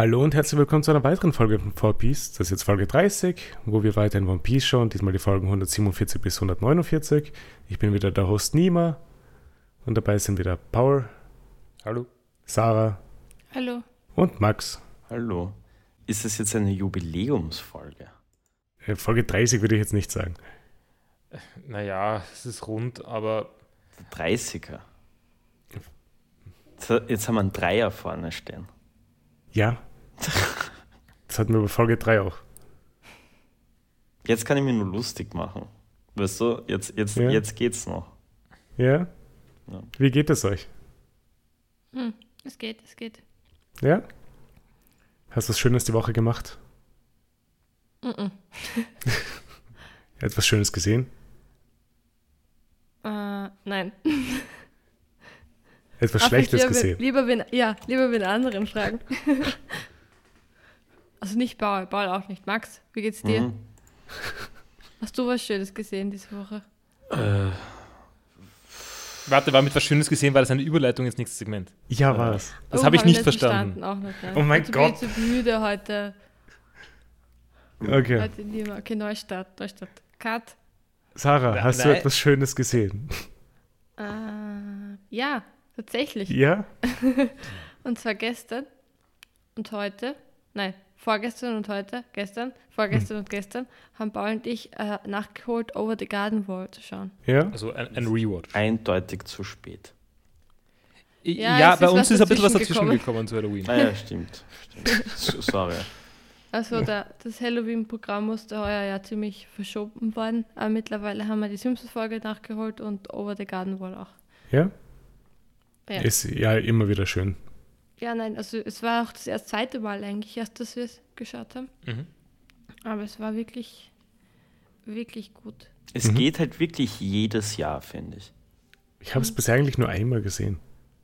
Hallo und herzlich willkommen zu einer weiteren Folge von 4Piece. Das ist jetzt Folge 30, wo wir weiter in One Piece schauen. Diesmal die Folgen 147 bis 149. Ich bin wieder der Host Nima und dabei sind wieder Paul. Hallo. Sarah. Hallo. Und Max. Hallo. Ist das jetzt eine Jubiläumsfolge? Äh, Folge 30 würde ich jetzt nicht sagen. Naja, es ist rund, aber. 30er. Jetzt haben wir einen Dreier vorne stehen. Ja. Das hatten wir bei Folge 3 auch. Jetzt kann ich mich nur lustig machen. Weißt du, jetzt, jetzt, ja. jetzt geht's noch. Ja? ja? Wie geht es euch? Hm, es geht, es geht. Ja? Hast du was Schönes die Woche gemacht? Mm, -mm. Etwas Schönes gesehen? Uh, nein. Etwas Ach, Schlechtes lieber, gesehen? Lieber wenn, ja, lieber wenn anderen fragen. also nicht Paul, Paul auch nicht. Max, wie geht's dir? Mhm. Hast du was Schönes gesehen diese Woche? Äh. Warte, war mit was Schönes gesehen, war das eine Überleitung ins nächste Segment? Ja, war es. Das oh, habe ich nicht verstanden. Nicht, ja. Oh mein Gott. Ich bin zu müde heute. Okay. Heute nicht mehr. Okay, Neustart, Neustart. Cut. Sarah, hast Nein. du etwas Schönes gesehen? Äh, ja, tatsächlich. Ja? und zwar gestern und heute, nein, vorgestern und heute, gestern, vorgestern hm. und gestern, haben Paul und ich äh, nachgeholt, Over the Garden Wall zu schauen. Ja? Also ein, ein Rewatch. Eindeutig zu spät. Ja, ja bei uns ist ein bisschen was dazwischen gekommen, gekommen zu Halloween. Ah, ja, stimmt. stimmt. Sorry. Also der, das Halloween-Programm musste heuer ja ziemlich verschoben werden. Aber mittlerweile haben wir die Simpsons-Folge nachgeholt und Over the Garden Wall auch. Ja? ja? Ist ja immer wieder schön. Ja, nein, also es war auch das erste zweite Mal eigentlich erst, dass wir es geschaut haben. Mhm. Aber es war wirklich, wirklich gut. Es mhm. geht halt wirklich jedes Jahr, finde ich. Ich habe es mhm. bisher eigentlich nur einmal gesehen.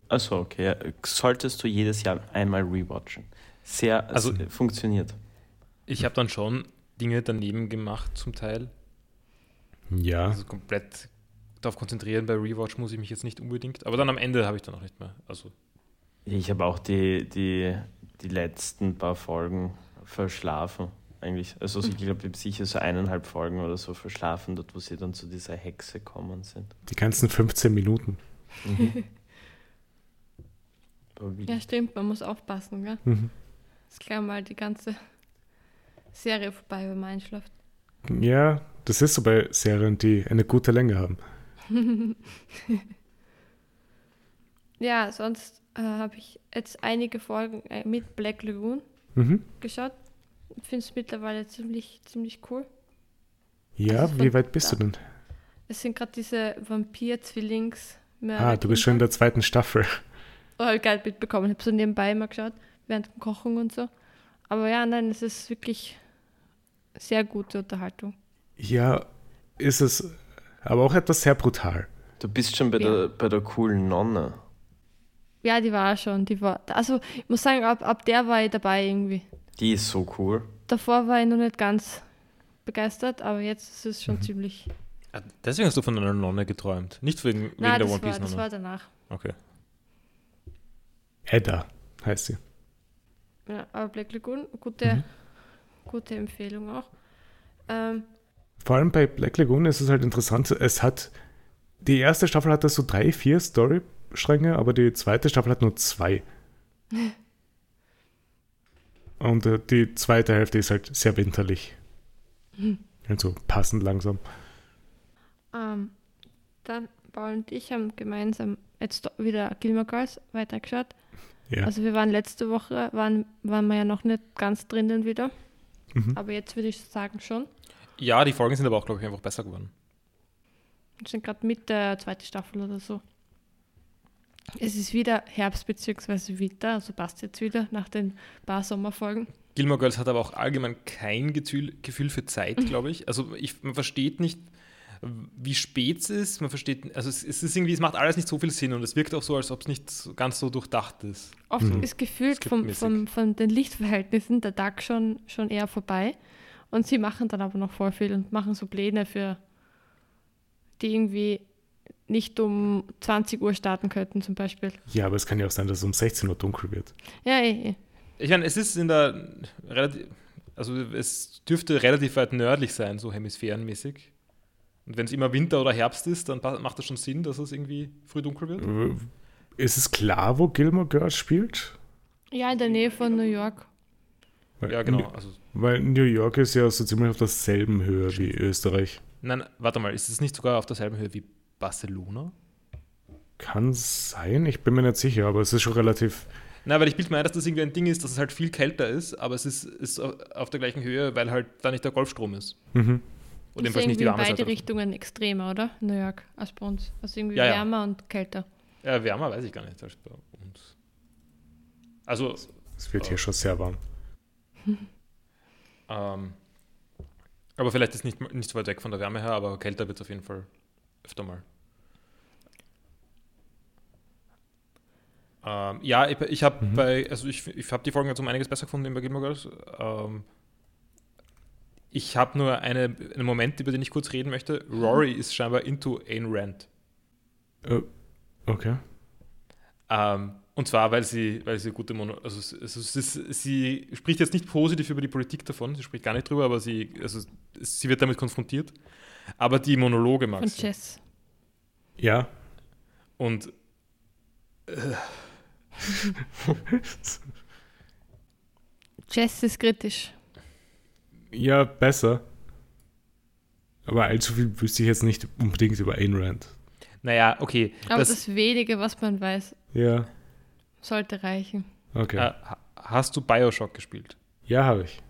Achso, okay. Solltest du jedes Jahr einmal rewatchen. Sehr, also funktioniert. Ich habe dann schon Dinge daneben gemacht, zum Teil. Ja. Also komplett darauf konzentrieren. Bei Rewatch muss ich mich jetzt nicht unbedingt. Aber dann am Ende habe ich dann auch nicht mehr. Also. Ich habe auch die, die, die letzten paar Folgen verschlafen. Eigentlich. Also ich glaube, ich habe sicher so eineinhalb Folgen oder so verschlafen, dort wo sie dann zu dieser Hexe kommen sind. Die ganzen 15 Minuten. Mhm. ja, stimmt, man muss aufpassen, gell? Mhm. Das ist gleich mal die ganze Serie vorbei, wenn man einschläft. Ja, das ist so bei Serien, die eine gute Länge haben. ja, sonst äh, habe ich jetzt einige Folgen äh, mit Black Lagoon mhm. geschaut. Ich finde es mittlerweile ziemlich, ziemlich cool. Ja, also wie weit bist da. du denn? Es sind gerade diese Vampir-Zwillings. Ah, du bist schon in der zweiten Staffel. Oh, ich geil mitbekommen. Ich habe so nebenbei mal geschaut, während dem Kochen und so. Aber ja, nein, es ist wirklich sehr gute Unterhaltung. Ja, ist es, aber auch etwas sehr brutal. Du bist schon bei, ja. der, bei der coolen Nonne. Ja, die war schon. Die war, also ich muss sagen, ab, ab der war ich dabei irgendwie. Die ist so cool. Davor war ich noch nicht ganz begeistert, aber jetzt ist es schon mhm. ziemlich. Ah, deswegen hast du von einer Nonne geträumt, nicht wegen, wegen Nein, der One Piece Nonne. das war danach. Okay. Edda heißt sie. Ja, aber Black Lagoon, gute, mhm. gute Empfehlung auch. Ähm, Vor allem bei Black Lagoon ist es halt interessant, es hat, die erste Staffel hatte so drei, vier Story-Stränge, aber die zweite Staffel hat nur zwei. Und äh, die zweite Hälfte ist halt sehr winterlich. Mhm. Also passend langsam. Ähm, dann Paul und ich haben gemeinsam jetzt wieder Gilmore Girls weitergeschaut. Ja. Also wir waren letzte Woche, waren, waren wir ja noch nicht ganz drinnen wieder. Mhm. Aber jetzt würde ich sagen schon. Ja, die Folgen sind aber auch, glaube ich, einfach besser geworden. Wir sind gerade mit der zweiten Staffel oder so. Es ist wieder Herbst bzw. Winter, also passt jetzt wieder nach den paar Sommerfolgen. Gilmore Girls hat aber auch allgemein kein Gefühl, Gefühl für Zeit, glaube ich. Also ich, man versteht nicht, wie spät es ist. Man versteht, also es, es, ist irgendwie, es macht alles nicht so viel Sinn und es wirkt auch so, als ob es nicht ganz so durchdacht ist. Oft mhm. ist gefühlt vom, vom, von den Lichtverhältnissen der Tag schon, schon eher vorbei. Und sie machen dann aber noch voll viel und machen so Pläne für die irgendwie nicht um 20 Uhr starten könnten zum Beispiel. Ja, aber es kann ja auch sein, dass es um 16 Uhr dunkel wird. Ja, eh, eh. Ich meine, es ist in der relativ, also es dürfte relativ weit nördlich sein, so hemisphärenmäßig. Und wenn es immer Winter oder Herbst ist, dann macht das schon Sinn, dass es irgendwie früh dunkel wird. Ist es klar, wo Gilmore Girls spielt? Ja, in der Nähe von New York. Weil, ja, genau. Also, weil New York ist ja so ziemlich auf derselben Höhe wie Österreich. Nein, warte mal, ist es nicht sogar auf derselben Höhe wie Barcelona? Kann sein, ich bin mir nicht sicher, aber es ist schon relativ. Nein, weil ich bilde mir ein, dass das irgendwie ein Ding ist, dass es halt viel kälter ist, aber es ist, ist auf der gleichen Höhe, weil halt da nicht der Golfstrom ist. Mhm. Und jedenfalls nicht die warme beide Seite Richtungen extremer, oder? New York als bei uns. Also irgendwie ja, wärmer ja. und kälter. Ja, wärmer weiß ich gar nicht als bei uns. Also. Es wird äh, hier schon sehr warm. ähm, aber vielleicht ist nicht, nicht so weit weg von der Wärme her, aber kälter wird es auf jeden Fall öfter mal. Ähm, ja, ich, ich habe mhm. bei, also ich, ich habe die Folgen jetzt um einiges besser gefunden bei Gilmore Girls. Ähm, ich habe nur eine, einen Moment, über den ich kurz reden möchte. Rory ist scheinbar into Ayn Rand. Oh, okay. Ähm, und zwar, weil sie, weil sie gute Mono, also, also ist, sie spricht jetzt nicht positiv über die Politik davon, sie spricht gar nicht drüber, aber sie, also sie wird damit konfrontiert. Aber die Monologe mag Von. Jess. Ja. Und äh. Jess ist kritisch. Ja, besser. Aber allzu viel wüsste ich jetzt nicht unbedingt über Ayn Rand. Naja, okay. Aber das, das wenige, was man weiß, ja. sollte reichen. Okay. Äh, hast du Bioshock gespielt? Ja, habe ich.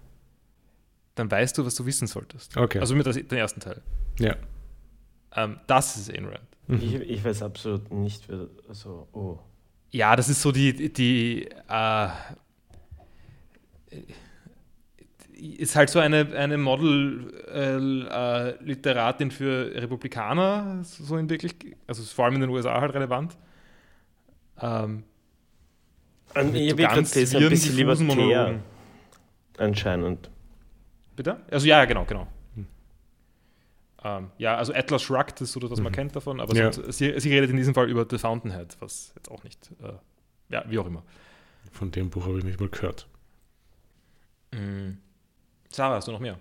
Dann weißt du, was du wissen solltest. Okay. Also mit den ersten Teil. Ja. Ähm, das ist Ayn Rand. Mhm. Ich, ich, weiß absolut nicht, also, oh. Ja, das ist so die, die äh, ist halt so eine, eine Model-Literatin äh, äh, für Republikaner, so in wirklich, also vor allem in den USA halt relevant. Ähm, An ihr ganz ist ein bisschen libertär, anscheinend. Bitte? Also ja, genau, genau. Hm. Ähm, ja, also Atlas Shrugged ist so das, was man mhm. kennt davon, aber ja. sonst, sie, sie, redet in diesem Fall über The Fountainhead, was jetzt auch nicht, äh, ja, wie auch immer. Von dem Buch habe ich nicht mal gehört. Mhm. Sarah, hast du noch mehr?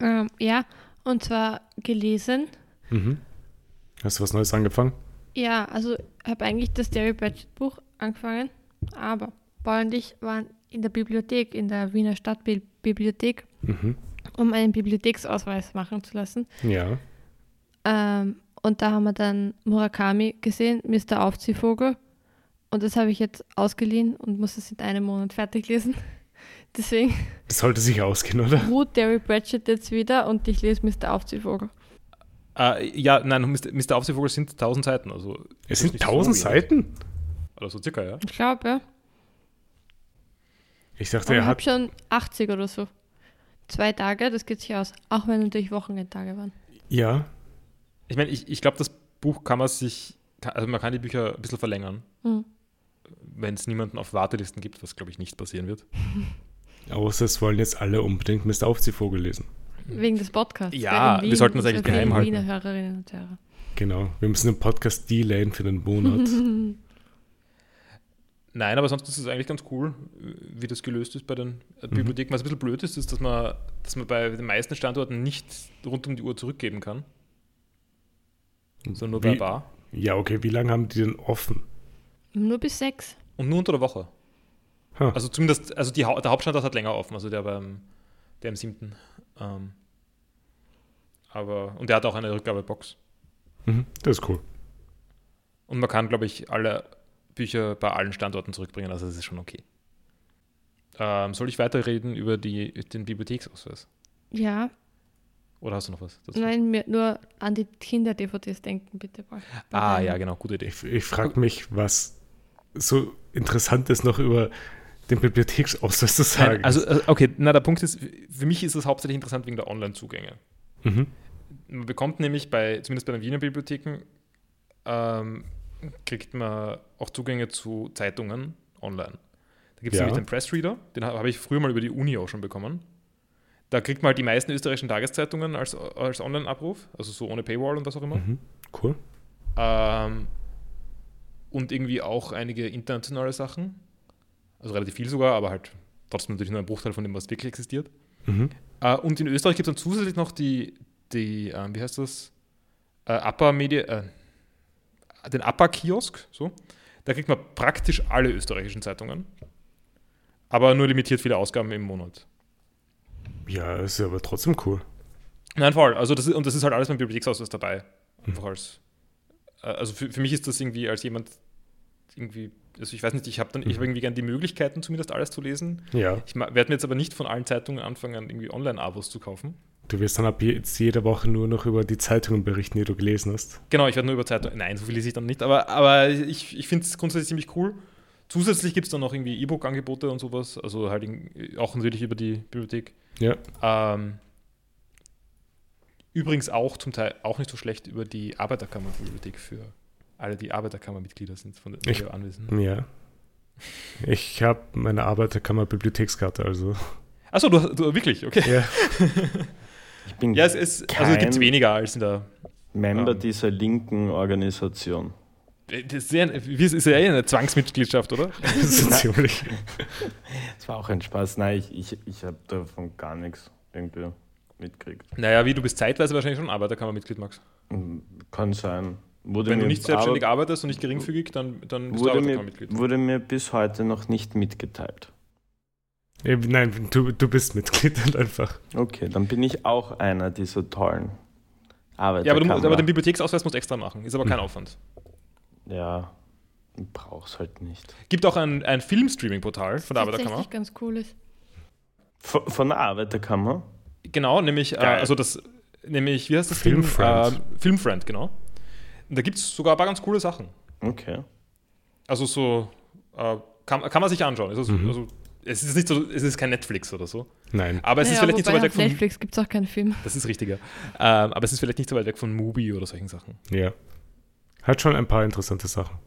Ähm, ja, und zwar gelesen. Mhm. Hast du was Neues angefangen? Ja, also ich habe eigentlich das Derry Pratchett Buch angefangen, aber Paul und ich waren in der Bibliothek, in der Wiener Stadtbibliothek, mhm. um einen Bibliotheksausweis machen zu lassen. Ja. Ähm, und da haben wir dann Murakami gesehen, Mr. Aufziehvogel. Und das habe ich jetzt ausgeliehen und muss es in einem Monat fertig lesen. Deswegen. Das sollte sich ausgehen, oder? Ruht Derry Pratchett jetzt wieder und ich lese Mr. Aufziehvogel. Uh, ja, nein, Mr. Aufziehvogel sind 1000 Seiten. Also es sind 1000 so Seiten? Oder so circa, ja. Ich glaube, ja. Ich dachte, Aber er hat. Ich habe schon 80 oder so. Zwei Tage, das geht sich aus. Auch wenn natürlich Wochenendtage waren. Ja. Ich meine, ich, ich glaube, das Buch kann man sich. Also man kann die Bücher ein bisschen verlängern. Mhm. Wenn es niemanden auf Wartelisten gibt, was glaube ich nicht passieren wird. Außer es wollen jetzt alle unbedingt Mr. Aufziehvogel lesen. Wegen des Podcasts. Ja, wir sollten das eigentlich geheim halten. Wiener Hörerinnen und Hörer. Genau, wir müssen den Podcast delayen für den Monat. Nein, aber sonst ist es eigentlich ganz cool, wie das gelöst ist bei den mhm. Bibliotheken. Was ein bisschen blöd ist, ist, dass man, dass man bei den meisten Standorten nicht rund um die Uhr zurückgeben kann. Sondern nur wie, bei Bar. Ja, okay, wie lange haben die denn offen? Nur bis sechs. Und nur unter der Woche. Huh. Also zumindest, also die, der Hauptstandort hat länger offen, also der beim der im siebten. Ähm, aber, und der hat auch eine Rückgabebox. Mhm, das ist cool. Und man kann, glaube ich, alle Bücher bei allen Standorten zurückbringen, also das ist schon okay. Ähm, soll ich weiterreden über die, den Bibliotheksausweis? Ja. Oder hast du noch was dazu? Nein, mir nur an die Kinder-DVDs denken, bitte. ah, ja, genau, gute Idee. Ich, ich frage mich, was so Interessantes noch über den Bibliotheksausweis zu sagen. Nein, also, äh, okay, na, der Punkt ist, für mich ist es hauptsächlich interessant wegen der Online-Zugänge. Mhm. Man bekommt nämlich bei, zumindest bei den Wiener Bibliotheken, ähm, kriegt man auch Zugänge zu Zeitungen online. Da gibt es ja. nämlich den Pressreader, den habe ich früher mal über die Uni auch schon bekommen. Da kriegt man halt die meisten österreichischen Tageszeitungen als, als Online-Abruf, also so ohne Paywall und was auch immer. Mhm. Cool. Ähm, und irgendwie auch einige internationale Sachen. Also relativ viel sogar, aber halt trotzdem natürlich nur ein Bruchteil von dem, was wirklich existiert. Mhm. Äh, und in Österreich gibt es dann zusätzlich noch die, die äh, wie heißt das? Äh, Upper Media, äh, den Upper Kiosk, so. Da kriegt man praktisch alle österreichischen Zeitungen. Aber nur limitiert viele Ausgaben im Monat. Ja, ist aber trotzdem cool. Nein, voll. Also das ist, und das ist halt alles beim Bibliothekshaus dabei. Einfach als, äh, also für, für mich ist das irgendwie als jemand irgendwie, also ich weiß nicht, ich habe dann ich hab mhm. irgendwie gern die Möglichkeiten, zumindest alles zu lesen. Ja. Ich werde mir jetzt aber nicht von allen Zeitungen anfangen, irgendwie Online-Abos zu kaufen. Du wirst dann ab jetzt jede Woche nur noch über die Zeitungen berichten, die du gelesen hast. Genau, ich werde nur über Zeitungen. Nein, so viel lese ich dann nicht, aber, aber ich, ich finde es grundsätzlich ziemlich cool. Zusätzlich gibt es dann noch irgendwie E-Book-Angebote und sowas, also halt in, auch natürlich über die Bibliothek. Ja. Ähm, übrigens auch zum Teil auch nicht so schlecht über die Arbeiterkammerbibliothek für alle, die Arbeiterkammermitglieder sind von der ich. Ja. Ich habe meine Arbeiterkammer-Bibliothekskarte, also. Achso, du, du wirklich, okay. Ja. ich bin ja, es ist, also gibt es weniger als in der. Member ähm, dieser linken Organisation. Das ist ja, ist ja eh eine Zwangsmitgliedschaft, oder? das ist ziemlich. Das war auch ein Spaß. Nein, ich, ich, ich habe davon gar nichts irgendwie mitgekriegt. Naja, wie du bist zeitweise wahrscheinlich schon Arbeiterkammermitglied, Max. Kann sein. Wurde Wenn du nicht selbstständig arbeitest und nicht geringfügig, dann, dann bist wurde du Arbeiterkammermitglied. Mir, wurde mir bis heute noch nicht mitgeteilt. Nein, du, du bist Mitglied einfach. Okay, dann bin ich auch einer dieser tollen Arbeiter. Ja, aber, du, aber den Bibliotheksausweis musst du extra machen. Ist aber kein hm. Aufwand. Ja, brauchst halt nicht. Gibt auch ein, ein Filmstreaming-Portal von der Arbeiterkammer. Das ganz cool ist. Von, von der Arbeiterkammer? Genau, nämlich, äh, also das, nämlich, wie heißt das Filmfriend. Film? Äh, Filmfriend, genau. Und da gibt es sogar ein paar ganz coole Sachen. Okay. Also so, äh, kann, kann man sich anschauen. Also, mhm. also, es ist nicht so, es ist kein Netflix oder so. Nein. Aber es naja, ist vielleicht nicht so weit weg von. Netflix gibt es auch keinen Film. Das ist richtiger. Ähm, aber es ist vielleicht nicht so weit weg von Mubi oder solchen Sachen. Ja. Hat schon ein paar interessante Sachen.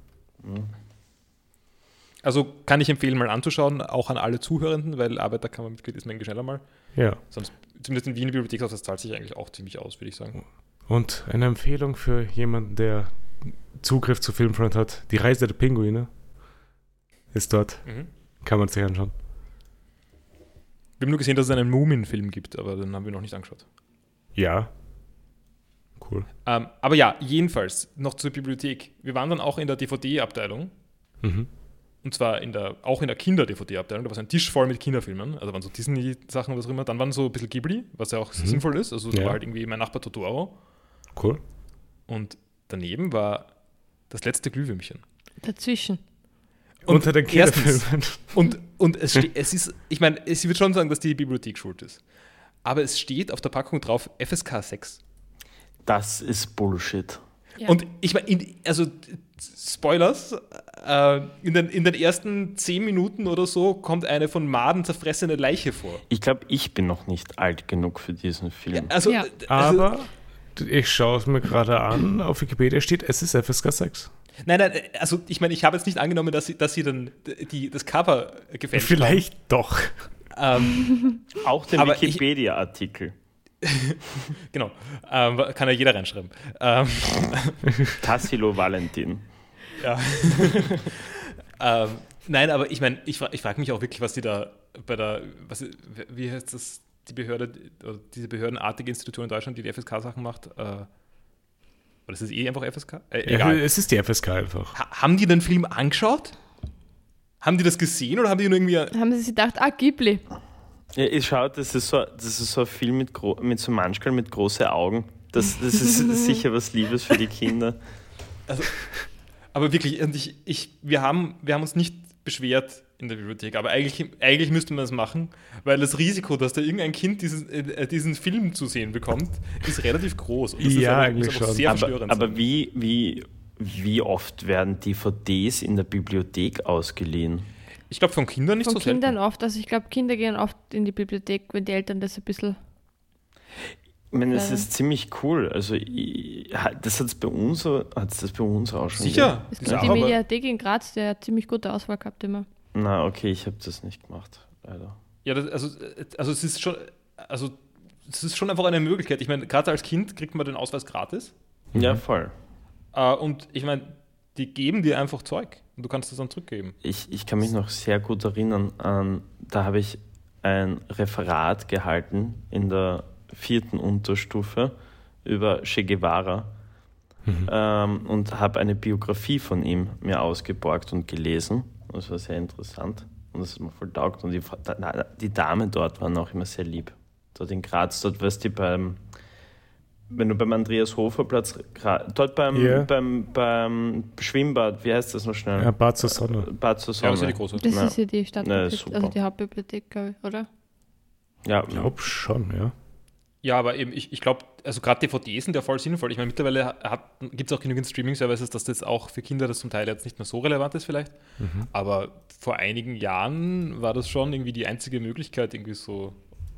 Also kann ich empfehlen, mal anzuschauen, auch an alle Zuhörenden, weil Arbeiterkammermitglied ist man schneller mal. Ja. Sonst, zumindest in Wien Bibliothekhaus, das zahlt sich eigentlich auch ziemlich aus, würde ich sagen. Und eine Empfehlung für jemanden, der Zugriff zu Filmfront hat: Die Reise der Pinguine ist dort. Mhm. Kann man sich anschauen. Wir haben nur gesehen, dass es einen Mumin-Film gibt, aber den haben wir noch nicht angeschaut. Ja, Cool. Ähm, aber ja, jedenfalls noch zur Bibliothek. Wir waren dann auch in der DVD-Abteilung. Mhm. Und zwar in der, auch in der Kinder-DVD-Abteilung. Da war so ein Tisch voll mit Kinderfilmen. Also waren so Disney-Sachen, was auch immer. Dann waren so ein bisschen Ghibli, was ja auch mhm. sinnvoll ist. Also da ja. war halt irgendwie mein Nachbar Totoro. Cool. Und daneben war das letzte Glühwürmchen. Dazwischen. Und Unter den Kinderfilmen. Und, und es, es ist, ich meine, ich würde schon sagen, dass die Bibliothek schuld ist. Aber es steht auf der Packung drauf FSK 6. Das ist Bullshit. Ja. Und ich meine, also Spoilers, äh, in, den, in den ersten zehn Minuten oder so kommt eine von Maden zerfressene Leiche vor. Ich glaube, ich bin noch nicht alt genug für diesen Film. Ja, also, ja. also, Aber ich schaue es mir gerade an, auf Wikipedia steht, es ist FSK 6. Nein, nein, also ich meine, ich habe jetzt nicht angenommen, dass sie, dass sie dann die, das Cover gefällt Vielleicht haben. doch. Ähm, Auch der Wikipedia-Artikel. genau. Ähm, kann ja jeder reinschreiben. Ähm, Tassilo Valentin. Ja. ähm, nein, aber ich meine, ich, ich frage mich auch wirklich, was die da bei der, was, wie heißt das, die Behörde, oder diese behördenartige Institution in Deutschland, die die FSK-Sachen macht, äh, oder ist es eh einfach FSK? Äh, ja, es ist die FSK einfach. Ha haben die den Film angeschaut? Haben die das gesehen oder haben die nur irgendwie. Haben sie sich gedacht, ah, Ghibli. Ja, ich schaue, das ist so, das ist so ein Film mit, mit so Manchmal mit großen Augen. Das, das ist sicher was Liebes für die Kinder. Also, aber wirklich, ich, ich, wir, haben, wir haben uns nicht beschwert in der Bibliothek, aber eigentlich, eigentlich müsste man das machen, weil das Risiko, dass da irgendein Kind diesen, äh, diesen Film zu sehen bekommt, ist relativ groß. Und das ja, ist aber, eigentlich schon. Sehr aber, aber wie, wie, wie oft werden DVDs in der Bibliothek ausgeliehen? Ich glaube, von Kindern nicht von so Von Kindern selten. oft. Also ich glaube, Kinder gehen oft in die Bibliothek, wenn die Eltern das ein bisschen. Ich meine, es ist ziemlich cool. Also ich, das hat es bei uns, hat's das bei uns auch schon. Sicher. Es gibt die Mediathek in Graz, der hat ziemlich gute Auswahl gehabt immer. Na, okay, ich habe das nicht gemacht, leider. Ja, das, also, also es ist schon, also es ist schon einfach eine Möglichkeit. Ich meine, gerade als Kind kriegt man den Ausweis gratis. Ja, voll. Uh, und ich meine, die geben dir einfach Zeug. und du kannst es dann zurückgeben. Ich, ich kann mich noch sehr gut erinnern an, da habe ich ein Referat gehalten in der vierten Unterstufe über Che Guevara mhm. ähm, und habe eine Biografie von ihm mir ausgeborgt und gelesen. Das war sehr interessant und das ist mir voll taugt. Und die, die Damen dort waren auch immer sehr lieb. Dort in Graz, dort weißt du, beim, wenn du beim Andreas Hofer Platz, dort beim, yeah. beim, beim Schwimmbad, wie heißt das noch schnell? Ja, Bad zur Sonne. Bad zur Sonne. Ja, das ist die große. Das ist ja die Stadtbibliothek, also die Hauptbibliothek, oder? Ja, ich glaube schon, ja. Ja, aber eben, ich, ich glaube, also gerade DVDs sind ja voll sinnvoll. Ich meine, mittlerweile gibt es auch genügend Streaming-Services, dass das auch für Kinder das zum Teil jetzt nicht mehr so relevant ist vielleicht. Mhm. Aber vor einigen Jahren war das schon irgendwie die einzige Möglichkeit, irgendwie so,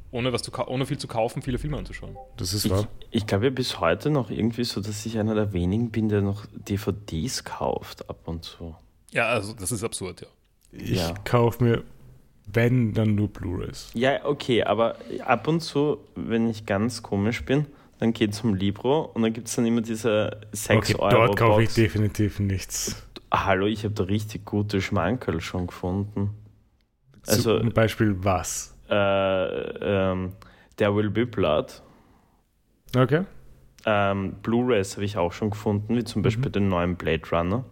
ohne, was zu, ohne viel zu kaufen, viele Filme anzuschauen. Das ist wahr. Ich, ich glaube bis heute noch irgendwie so, dass ich einer der wenigen bin, der noch DVDs kauft ab und zu. Ja, also das ist absurd, ja. Ich ja. kaufe mir wenn, dann nur Blu-rays. Ja, okay, aber ab und zu, wenn ich ganz komisch bin, dann geht es zum Libro und dann gibt es dann immer diese 6 okay, Euro. Dort kaufe ich definitiv nichts. Hallo, ich habe da richtig gute Schmankerl schon gefunden. Also, Zum Beispiel was? Äh, ähm, There Will Be Blood. Okay. Ähm, Blu-rays habe ich auch schon gefunden, wie zum Beispiel mhm. den neuen Blade Runner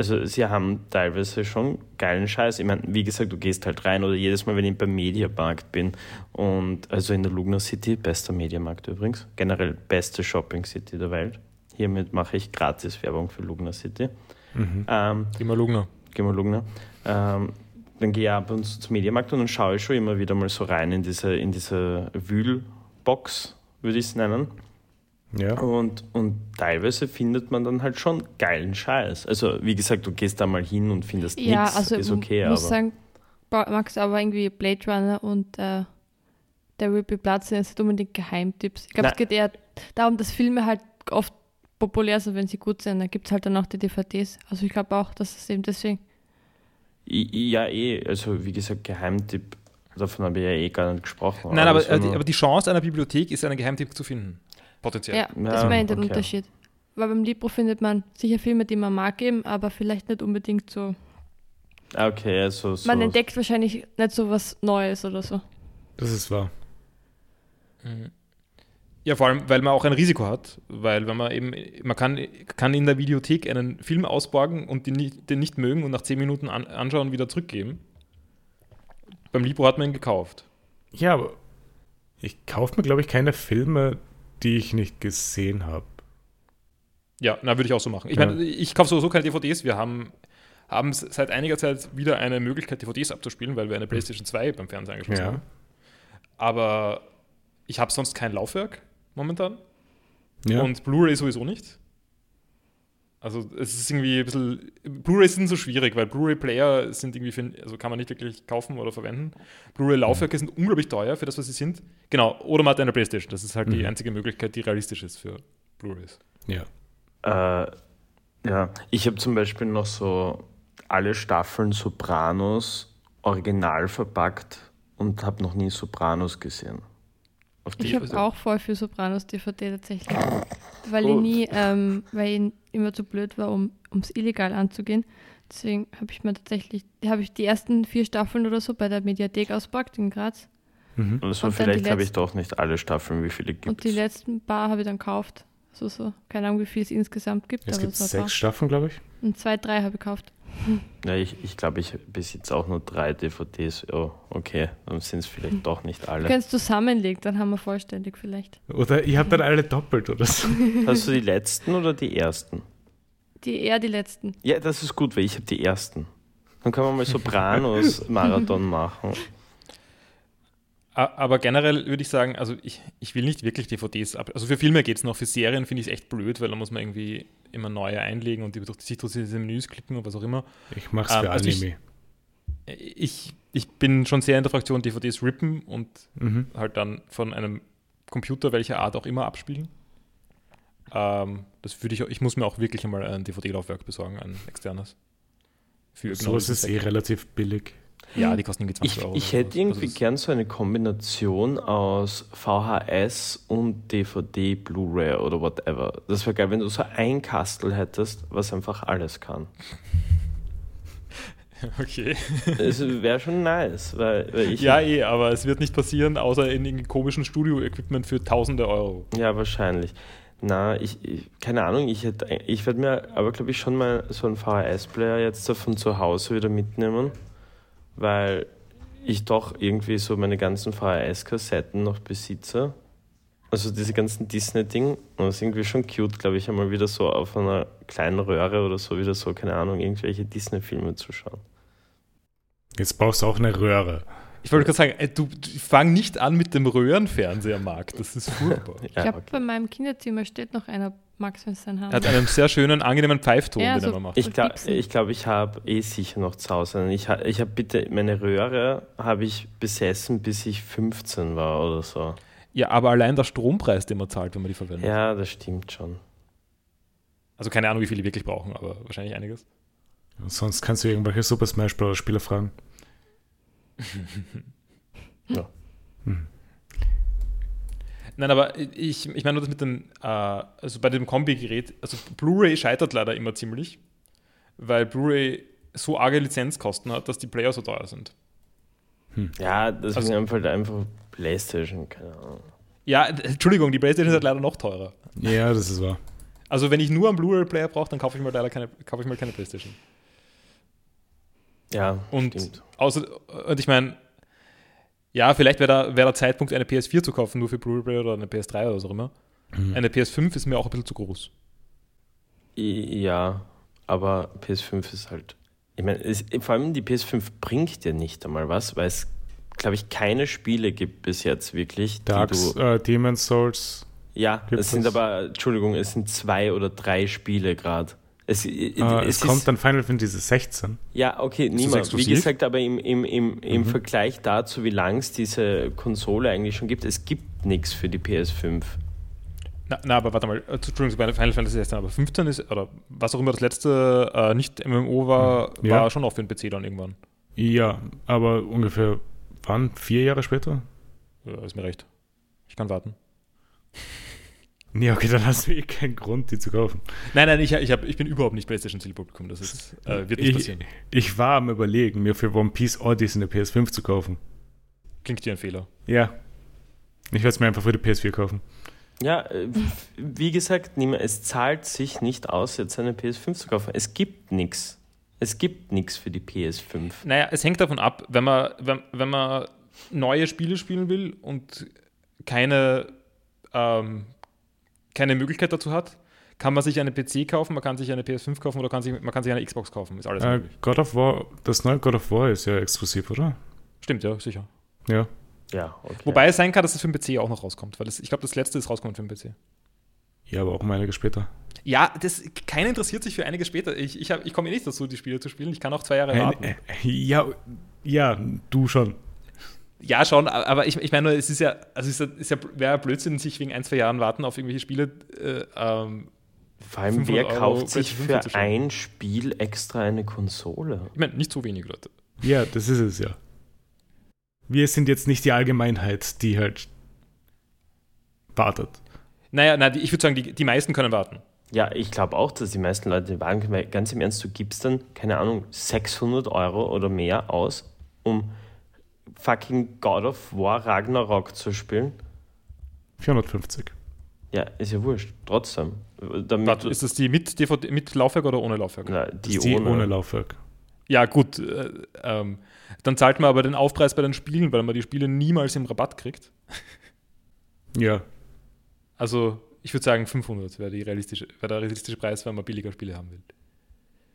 also sie haben teilweise schon geilen Scheiß. Ich meine, wie gesagt, du gehst halt rein oder jedes Mal, wenn ich beim Mediamarkt bin und also in der Lugner City, bester Mediamarkt übrigens, generell beste Shopping City der Welt. Hiermit mache ich gratis Werbung für Lugner City. Mhm. Ähm, geh mal Lugner. Geh mal Lugner. Ähm, dann gehe ich ab und zu zum Mediamarkt und dann schaue ich schon immer wieder mal so rein in diese, in diese Wühlbox, würde ich es nennen. Ja. Und, und teilweise findet man dann halt schon geilen Scheiß. Also, wie gesagt, du gehst da mal hin und findest ja, nichts, also ist okay. Ich muss sagen, Max, aber irgendwie Blade Runner und äh, der Rippy Platz sind jetzt nicht unbedingt Geheimtipps. Ich glaube, es geht eher darum, dass Filme halt oft populär sind, wenn sie gut sind. Da gibt es halt dann auch die DVDs. Also ich glaube auch, dass es eben deswegen. Ja, eh. Also wie gesagt, Geheimtipp, davon habe ich ja eh gar nicht gesprochen. Nein, aber, aber, die, aber die Chance einer Bibliothek ist, einen Geheimtipp zu finden. Potenziell. Ja, das ja, meine der okay. Unterschied. Weil beim Libro findet man sicher Filme, die man mag, eben, aber vielleicht nicht unbedingt so. Ah, okay, also so. Man entdeckt wahrscheinlich nicht so was Neues oder so. Das ist wahr. Mhm. Ja, vor allem, weil man auch ein Risiko hat, weil wenn man eben, man kann, kann in der Videothek einen Film ausborgen und den nicht, den nicht mögen und nach zehn Minuten an, anschauen und wieder zurückgeben. Beim Libro hat man ihn gekauft. Ja, aber ich kaufe mir, glaube ich, keine Filme, die ich nicht gesehen habe. Ja, na, würde ich auch so machen. Ich ja. meine, ich kaufe sowieso keine DVDs. Wir haben, haben seit einiger Zeit wieder eine Möglichkeit, DVDs abzuspielen, weil wir eine PlayStation 2 beim Fernsehen angeschlossen ja. haben. Aber ich habe sonst kein Laufwerk momentan. Ja. Und Blu-ray sowieso nicht. Also es ist irgendwie ein bisschen. Blu-rays sind so schwierig, weil Blu-ray-Player sind irgendwie, für, also kann man nicht wirklich kaufen oder verwenden. Blu-ray-Laufwerke mhm. sind unglaublich teuer für das, was sie sind. Genau, oder man hat eine Playstation. Das ist halt mhm. die einzige Möglichkeit, die realistisch ist für Blu-rays. Ja. Äh, ja, ich habe zum Beispiel noch so alle Staffeln Sopranos original verpackt und habe noch nie Sopranos gesehen ich habe auch voll viel Sopranos DVD tatsächlich. weil ich nie, ähm, weil ich immer zu blöd war, um es illegal anzugehen. Deswegen habe ich mir tatsächlich, habe ich die ersten vier Staffeln oder so bei der Mediathek auspackt in Graz. Mhm. Also vielleicht habe ich doch nicht alle Staffeln, wie viele gibt es? Und die letzten paar habe ich dann gekauft. Also so, keine Ahnung, wie viel es insgesamt gibt. Es gibt sechs Staffeln, glaube ich. Und zwei, drei habe ich gekauft. Ja, ich, ich glaube, ich besitze auch nur drei DVDs. Oh, okay, dann sind es vielleicht doch nicht alle. Du kannst zusammenlegen, dann haben wir vollständig vielleicht. Oder ihr habt dann alle doppelt oder so. Hast du die letzten oder die ersten? Die eher die letzten. Ja, das ist gut, weil ich habe die ersten. Dann können wir mal Sopranos-Marathon machen. Aber generell würde ich sagen, also ich, ich will nicht wirklich DVDs ab. Also für Filme geht es noch, für Serien finde ich es echt blöd, weil da muss man irgendwie immer neue einlegen und die durch, sich durch diese Menüs klicken und was auch immer. Ich mache es für ähm, also Anime. Ich, ich, ich, bin schon sehr in der Fraktion DVDs rippen und mhm. halt dann von einem Computer welcher Art auch immer abspielen. Ähm, das würde ich, ich muss mir auch wirklich einmal ein DVD-Laufwerk besorgen, ein externes. Für so ist es eh relativ billig. Ja, die kosten irgendwie 20 ich, Euro. Ich hätte irgendwie gern so eine Kombination aus VHS und DVD, Blu-ray oder whatever. Das wäre geil, wenn du so ein Kastel hättest, was einfach alles kann. Okay. Es wäre schon nice, weil, weil. Ja, eh, aber es wird nicht passieren, außer in den komischen Studio-Equipment für tausende Euro. Ja, wahrscheinlich. Na, ich, ich keine Ahnung, ich, hätte- ich werde mir aber, glaube ich, schon mal so einen VHS-Player jetzt von zu Hause wieder mitnehmen, weil ich doch irgendwie so meine ganzen VHS-Kassetten noch besitze. Also diese ganzen Disney-Ding. Und das ist irgendwie schon cute, glaube ich, einmal wieder so auf einer kleinen Röhre oder so wieder so, keine Ahnung, irgendwelche Disney-Filme zu schauen. Jetzt brauchst du auch eine Röhre. Ich wollte gerade sagen, ey, du, du fang nicht an mit dem Röhrenfernseher, Marc. Das ist furchtbar. Ich glaube, okay. bei meinem Kinderzimmer steht noch einer, Max, wenn es sein Er hat einen sehr schönen, angenehmen Pfeifton, Ja, den so- er immer macht. Ich glaube, ich, glaub, ich habe eh sicher noch zu Hause. Ich, ich habe bitte, meine Röhre habe ich besessen, bis ich 15 war oder so. Ja, aber allein der Strompreis, den man zahlt, wenn man die verwendet. Ja, das stimmt schon. Also keine Ahnung, wie viele die wirklich brauchen, aber wahrscheinlich einiges. Sonst kannst du irgendwelche Super Smash Bros. Spieler fragen. Nein, aber ich, ich meine nur das mit dem, äh, also bei dem Kombi-Gerät, also Blu-ray scheitert leider immer ziemlich, weil Blu-ray so arge Lizenzkosten hat, dass die Player so teuer sind. Ja, deswegen Also- einfach, einfach Playstation, keine Ahnung. Ja, Entschuldigung, die Playstation ist halt leider noch teurer. Ja, das ist wahr. Also wenn ich nur einen Blu-ray-Player brauche, dann kaufe ich mir leider keine, kaufe ich mal keine Playstation. Ja, Und, stimmt. außer, und ich meine, ja, vielleicht wäre da, wär der Zeitpunkt, eine PS4 zu kaufen, nur für Blu-ray oder eine PS3 oder was auch immer. Eine PS5 ist mir auch ein bisschen zu groß. Ja, aber PS5 ist halt. Ich meine, vor allem die PS5 bringt dir nicht einmal was, weil es, glaube ich, keine Spiele gibt bis jetzt wirklich, die Darks, du. äh, Demon's Souls. Ja, es sind aber, Entschuldigung, es sind zwei oder drei Spiele gerade. Es, Äh, es kommt dann Final Fantasy 16. Ja, okay, das niemand. Wie gesagt, aber im, im, im, im Mhm. Vergleich dazu, wie lang es diese Konsole eigentlich schon gibt, es gibt nichts für die PS5. Na, na aber warte mal, äh, Entschuldigung, Final Fantasy 16, aber 15 ist, oder was auch immer das letzte äh, nicht MMO war, Ja. war schon auch für den PC dann irgendwann. Ja, aber ungefähr, wann? Vier Jahre später? Ja, ist mir recht. Ich kann warten. Nee, okay, dann hast du eh keinen Grund, die zu kaufen. Nein, nein, ich, ich, hab, ich bin überhaupt nicht PlayStation Zielpublikum. Das ist, äh, wird nicht Ich, passieren. ich war am überlegen, mir für One Piece Odyssey eine PS5 zu kaufen. Klingt wie ein Fehler. Ja. Ich werde es mir einfach für die PS4 kaufen. Ja, äh, wie gesagt, niemand, es zahlt sich nicht aus, jetzt eine PS5 zu kaufen. Es gibt nichts. Es gibt nichts für die PS5. Naja, es hängt davon ab, wenn man, wenn, wenn man neue Spiele spielen will und keine, ähm, keine Möglichkeit dazu hat, kann man sich eine PC kaufen, man kann sich eine PS5 kaufen oder kann sich, man kann sich eine Xbox kaufen. Ist alles Äh, möglich. God of War, das neue God of War ist ja exklusiv, oder? Stimmt, ja, sicher. Ja. Ja, okay. Wobei es sein kann, dass es für den PC auch noch rauskommt, weil das, ich glaube, das letzte ist rausgekommen für den PC. Ja, aber auch um einiges später. Ja, das, keiner interessiert sich für einiges später. Ich, ich, hab- ich komme eh nicht dazu, die Spiele zu spielen. Ich kann auch zwei Jahre Äh, warten. äh, ja, ja, du schon. Ja, schon, aber ich, ich meine, nur, es ist ja, also es ist ja, wäre ja Blödsinn, sich wegen ein, zwei Jahren warten auf irgendwelche Spiele. Äh, ähm, Vor allem, wer 500 Euro kauft sich für 5 zu schauen. ein Spiel extra eine Konsole? ich meine, nicht so wenig Leute. Ja, das ist es ja. Wir sind jetzt nicht die Allgemeinheit, die halt wartet. Naja, na, ich würde sagen, die, die meisten können warten. Ja, ich glaube auch, dass die meisten Leute warten können, weil ganz im Ernst, du gibst dann, keine Ahnung, 600 Euro oder mehr aus, um fucking God of War Ragnarok zu spielen. 450. Ja, ist ja wurscht. Trotzdem. Damit ist das die mit, DVD, mit Laufwerk oder ohne Laufwerk? na, die, ist die ohne. ohne Laufwerk. Ja, gut. Äh, ähm, dann zahlt man aber den Aufpreis bei den Spielen, weil man die Spiele niemals im Rabatt kriegt. Ja. Also, ich würde sagen, 500 wäre realistische, wär der realistische Preis, wenn man billiger Spiele haben will.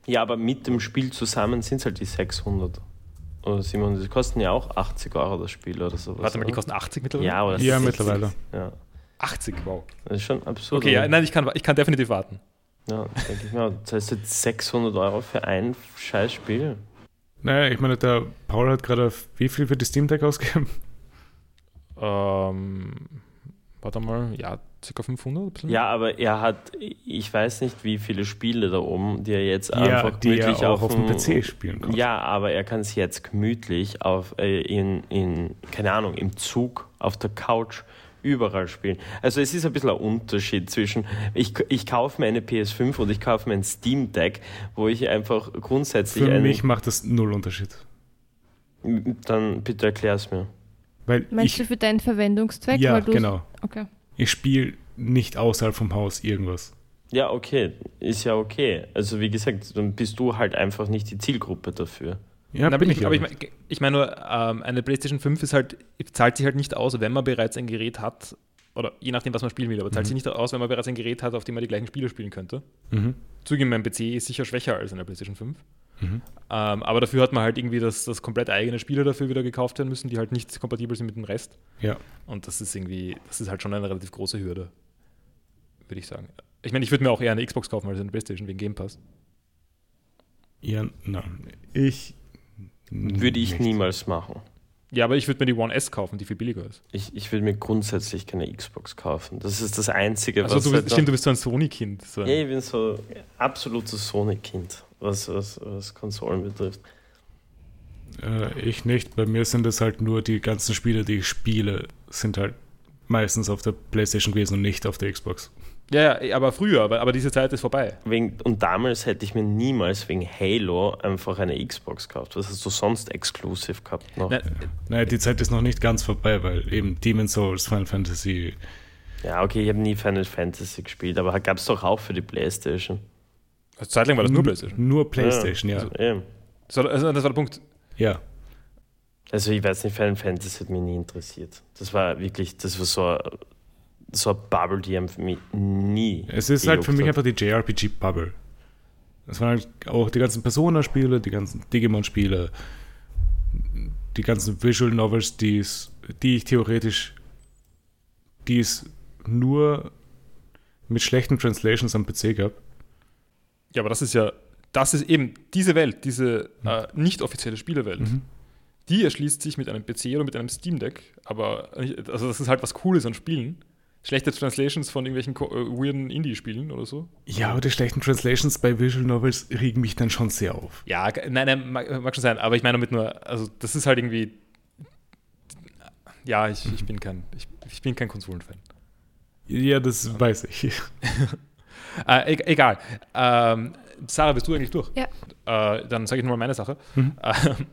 Ja, aber mit dem Spiel zusammen sind es halt die 600. Oder 700. Die kosten ja auch 80 Euro das Spiel oder sowas. Warte mal, die kosten 80 mittlerweile? Ja, oder Ja, 60. mittlerweile. Ja, 80, wow. das ist schon absurd. Okay, ja, nein, ich kann, ich kann definitiv warten. Ja, denke ich mir. auch. Das heißt jetzt 600 Euro für ein scheiß Spiel. Naja, ich meine, der Paul hat gerade wie viel für die Steam Deck ausgegeben? Ähm, warte mal, ja, ca. 500? ein bisschen? Ja, aber er hat, ich weiß nicht, wie viele Spiele da oben, die er jetzt Ja, einfach die er gemütlich auch auf dem dem- PC spielen kann. Ja, aber er kann es jetzt gemütlich auf, äh, in, in, keine Ahnung, im Zug, auf der Couch überall spielen. Also es ist ein bisschen ein Unterschied zwischen, ich, ich kaufe mir eine PS5 und ich kaufe mir ein Steam Deck, wo ich einfach grundsätzlich... Für mich macht das null Unterschied. Dann bitte erklär es mir. Weil Meinst ich, du für deinen Verwendungszweck? Ja, genau. Okay. Ich spiele nicht außerhalb vom Haus irgendwas. Ja, okay, ist ja okay. Also wie gesagt, dann bist du halt einfach nicht die Zielgruppe dafür. Ja, Na, bin ich, ich aber ich, mein, ich meine nur, ähm, eine PlayStation 5 ist halt, zahlt sich halt nicht aus, wenn man bereits ein Gerät hat, oder je nachdem, was man spielen will, aber zahlt mhm. sich nicht aus, wenn man bereits ein Gerät hat, auf dem man die gleichen Spiele spielen könnte. Mhm. Zugegeben, mein PC ist sicher schwächer als eine PlayStation 5. Mhm. Ähm, aber dafür hat man halt irgendwie das, das komplett eigene Spiele dafür wieder gekauft werden müssen, die halt nicht kompatibel sind mit dem Rest. Ja. Und das ist irgendwie, das ist halt schon eine relativ große Hürde, würde ich sagen. Ich meine, ich würde mir auch eher eine Xbox kaufen als eine PlayStation wegen Game Pass. Ja, nein. Ich würde ich nicht. niemals machen. Ja, aber ich würde mir die One S kaufen, die viel billiger ist. Ich, ich würde mir grundsätzlich keine Xbox kaufen. Das ist das Einzige, also, was. Du bist, stimmt, du bist so ein Sony-Kind. So. Ja, ich bin so absolutes Sony-Kind, was, was, was Konsolen betrifft. Äh, ich nicht. Bei mir sind es halt nur die ganzen Spiele, die ich spiele, sind halt meistens auf der PlayStation gewesen und nicht auf der Xbox. Ja, ja, aber früher, aber, aber diese Zeit ist vorbei. Wegen, und damals hätte ich mir niemals wegen Halo einfach eine Xbox gekauft. Was hast du sonst exklusiv gehabt noch? Nein, naja, die Zeit ist noch nicht ganz vorbei, weil eben Demon's Souls, Final Fantasy. Ja, okay, ich habe nie Final Fantasy gespielt, aber gab es doch auch für die Playstation. Also zeitlang war das nur Playstation. Nur Playstation, ja. ja. Also. Das, war, also, das war der Punkt. Ja. Also ich weiß nicht, Final Fantasy hat mich nie interessiert. Das war wirklich, das war so so eine Bubble, die mich nie. Es ist halt für mich einfach die JRPG-Bubble. Das waren halt auch die ganzen Persona-Spiele, die ganzen Digimon-Spiele, die ganzen Visual Novels, die's, die ich theoretisch, die es nur mit schlechten Translations am PC gab. Ja, aber das ist ja, das ist eben diese Welt, diese mhm. äh, nicht offizielle Spielewelt. Mhm. Die erschließt sich mit einem PC oder mit einem Steam Deck, aber also das ist halt was Cooles an Spielen schlechte Translations von irgendwelchen äh, weirden Indie-Spielen oder so. Ja, aber die schlechten Translations bei Visual Novels regen mich dann schon sehr auf. Ja, nein, nein, mag, mag schon sein, aber ich meine damit nur, also das ist halt irgendwie. Ja, ich, ich bin kein, ich, ich bin kein Konsolenfan. Ja, das ja. weiß ich. äh, e egal. Ähm, Sarah, bist du eigentlich durch? Ja. Äh, dann sage ich nochmal meine Sache. Mhm. Ähm,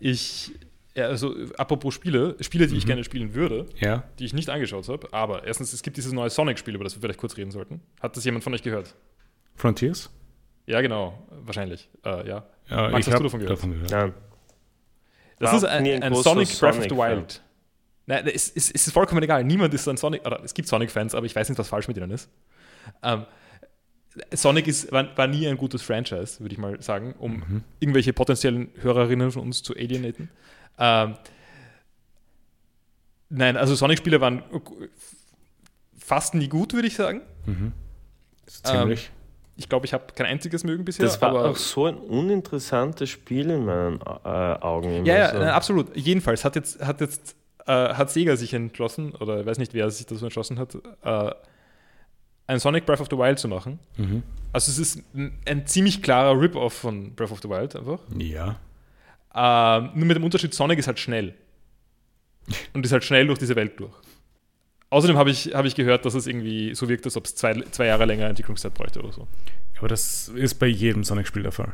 ich ja, also apropos Spiele, Spiele, die mhm. ich gerne spielen würde, ja. die ich nicht angeschaut habe. Aber erstens, es gibt dieses neue Sonic-Spiel, über das wir vielleicht kurz reden sollten. Hat das jemand von euch gehört? Frontiers? Ja, genau, wahrscheinlich. Äh, ja. ja. Max, hast du davon gehört? Davon gehört. Ja. Das ist ein, ein, ein Sonic Breath of the Wild. Fan. Nein, es, es, es, ist vollkommen egal. Niemand ist ein Sonic, oder es gibt Sonic-Fans, aber ich weiß nicht, was falsch mit ihnen ist. Ähm, Sonic ist, war, war, nie ein gutes Franchise, würde ich mal sagen, um mhm. irgendwelche potenziellen Hörerinnen von uns zu alienaten. Ähm, nein, also Sonic-Spiele waren fast nie gut, würde ich sagen. Mhm. Ziemlich. Ähm, ich glaube, ich habe kein einziges mögen bisher. Das war auch so ein uninteressantes Spiel in meinen äh, Augen. Ja, ja, so. absolut. Jedenfalls hat jetzt, hat jetzt äh, hat Sega sich entschlossen, oder ich weiß nicht, wer sich dazu entschlossen hat, äh, ein Sonic Breath of the Wild zu machen. Mhm. Also es ist ein ziemlich klarer Rip-Off von Breath of the Wild einfach. Ja. Ähm, nur mit dem Unterschied, Sonic ist halt schnell. Und ist halt schnell durch diese Welt durch. Außerdem habe ich, hab ich gehört, dass es irgendwie so wirkt, als ob es zwei, zwei Jahre länger Entwicklungszeit bräuchte oder so. Aber das ist bei jedem Sonic-Spiel der Fall.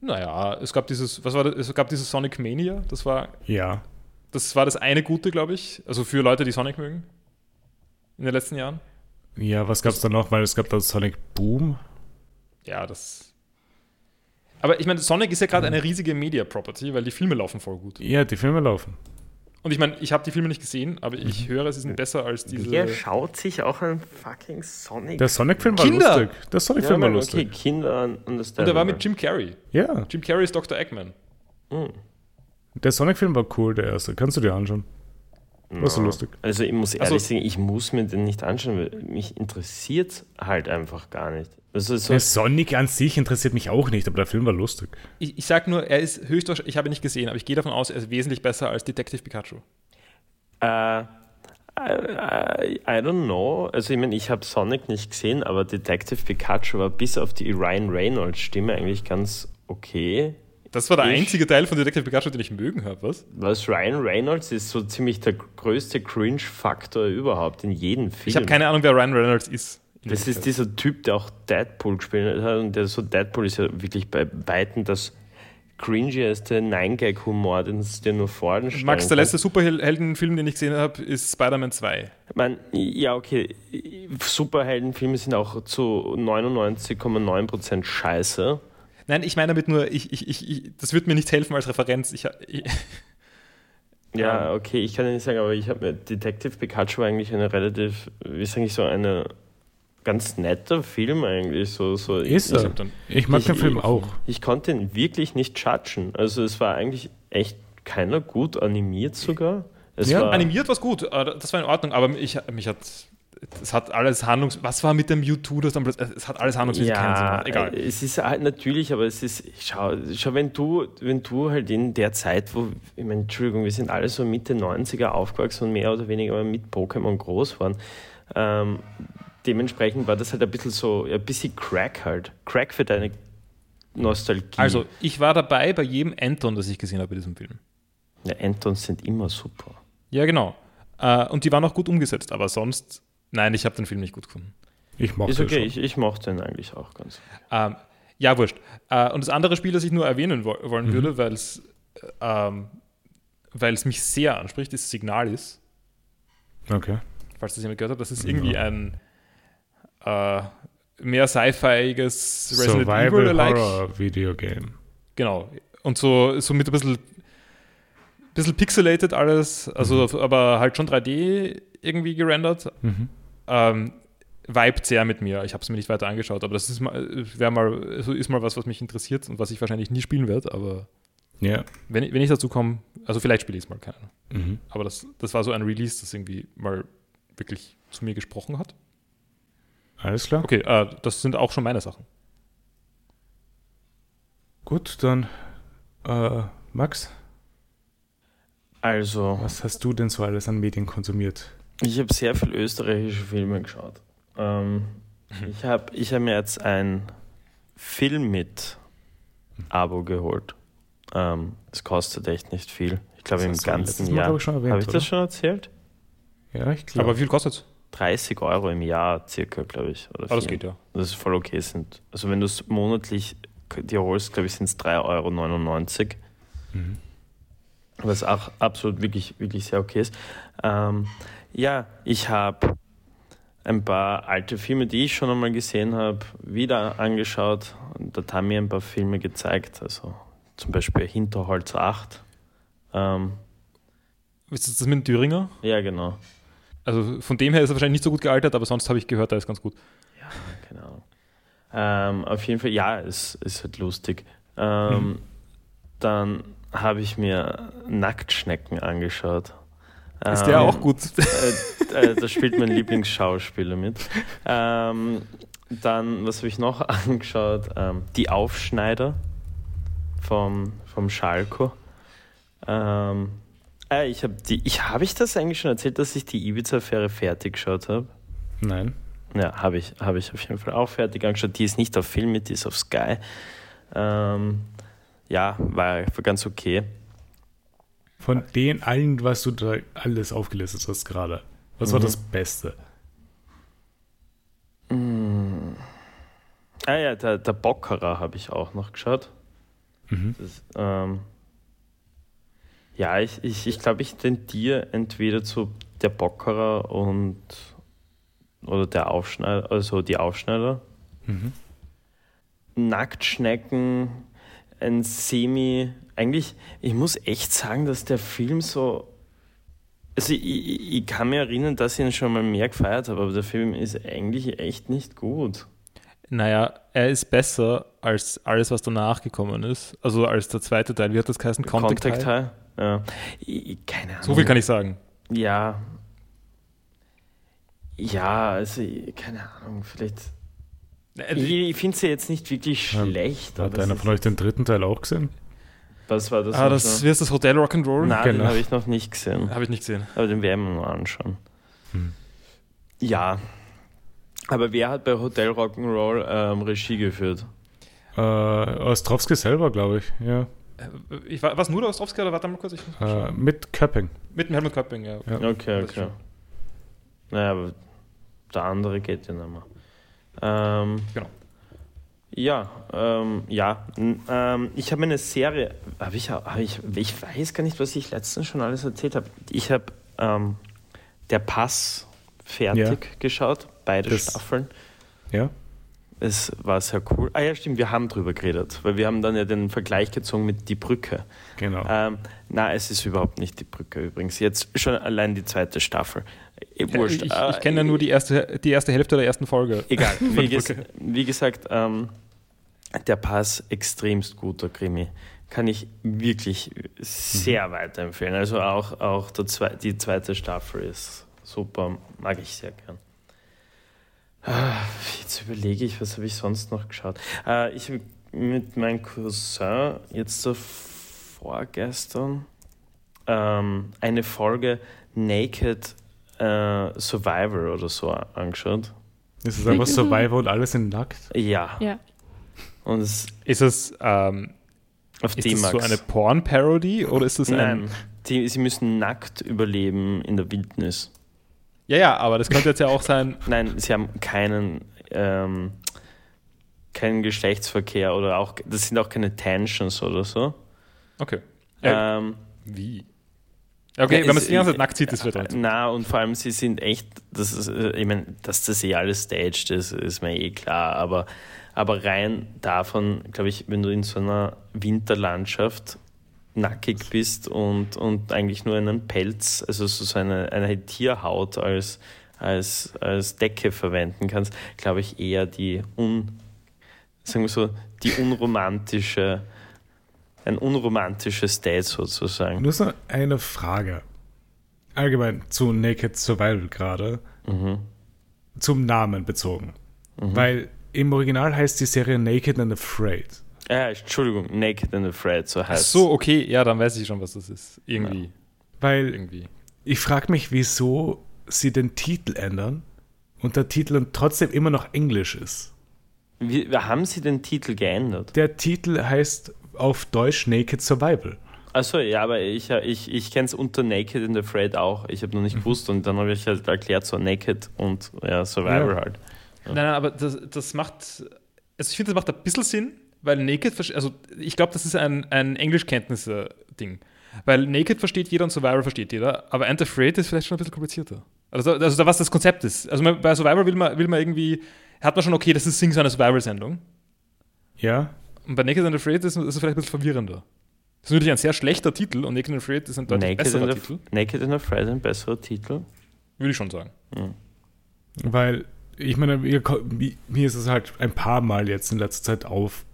Naja, es gab dieses, was war das? Es gab dieses Sonic Mania, das war. Ja. Das war das eine gute, glaube ich. Also für Leute, die Sonic mögen. In den letzten Jahren. Ja, was gab es da noch? Weil es gab da Sonic Boom. Ja, das aber ich meine, Sonic ist ja gerade eine riesige Media-Property, weil die Filme laufen voll gut. Ja, die Filme laufen. Und ich meine, ich habe die Filme nicht gesehen, aber ich mhm. höre, sie sind besser als diese. Wer schaut sich auch ein fucking Sonic? Der Sonic-Film war Kinder. lustig. Der Sonic-Film ja, war lustig. Okay, Kinder Und der war mit Jim Carrey. Ja. Jim Carrey ist Dr. Eggman. Mhm. Der Sonic-Film war cool, der erste. Kannst du dir anschauen. War so lustig. Also ich muss ehrlich also, sagen, ich muss mir den nicht anschauen, weil mich interessiert halt einfach gar nicht. Also so Sonic an sich interessiert mich auch nicht, aber der Film war lustig. Ich, ich sag nur, er ist höchstwahrscheinlich, ich habe ihn nicht gesehen, aber ich gehe davon aus, er ist wesentlich besser als Detective Pikachu. Äh, I, I don't know. Also ich meine, ich habe Sonic nicht gesehen, aber Detective Pikachu war bis auf die Ryan Reynolds Stimme eigentlich ganz okay. Das war der Ich- einzige Teil von Detective Pikachu, den ich mögen habe, was? Was Ryan Reynolds ist so ziemlich der größte Cringe-Faktor überhaupt in jedem Film. Ich habe keine Ahnung, wer Ryan Reynolds ist. Das ist dieser Typ, der auch Deadpool gespielt hat. Und der so Deadpool ist ja wirklich bei Weitem das cringieste Nine-Gag-Humor, den es dir nur vorstellen Max, der letzte Superheldenfilm, den ich gesehen habe, ist Spider-Man 2. Ich mein, ja, okay. Superheldenfilme sind auch zu 99,9% scheiße. Nein, ich meine damit nur, ich, ich, ich, ich, das wird mir nicht helfen als Referenz. Ich, ich, Ja, okay, ich kann ja nicht sagen, aber ich habe Detective Pikachu war eigentlich eine relativ, wie sage ich so, eine ganz netter Film eigentlich. So, so Ist ich, er? dann- Ich mag Ich- den Film ich- auch. ich konnte ihn wirklich nicht judgen. Also es war eigentlich echt keiner gut animiert sogar. Es Ja, war, animiert war gut, äh, das war in Ordnung, aber ich, mich hat. Es hat alles Handlungs. Was war mit dem Mewtwo, das dann plötzlich. Es hat alles Sinn Ja. Egal. es ist halt natürlich, aber es ist, schau, schau wenn, du, wenn du halt in der Zeit, wo, ich meine, Entschuldigung, wir sind alle so Mitte 90er aufgewachsen und mehr oder weniger mit Pokémon groß waren. Ähm, dementsprechend war das halt ein bisschen so, ein bisschen Crack halt. Crack für deine Nostalgie. Also, ich war dabei bei jedem Anton, das ich gesehen habe bei diesem Film. ja, Antons sind immer super. Ja, genau. Äh, und die waren auch gut umgesetzt, aber sonst. Nein, ich habe den Film nicht gut gefunden. Ich mochte Ist okay, ich, ich mochte ihn eigentlich auch ganz. Ähm, ja, wurscht. Äh, und das andere Spiel, das ich nur erwähnen wo wollen würde, weil es ähm, weil es mich sehr anspricht, ist Signalis. Okay. Falls das jemand gehört hat, das ist irgendwie ein äh, mehr sci-fiiges Resident Survival Evil-like. Horror Video Game. Genau. Und so, so mit ein bisschen, bisschen pixelated alles, also aber halt schon 3D irgendwie gerendert. Mhm. Ähm, vibet sehr mit mir. Ich habe es mir nicht weiter angeschaut, aber das ist mal, wäre mal, so ist mal was, was mich interessiert und was ich wahrscheinlich nie spielen werde. Aber Ja. wenn, ich- wenn ich dazu komme, also vielleicht spiele ich es mal, keine Ahnung. Mhm. Aber das, das war so ein Release, das irgendwie mal wirklich zu mir gesprochen hat. Alles klar. Okay, äh, das sind auch schon meine Sachen. Gut, dann äh, Max, Also, was hast du denn so alles an Medien konsumiert? Ich habe sehr viel österreichische Filme geschaut. Ähm, ich habe ich hab mir jetzt ein Film mit Abo geholt. Ähm, es kostet echt nicht viel. Ich glaube im ganzen Jahr. ich, Habe ich das schon erzählt? Ja, ich glaube. Aber wie viel kostet es? 30 Euro im Jahr circa, glaube ich. Oder Ah, das geht ja. Das ist voll okay. Sind. Also wenn du es monatlich dir holst, glaube ich, sind es 3,99 Euro. Mhm. was auch absolut wirklich, wirklich sehr okay ist. Ähm, ja, ich habe ein paar alte Filme, die ich schon einmal gesehen habe, wieder angeschaut. Und da haben mir ein paar Filme gezeigt. Also zum Beispiel Hinterholz 8. Ähm, Ist das mit dem Thüringer? ja, genau. Also von dem her ist er wahrscheinlich nicht so gut gealtert, aber sonst habe ich gehört, er ist ganz gut. Keine Ahnung. Ähm, auf jeden Fall, ja, es ist halt lustig. Ähm, Dann habe ich mir Nacktschnecken angeschaut. Ist der Ähm, auch gut? äh, äh, da spielt mein Lieblingsschauspieler mit. Ähm, dann, was habe ich noch angeschaut? Ähm, die Aufschneider vom, vom Schalko. Ähm, äh, ich habe die, ich habe ich das eigentlich schon erzählt, dass ich die Ibiza-Affäre fertig geschaut habe? Nein. Ja, habe ich, habe ich auf jeden Fall auch fertig angeschaut. Die ist nicht auf Film mit, die ist auf Sky. Ähm, ja, war, war ganz okay. Von den allen, was du da alles aufgelistet hast gerade, was war Mhm. das Beste? Ah ja, der, der Bockerer habe ich auch noch geschaut. Mhm. Das, ähm, ja, ich, ich, ich glaube, ich tendiere entweder zu der Bockerer und oder der Aufschneider, also die Aufschneider. Mhm. Nacktschnecken, ein Semi. Eigentlich, ich muss echt sagen, dass der Film so. Also, ich, ich, ich kann mir erinnern, dass ich ihn schon mal mehr gefeiert habe, aber der Film ist eigentlich echt nicht gut. Naja, er ist besser als alles, was danach gekommen ist. Also als der zweite Teil. Wie hat das geheißen? Contact, Contact High? High? Ja. Ich, ich- keine Ahnung. So viel kann ich sagen. Ja. Ja, also, ich- keine Ahnung, vielleicht. Ich, ich finde sie jetzt nicht wirklich Ja, schlecht. Hat aber einer von euch den dritten Teil auch gesehen? Was war das? Ah, das, wie heißt das Hotel Rock'n'Roll? Nein, Genau. den habe ich noch nicht gesehen. Habe ich nicht gesehen. Aber den werden wir mal anschauen. Hm. Ja. Aber wer hat bei Hotel Rock'n'Roll ähm, Regie geführt? Äh, Ostrowski selber, glaube ich, ja. ich, was nur der Ostrowski oder warte mal kurz? Ich, äh, mit Köpping. Mit dem Helmut Köpping, ja. ja. Okay, okay. Naja, aber der andere geht ja nicht mehr. Ähm, genau. Ja, ähm, ja. Ähm, ich habe eine Serie, hab ich, hab ich, ich weiß gar nicht, was ich letztens schon alles erzählt habe. Ich habe ähm, Der Pass fertig ja. geschaut, beide das, Staffeln. Ja. Es war sehr cool. Ah ja, stimmt, wir haben drüber geredet, weil wir haben dann ja den Vergleich gezogen mit Die Brücke. Genau. Ähm, na, es ist überhaupt nicht Die Brücke übrigens. Jetzt schon allein die zweite Staffel. Äh, wurscht. Ich, ich, ich kenne ja nur die erste, die erste Hälfte der ersten Folge. Egal. Wie, ges wie gesagt, ähm, der Pass extremst guter Krimi. Kann ich wirklich sehr mhm. weiterempfehlen. Also auch, auch Zwe die zweite Staffel ist super, mag ich sehr gern. Ah, jetzt überlege ich, was habe ich sonst noch geschaut? Ah, ich habe mit meinem Cousin jetzt so vorgestern ähm, eine Folge Naked äh, Survivor oder so angeschaut. Ist es einfach Survivor und alles sind nackt? Ja. ja. Und es ist es ähm, auf ist das so eine Porn-Parody oder ist das Nein, ein die, sie müssen nackt überleben in der Wildnis. Ja, ja, aber das könnte jetzt ja auch sein. Nein, sie haben keinen, ähm, keinen Geschlechtsverkehr oder auch, das sind auch keine Tensions oder so. Okay. Ähm, Wie? Okay, ja, wenn man es die ganze Zeit nackt sieht, das wird halt. Na, und vor allem, sie sind echt, das ist, äh, ich meine, dass das eh alles staged ist, ist mir eh klar, aber, aber rein davon, glaube ich, wenn du in so einer Winterlandschaft nackig bist und, und eigentlich nur einen Pelz, also so eine, eine Tierhaut als, als, als Decke verwenden kannst, glaube ich eher die un, sagen wir so, die unromantische, ein unromantisches Date sozusagen. Nur so eine Frage. Allgemein zu Naked Survival gerade. Mhm. Zum Namen bezogen. Mhm. Weil im Original heißt die Serie Naked and Afraid. Ja, Entschuldigung, Naked and Afraid, so heißt Ach so, okay, ja, dann weiß ich schon, was das ist. Irgendwie. Ja. Weil Irgendwie. ich frage mich, wieso sie den Titel ändern und der Titel dann trotzdem immer noch Englisch ist. Wie, haben sie den Titel geändert? Der Titel heißt auf Deutsch Naked Survival. Achso, ja, aber ich, ich, ich kenne es unter Naked and Afraid auch. Ich habe noch nicht mhm. gewusst und dann habe ich halt erklärt, so Naked und ja, Survival ja. halt. Nein, nein, aber das, das macht, also ich finde, das macht ein bisschen Sinn, weil Naked, also ich glaube, das ist ein, ein Englischkenntnisse-Ding. Weil Naked versteht jeder und Survivor versteht jeder, aber And Afraid ist vielleicht schon ein bisschen komplizierter. Also, also was das Konzept ist. Also bei Survivor will man, will man irgendwie, hat man schon, okay, das ist Sing so eine Survivor-Sendung. Ja. Und bei Naked and Afraid ist, ist es vielleicht ein bisschen verwirrender. Das ist natürlich ein sehr schlechter Titel und Naked and Afraid ist ein deutlich Naked besserer Titel. Naked and Afraid ein besserer Titel? Würde ich schon sagen. Mhm. Weil ich meine, mir ist es halt ein paar Mal jetzt in letzter Zeit auf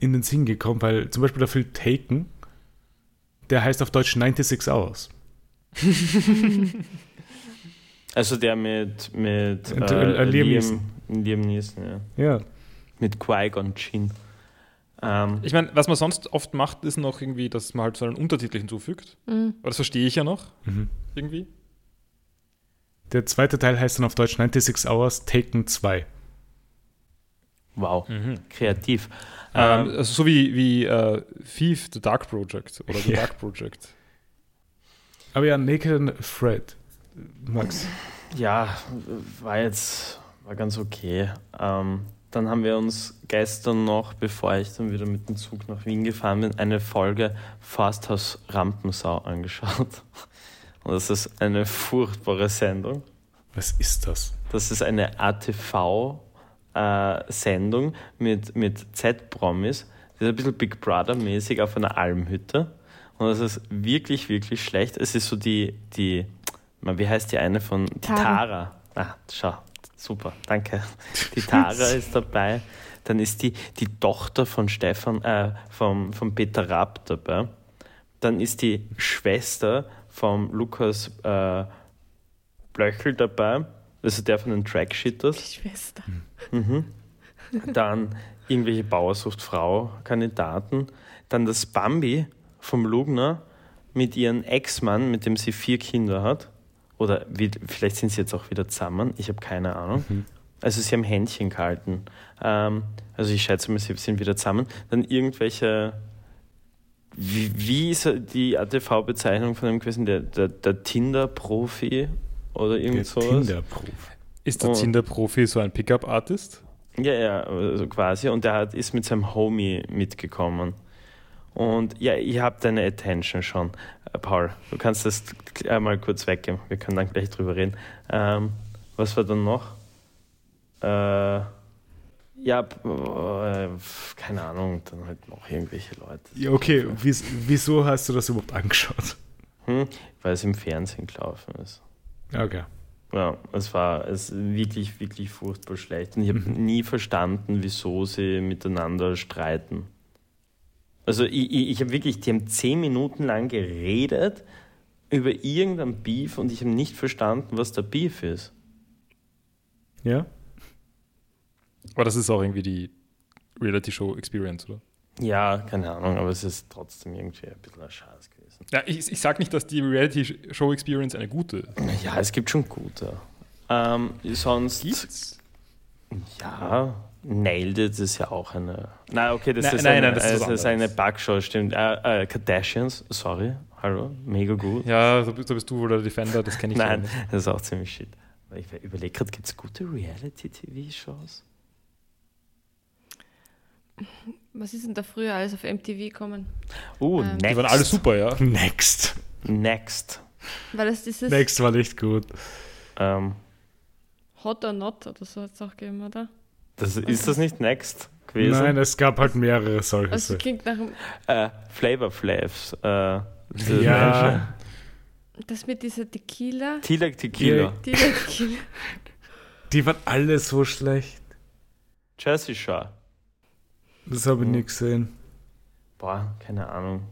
in den Sinn gekommen, weil zum Beispiel der Film Taken, der heißt auf Deutsch 96 Hours. also der mit, mit äh, äh, Liam, Liam, Liam Neeson, ja. ja. Mit Qui-Gon Jinn. Ähm, ich meine, was man sonst oft macht, ist noch irgendwie, dass man halt so einen Untertitel hinzufügt. Mhm. Aber das verstehe ich ja noch. Mhm. Irgendwie. Der zweite Teil heißt dann auf Deutsch 96 Hours Taken 2. Wow, mhm. kreativ. Ähm, ähm, also so wie, wie uh, Thief, The Dark Project oder The ja. Dark Project. Aber ja, Naked Fred, Max. Ja, war jetzt war ganz okay. Ähm, dann haben wir uns gestern noch, bevor ich dann wieder mit dem Zug nach Wien gefahren bin, eine Folge Forsthaus Rampensau angeschaut. Und das ist eine furchtbare Sendung. Was ist das? Das ist eine ATV-Sendung äh, mit, mit Z-Promis. Das ist ein bisschen Big Brother-mäßig auf einer Almhütte. Und das ist wirklich, wirklich schlecht. Es ist so die, die wie heißt die eine von, die Tara. Ah, schau, super, danke. Die Tara ist dabei. Dann ist die, die Tochter von Stefan, äh, vom, von Peter Rapp dabei. Dann ist die Schwester vom Lukas äh, Blöchel dabei, also der von den Trackshitters. Die Schwester. Mhm. Dann irgendwelche Bauersucht-Frau-Kandidaten. Dann das Bambi vom Lugner mit ihrem Ex-Mann, mit dem sie vier Kinder hat. Oder wie, vielleicht sind sie jetzt auch wieder zusammen, ich habe keine Ahnung. Mhm. Also sie haben Händchen gehalten. Ähm, also ich schätze mal, sie sind wieder zusammen. Dann irgendwelche wie, wie ist die ATV-Bezeichnung von dem gewesen? Der, der, der Tinder-Profi oder irgend der sowas? Tinder-Profi. Ist der oh. Tinder-Profi so ein Pickup-Artist? Ja, ja, also quasi. Und der hat, ist mit seinem Homie mitgekommen. Und ja, ich habe deine Attention schon. Äh, Paul, du kannst das einmal kurz weggeben. Wir können dann gleich drüber reden. Ähm, was war dann noch? Äh, ja, äh, keine Ahnung, dann halt noch irgendwelche Leute. Ja, okay, Wies, wieso hast du das überhaupt angeschaut? Hm? Weil es im Fernsehen gelaufen ist. Okay. Ja, es war es wirklich, wirklich furchtbar schlecht. Und ich habe mhm. nie verstanden, wieso sie miteinander streiten. Also ich, ich, ich habe wirklich, die haben zehn Minuten lang geredet über irgendein Beef und ich habe nicht verstanden, was der Beef ist. Ja. Aber das ist auch irgendwie die Reality-Show-Experience, oder? Ja, keine Ahnung, aber es ist trotzdem irgendwie ein bisschen ein Schatz gewesen. Ja, ich, ich sage nicht, dass die Reality-Show-Experience eine gute ist. Ja, es gibt schon gute. Ähm, sonst. Gibt's? Ja, Nailed It ist ja auch eine. Nein, okay, das nein, ist nein, eine, nein, das ist, ist eine Backshow, stimmt. Äh, äh, Kardashians, sorry. Hallo, mega gut. Ja, so bist du wohl der Defender, das kenne ich Nein, nicht. das ist auch ziemlich shit. Ich überlege gerade, gibt es gute Reality-TV-Shows? Was ist denn da früher alles auf MTV gekommen? Oh, ähm, Die waren alle super, ja. Next. Next. War das dieses Next war nicht gut. Ähm, Hot or Not oder so hat es auch gegeben, oder? Das, ist das nicht Next gewesen? Nein, es gab halt mehrere solche. Also klingt nach einem äh, Flavor Flavs. Äh, ja. Das mit dieser Tequila. Tila Tequila. Tila Tequila. Die waren alle so schlecht. Jersey Shore. Das habe ich hm. nicht gesehen. Boah, keine Ahnung.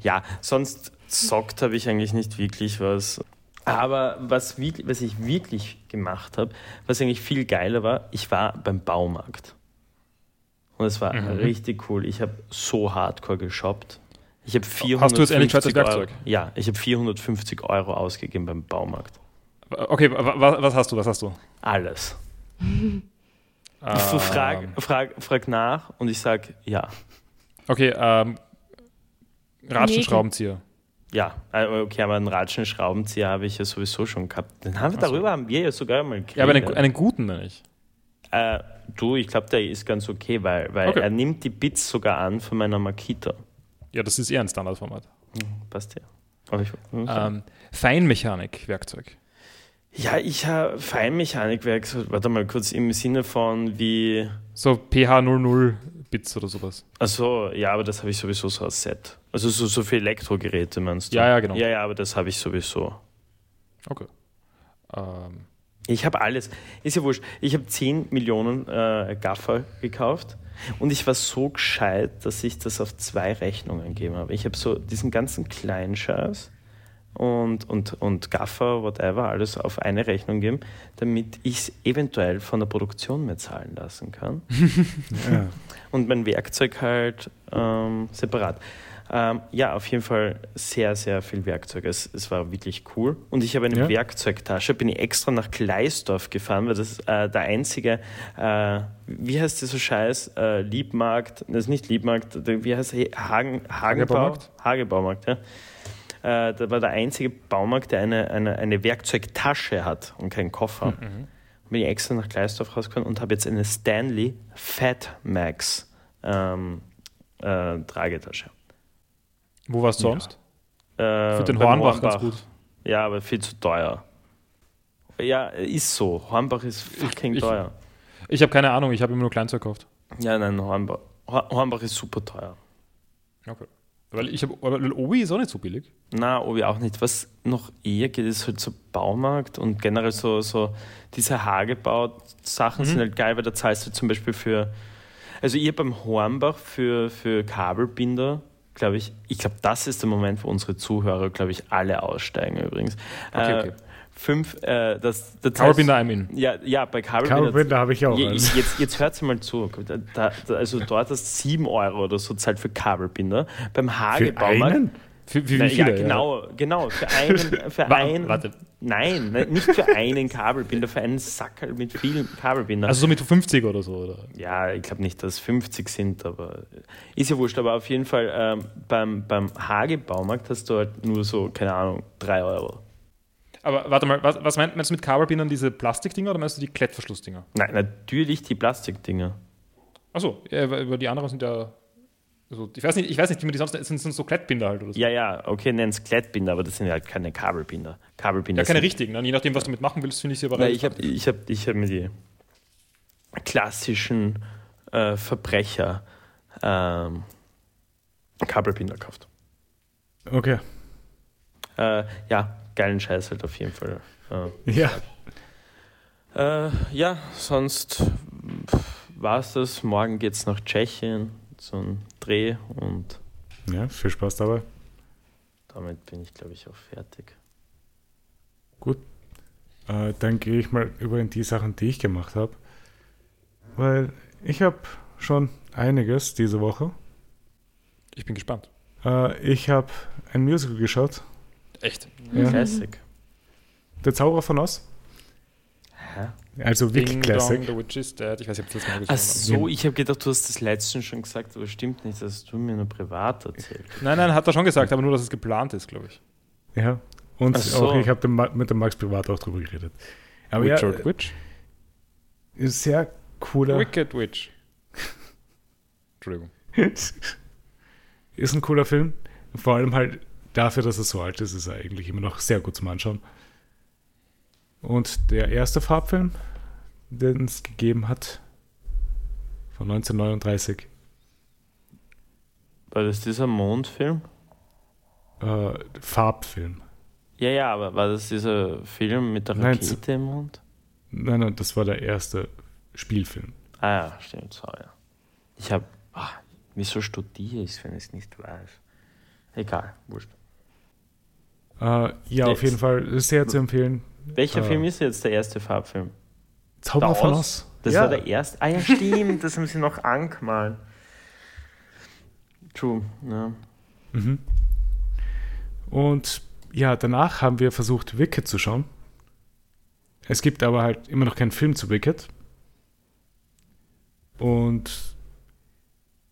Ja, sonst zockt habe ich eigentlich nicht wirklich was. Aber was, was ich wirklich gemacht habe, was eigentlich viel geiler war, ich war beim Baumarkt. Und es war mhm. richtig cool. Ich habe so hardcore geshoppt. Ich habe 450 Hast du jetzt endlich das Werkzeug? Euro, ja, ich habe 450 Euro ausgegeben beim Baumarkt. Okay, was hast du? Was hast du? Alles. frag, frag, frag nach und ich sage ja. Okay, ähm, Ratschenschraubenzieher. Ja, äh, okay, aber einen Ratschenschraubenzieher habe ich ja sowieso schon gehabt. Den haben wir, darüber haben wir ja sogar mal geredet. Ja, aber einen, einen guten nicht. Äh, du, ich glaube, der ist ganz okay, weil, weil okay. er nimmt die Bits sogar an von meiner Makita. Ja, das ist eher ein Standardformat. Mhm, passt ja. Ich, ähm, Feinmechanik-Werkzeug. Ja, ich habe Feinmechanik-Werkzeug, warte mal kurz, im Sinne von wie. So PH00 Bits oder sowas. Achso, ja, aber das habe ich sowieso so als Set. Also so, so für Elektrogeräte meinst du? Ja, ja, genau. Ja, ja, aber das habe ich sowieso. Okay. Ähm. Ich habe alles. Ist ja wurscht. Ich habe 10 Millionen äh, Gaffer gekauft und ich war so gescheit, dass ich das auf zwei Rechnungen gegeben habe. Ich habe so diesen ganzen kleinen Scheiß und, und, und Gaffer, whatever, alles auf eine Rechnung geben, damit ich es eventuell von der Produktion mehr zahlen lassen kann. ja. Und mein Werkzeug halt ähm, separat. Ähm, ja, auf jeden Fall sehr, sehr viel Werkzeug. Es, es war wirklich cool. Und ich habe eine ja. Werkzeugtasche, bin ich extra nach Gleisdorf gefahren, weil das äh, der einzige, äh, wie heißt dieser Scheiß? Äh, Liebmarkt, das ist nicht Liebmarkt, wie heißt? Hagen, Hagenbau? Hagebaumarkt, ja. Äh, das war der einzige Baumarkt, der eine, eine, eine Werkzeugtasche hat und keinen Koffer. Mhm. Bin ich extra nach Gleisdorf rausgekommen und habe jetzt eine Stanley Fat Max ähm, äh, Tragetasche. Wo warst du sonst? Ja. Äh, Für den Hornbach, Hornbach ganz gut. Ja, aber viel zu teuer. Ja, ist so. Hornbach ist fucking ich, teuer. Ich, ich habe keine Ahnung, ich habe immer nur Kleinzeug gekauft. Ja, nein, Hornbach, Hornbach ist super teuer. Okay. Weil ich habe, Obi ist auch nicht so billig. Na, Obi auch nicht. Was noch eher geht, ist halt so Baumarkt und generell so, so diese Hagebau-Sachen mhm. sind halt geil, weil da zahlst du zum Beispiel für, also ihr beim Hornbach für, für Kabelbinder glaube ich, ich glaube, das ist der Moment, wo unsere Zuhörer, glaube ich, alle aussteigen übrigens. Okay, okay. Äh, fünf, äh, das, das Kabelbinder, heißt, I mean. Ja, ja bei Kabelbinder. Kabelbinder habe ich auch. Je, jetzt jetzt hört mal zu. Da, da, also dort hast du sieben Euro oder so zahlt für Kabelbinder. Beim Hagebaumarkt. Für, für Na, wie viele? ja, genau, genau. Für einen, für einen, warte. nein, ne, nicht für einen Kabelbinder, für einen Sackerl mit vielen Kabelbindern. Also so mit 50 oder so, oder? ja, ich glaube nicht, dass es 50 sind, aber ist ja wurscht. Aber auf jeden Fall ähm, beim, beim Hage-Baumarkt hast du halt nur so, keine Ahnung, 3 Euro. Aber warte mal, was, was meinst, meinst du mit Kabelbindern diese Plastikdinger oder meinst du die Klettverschlussdinger? Nein, natürlich die Plastikdinger. Achso, ja, weil weil die anderen sind ja. Also, ich, weiß nicht, ich weiß nicht, wie man die sonst. Sind, sind so Klettbinder halt oder so? Ja, ja, okay, nenn es Klettbinder, aber das sind halt keine Kabelbinder. Kabelbinder Ja, keine sind, richtigen. Ne? Je nachdem, was du mitmachen willst, finde ich sie aber Nein, ich habe ich hab, ich hab mir die klassischen äh, Verbrecher ähm, Kabelbinder gekauft. Okay. Äh, ja, geilen Scheiß halt auf jeden Fall. Äh, Ja. Äh, ja, sonst war es das. Morgen geht es nach Tschechien zum Dreh und Ja, viel Spaß dabei. damit bin ich, glaube ich, auch fertig. Äh, dann gehe ich mal über in die Sachen, die ich gemacht habe. Weil ich habe schon einiges diese Woche. Ich bin gespannt. Äh, ich habe ein Musical geschaut. Echt? Ja. Classic. Der Zauberer von Oz. Hä? Also Vic Ding Classic. Dong, the Witch is dead. Ich weiß nicht, ob das mal Ach so, ich habe gedacht, du hast das letzten schon gesagt, aber stimmt nicht, das hast du mir nur privat erzählt. Nein, nein, hat er schon gesagt, aber nur, dass es geplant ist, glaube ich. Ja. Und so. auch ich habe mit dem Max privat auch drüber geredet. Aber Richard ja, Witch? ist sehr cooler. Wicked Witch. Entschuldigung. ist ein cooler Film. Vor allem halt dafür, dass er so alt ist, ist er eigentlich immer noch sehr gut zum Anschauen. Und der erste Farbfilm, den es gegeben hat, von 1939, War das dieser Mondfilm? äh, Farbfilm. Ja, ja, aber war das dieser Film mit der Nein, Rakete im Mond? Nein, nein, das war der erste Spielfilm. Ah ja, stimmt, so, ja. Ich habe, wieso studiere ich es, wenn ich es nicht weiß? Egal, wurscht. Äh, ja, auf jeden Fall ist sehr zu empfehlen. Welcher Ah. Film ist jetzt der erste Farbfilm? Zauberer von? Oz. Das ja. war der erste. Ah ja, stimmt, das haben sie noch angemalt. True, ja. Mhm. Und ja, danach haben wir versucht, Wicked zu schauen. Es gibt aber halt immer noch keinen Film zu Wicked. Und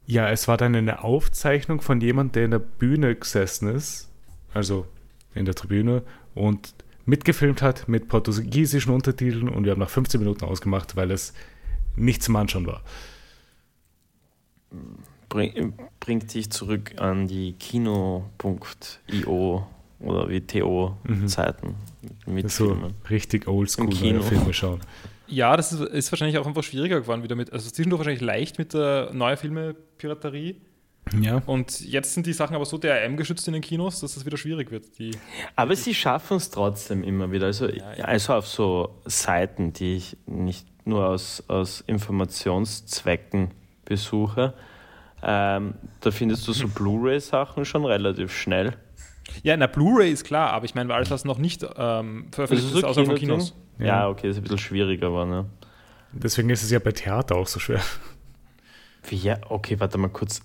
ja, es war dann eine Aufzeichnung von jemand, der in der Bühne gesessen ist, also in der Tribüne, und mitgefilmt hat mit portugiesischen Untertiteln und wir haben nach 15 Minuten ausgemacht, weil es nicht zum Anschauen war. Bring, bringt dich zurück an die Kino.io oder wie TO-Zeiten mit so Filmen. richtig oldschool Kino. Filme schauen. Ja, das ist, ist wahrscheinlich auch einfach schwieriger geworden wieder mit. Also zwischendurch wahrscheinlich leicht mit der neuen Filme-Piraterie. Ja. Und jetzt sind die Sachen aber so DRM geschützt in den Kinos, dass es wieder schwierig wird. Die, Aber sie schaffen es trotzdem immer wieder. Also, Ja, ja. also auf so Seiten, die ich nicht nur aus, aus Informationszwecken besuche, ähm, da findest du so Blu-ray-Sachen schon relativ schnell. ja, na, Blu-ray ist klar, aber ich meine, weil alles, was noch nicht ähm, veröffentlicht ist, außer von Kinoding? Kinos. Ja. Ja. okay, ist ein bisschen schwieriger, aber ne? Deswegen ist es ja bei Theater auch so schwer. Wie, ja, okay, warte mal kurz.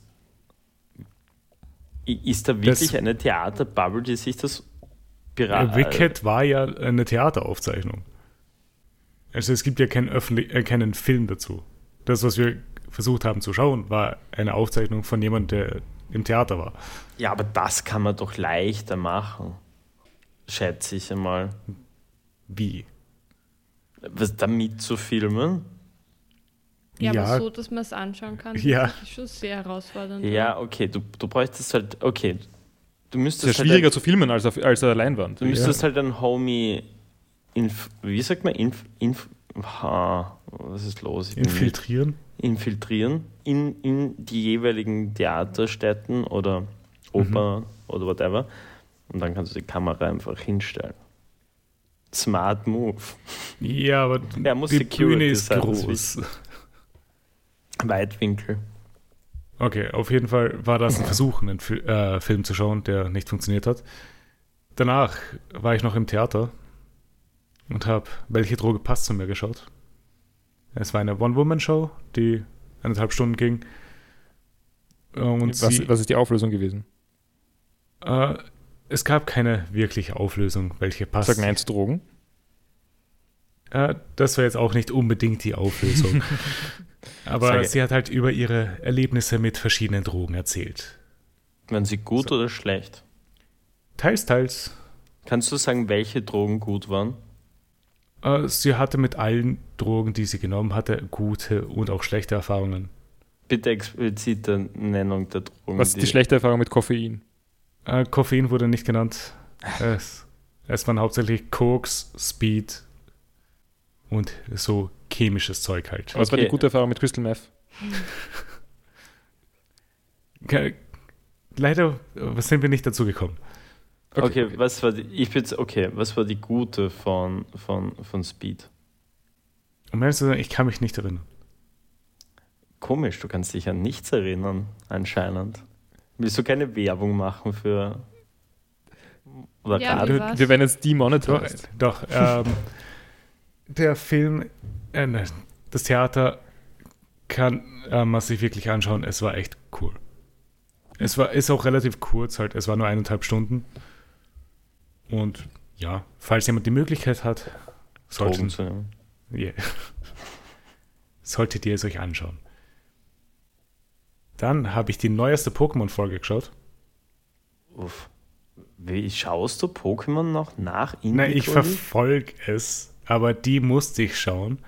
Ist da wirklich Das- eine Theaterbubble, die sich das Pirat. Äh, Wicked war ja eine Theateraufzeichnung. Also es gibt ja keinen, öffentlich, äh, keinen Film dazu. Das, was wir versucht haben zu schauen, war eine Aufzeichnung von jemandem, der im Theater war. Ja, aber das kann man doch leichter machen. Schätze ich einmal. Wie? Was damit zu filmen? Ja, Ja. aber so, dass man es anschauen kann, Ja. ist schon sehr herausfordernd. Ja, okay, du, du bräuchtest halt, okay, du Es müsstest ist ja halt schwieriger ein, zu filmen als auf, als eine Leinwand. du müsstest halt ein Homie, inf, wie sagt man, inf, inf, ha, was ist los? Ich Infiltrieren? infiltrieren in, in die jeweiligen Theaterstätten oder Oper oder whatever. Und dann kannst du die Kamera einfach hinstellen. Smart Move. Ja, aber Ja, muss die Security Bühne ist groß. Weitwinkel. Okay, auf jeden Fall war das ein Versuch, einen Fi äh, Film zu schauen, der nicht funktioniert hat. Danach war ich noch im Theater und habe Welche Droge passt zu mir geschaut. Es war eine One-Woman-Show, die eineinhalb Stunden ging. Und Was, sie, was ist die Auflösung gewesen? Äh, es gab keine wirkliche Auflösung, welche passt. Sag nein zu Drogen. Äh, das war jetzt auch nicht unbedingt die Auflösung. Aber sie hat halt über ihre Erlebnisse mit verschiedenen Drogen erzählt. Waren sie gut so. oder schlecht? Teils, teils. Kannst du sagen, welche Drogen gut waren? Äh, sie hatte mit allen Drogen, die sie genommen hatte, gute und auch schlechte Erfahrungen. Bitte explizite Nennung der Drogen. Was ist die schlechte Erfahrung mit Koffein? Äh, Koffein wurde nicht genannt. Es, es waren hauptsächlich Koks, Speed und so chemisches Zeug halt. Was okay. war die gute Erfahrung mit Crystal Meth? Leider sind wir nicht dazu gekommen. Okay, okay, okay. was war die, ich bin, okay, was war die gute von, von, von Speed? Um ehrlich zu sagen, ich kann mich nicht erinnern. Komisch, du kannst dich an nichts erinnern, anscheinend. Willst du keine Werbung machen für. Oder ja? Wir werden jetzt demonetized. Doch, doch ähm, der Film, äh, ne, das Theater kann äh, man sich wirklich anschauen. Es war echt cool. Es war, ist auch relativ kurz, halt. Es war nur eineinhalb Stunden. Und ja, falls jemand die Möglichkeit hat, sollten, yeah, solltet ihr es euch anschauen. Dann habe ich die neueste Pokémon-Folge geschaut. Uff. Wie schaust du Pokémon noch nach? Nein, ich verfolge es, aber die musste ich schauen.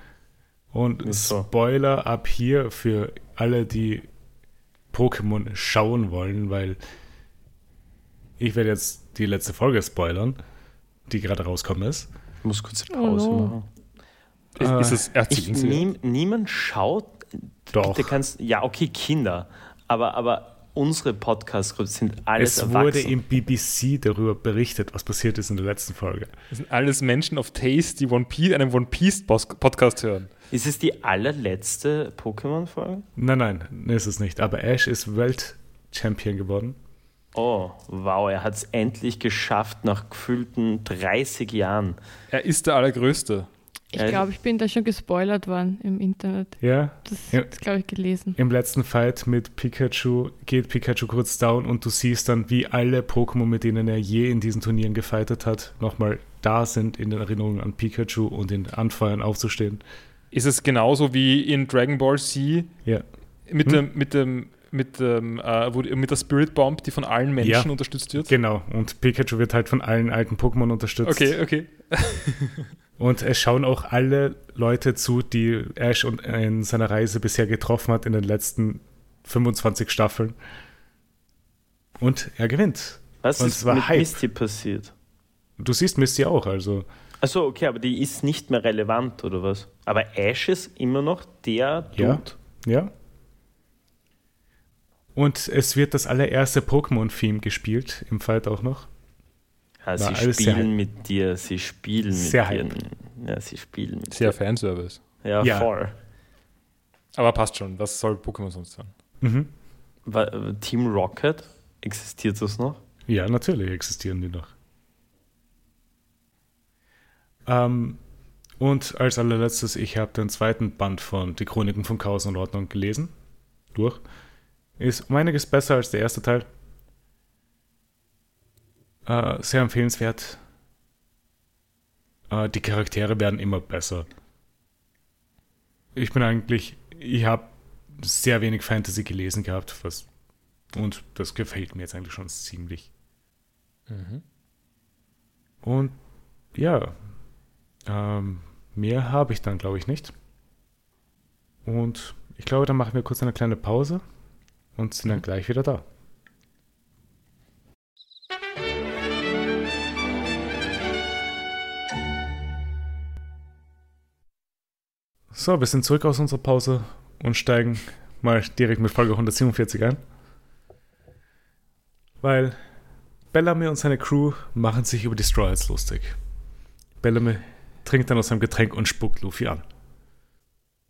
Und so. Spoiler ab hier für alle, die Pokémon schauen wollen, weil ich werde jetzt die letzte Folge spoilern, die gerade rauskommen ist. Ich muss kurz eine Pause oh no. machen. Ist, äh, ist es? Nie, niemand schaut. Doch. Kannst, ja, okay, Kinder. Aber, aber unsere Podcast-Groups sind alles Es erwachsen. wurde im BBC darüber berichtet, was passiert ist in der letzten Folge. Das sind alles Menschen of Taste, die One Piece, einen One Piece Podcast hören. Ist es die allerletzte Pokémon-Folge? Nein, nein, ist es nicht. Aber Ash ist Welt-Champion geworden. Oh, wow, er hat es endlich geschafft nach gefühlten 30 Jahren. Er ist der Allergrößte. Ich glaube, ich bin da schon gespoilert worden im Internet. Ja. Das ja. glaube ich, gelesen. Im letzten Fight mit Pikachu geht Pikachu kurz down und du siehst dann, wie alle Pokémon, mit denen er je in diesen Turnieren gefightet hat, nochmal da sind in den Erinnerungen an Pikachu und in Anfeuern aufzustehen. Ist es genauso wie in Dragon Ball Z? Ja. Mit, hm? dem, mit dem mit, ähm, äh, wo, mit der Spirit Bomb, die von allen Menschen ja, unterstützt wird. Genau, und Pikachu wird halt von allen alten Pokémon unterstützt. Okay, okay. und es schauen auch alle Leute zu, die Ash in seiner Reise bisher getroffen hat in den letzten 25 Staffeln. Und er gewinnt. Was und ist mit Hype. Misty passiert? Du siehst Misty auch, also. Achso, okay, aber die ist nicht mehr relevant, oder was? Aber Ash ist immer noch der Dude. Ja, ja. Und es wird das allererste Pokémon-Theme gespielt, im Fight auch noch. Ja, sie spielen mit dir, sie spielen sehr mit dir. Ja, sie spielen mit Sehr dir. Fanservice. Ja, ja, voll. Aber passt schon, was soll Pokémon sonst sein? Mhm. Team Rocket, existiert das noch? Ja, natürlich existieren die noch. Ähm, und als allerletztes, ich habe den zweiten Band von Die Chroniken von Chaos und Ordnung gelesen. Durch. Ist um einiges besser als der erste Teil. Äh, sehr empfehlenswert. Äh, die Charaktere werden immer besser. Ich bin eigentlich, ich habe sehr wenig Fantasy gelesen gehabt, was und das gefällt mir jetzt eigentlich schon ziemlich. Mhm. Und ja, ähm, mehr habe ich dann, glaube ich, nicht. Und ich glaube, dann machen wir kurz eine kleine Pause und sind dann gleich wieder da. So, wir sind zurück aus unserer Pause und steigen mal direkt mit Folge 147 ein. Weil Bellamy und seine Crew machen sich über die Straws lustig. Bellamy trinkt dann aus seinem Getränk und spuckt Luffy an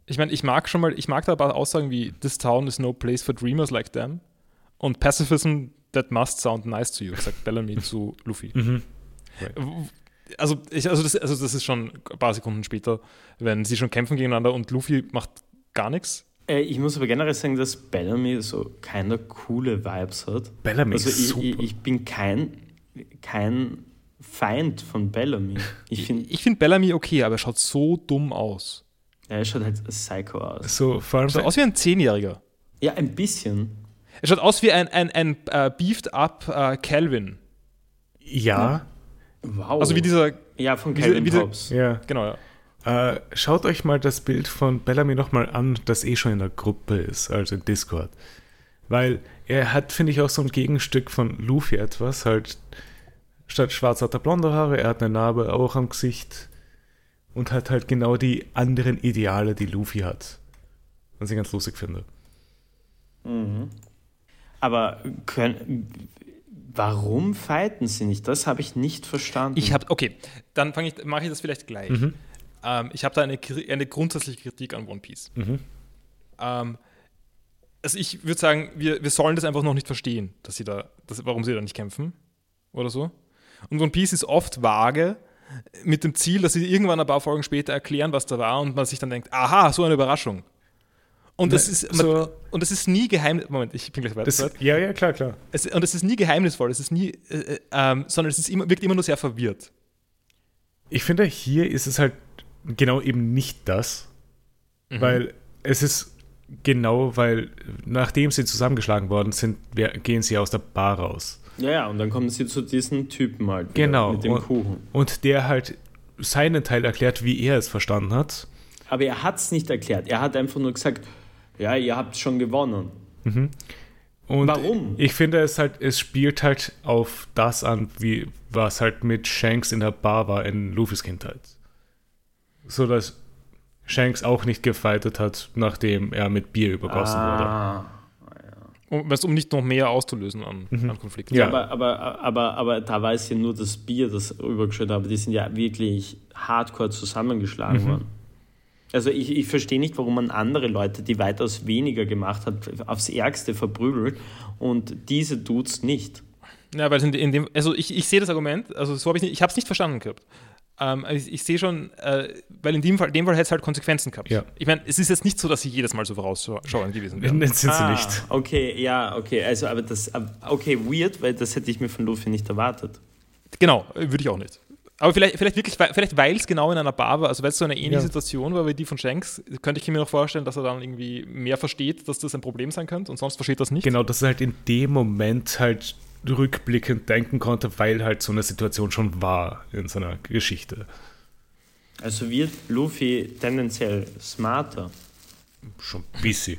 ich meine, ich mag schon mal, ich mag da ein paar Aussagen wie This town is no place for dreamers like them und Pacifism that must sound nice to you, sagt Bellamy zu Luffy. Mhm. Right. Also, ich, also, das, also das ist schon ein paar Sekunden später, wenn sie schon kämpfen gegeneinander und Luffy macht gar nichts Äh, ich muss aber generell sagen, dass Bellamy so keine coole Vibes hat. Bellamy also ist ich, super. Ich, ich bin kein, kein Feind von Bellamy. Ich finde, Ich finde Bellamy okay, aber er schaut so dumm aus. er schaut halt psycho aus. so, vor allem Er schaut aus wie ein Zehnjähriger. Ja, ein bisschen. Er schaut aus wie ein, ein, ein äh, beefed up äh, Calvin. ja, Wow. Also wie dieser, ja, von Calvin diese- Hobbes. ja. genau, ja. Äh, schaut euch mal das Bild von Bellamy nochmal an, das eh schon in der Gruppe ist, also in Discord. Weil er hat, finde ich, auch so ein Gegenstück von Luffy etwas. Halt, statt schwarz hat er blonde Haare, er hat eine Narbe auch am Gesicht und hat halt genau die anderen Ideale, die Luffy hat. Was ich ganz lustig finde. Mhm. Aber können, warum fighten sie nicht? Das habe ich nicht verstanden. Ich habe, okay, dann fange ich, mache ich das vielleicht gleich. Mhm. Ähm, ich habe da eine, eine grundsätzliche Kritik an One Piece. Mhm. Ähm, also ich würde sagen, wir, wir sollen das einfach noch nicht verstehen, dass sie da, dass, warum sie da nicht kämpfen oder so. Und One Piece ist oft vage mit dem Ziel, dass sie irgendwann ein paar Folgen später erklären, was da war und man sich dann denkt, aha, so eine Überraschung. Und das ist so- und das ist nie geheim. Moment, ich bin gleich weiter. Das, ja, ja, klar, klar. Es, und es ist nie geheimnisvoll, es ist nie, äh, äh, ähm, sondern es ist immer, wirkt immer nur sehr verwirrt. Ich finde, hier ist es halt genau eben nicht das, Mhm. weil es ist genau, weil nachdem sie zusammengeschlagen worden sind, gehen sie aus der Bar raus. ja, ja, und dann kommen sie zu diesem Typen halt. wieder Genau. Mit dem und, Kuchen. Und der halt seinen Teil erklärt, wie er es verstanden hat. Aber er hat es nicht erklärt. Er hat einfach nur gesagt, ja, ihr habt schon gewonnen. Und Warum? Ich finde es halt, es spielt halt auf das an, wie was halt mit Shanks in der Bar war in Luffys Kindheit. So dass Shanks auch nicht gefightet hat, nachdem er mit Bier übergossen wurde. Ah. Um, weißt, um nicht noch mehr auszulösen an, an Konflikten. Ja. Aber, aber, aber, aber da war es ja nur das Bier, das übergeschüttet aber die sind ja wirklich hardcore zusammengeschlagen worden. Also ich, ich verstehe nicht, warum man andere Leute, die weitaus weniger gemacht hat, aufs Ärgste verprügelt und diese Dudes nicht. Ja, weil in, in dem, also ich, ich sehe das Argument, also so habe ich nicht, ich habe es nicht verstanden gehabt. Ähm, ich, ich sehe schon, äh, weil in dem Fall, dem Fall hätte es halt Konsequenzen gehabt. Ja. Ich meine, es ist jetzt nicht so, dass sie jedes Mal so vorausschauend gewesen wären. Nein, sind sie ah, nicht. Okay, ja, okay. Also, aber das, okay, weird, weil das hätte ich mir von Luffy nicht erwartet. Genau, äh, würde ich auch nicht. Aber vielleicht, vielleicht wirklich, weil- vielleicht weil es genau in einer Bar war, also weil es so eine ähnliche Ja. Situation war wie die von Shanks, könnte ich mir noch vorstellen, dass er dann irgendwie mehr versteht, dass das ein Problem sein könnte und sonst versteht das nicht. Genau, dass er halt in dem Moment halt rückblickend denken konnte, weil halt so eine Situation schon war in seiner Geschichte. Also wird Luffy tendenziell smarter. Schon ein bisschen.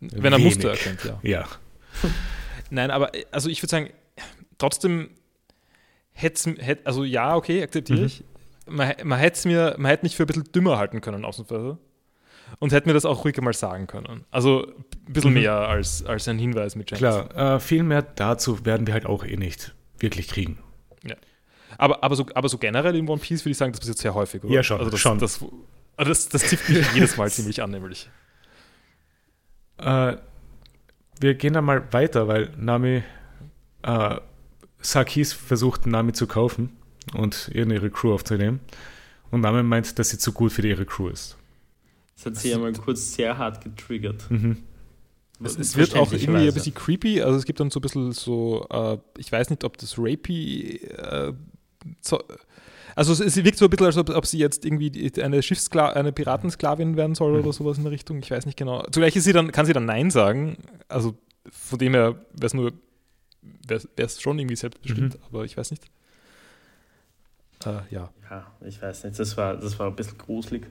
Wenn er Wenig. Muster erkennt, ja. Ja. Nein, aber äh, also ich würde sagen, trotzdem hätte hätt, also ja, okay, akzeptiere Mhm. ich. Man, man hätte es mir, man hätte mich für ein bisschen dümmer halten können, ausnahmsweise. Und hätte mir das auch ruhig mal sagen können. Also ein bisschen Mhm. mehr als, als ein Hinweis mit James. Klar, äh, viel mehr dazu werden wir halt auch eh nicht wirklich kriegen. Aber, aber, so, aber so generell in One Piece würde ich sagen, das passiert sehr häufig, oder? Ja, schon, Also das, schon. Das, also das, das zieht mich jedes Mal ziemlich an, nämlich. Äh, wir gehen dann mal weiter, weil Nami, äh, Sakis versucht Nami zu kaufen und in ihre Crew aufzunehmen. Und Nami meint, dass sie zu gut für ihre Crew ist. Das hat sie ja mal kurz sehr hart getriggert. Mhm. Es, es wird auch irgendwie ein bisschen creepy. Also es gibt dann so ein bisschen so, äh, ich weiß nicht, ob das rapey. Äh, so, also es, es wirkt so ein bisschen, als ob, ob sie jetzt irgendwie eine Schiffskla eine Piratensklavin werden soll oder sowas in der Richtung. Ich weiß nicht genau. Zugleich ist sie dann, kann sie dann Nein sagen. Also von dem her wäre es nur, wäre es schon irgendwie selbstbestimmt, aber ich weiß nicht. Äh, ja. Ja, ich weiß nicht, das war, das war ein bisschen gruselig.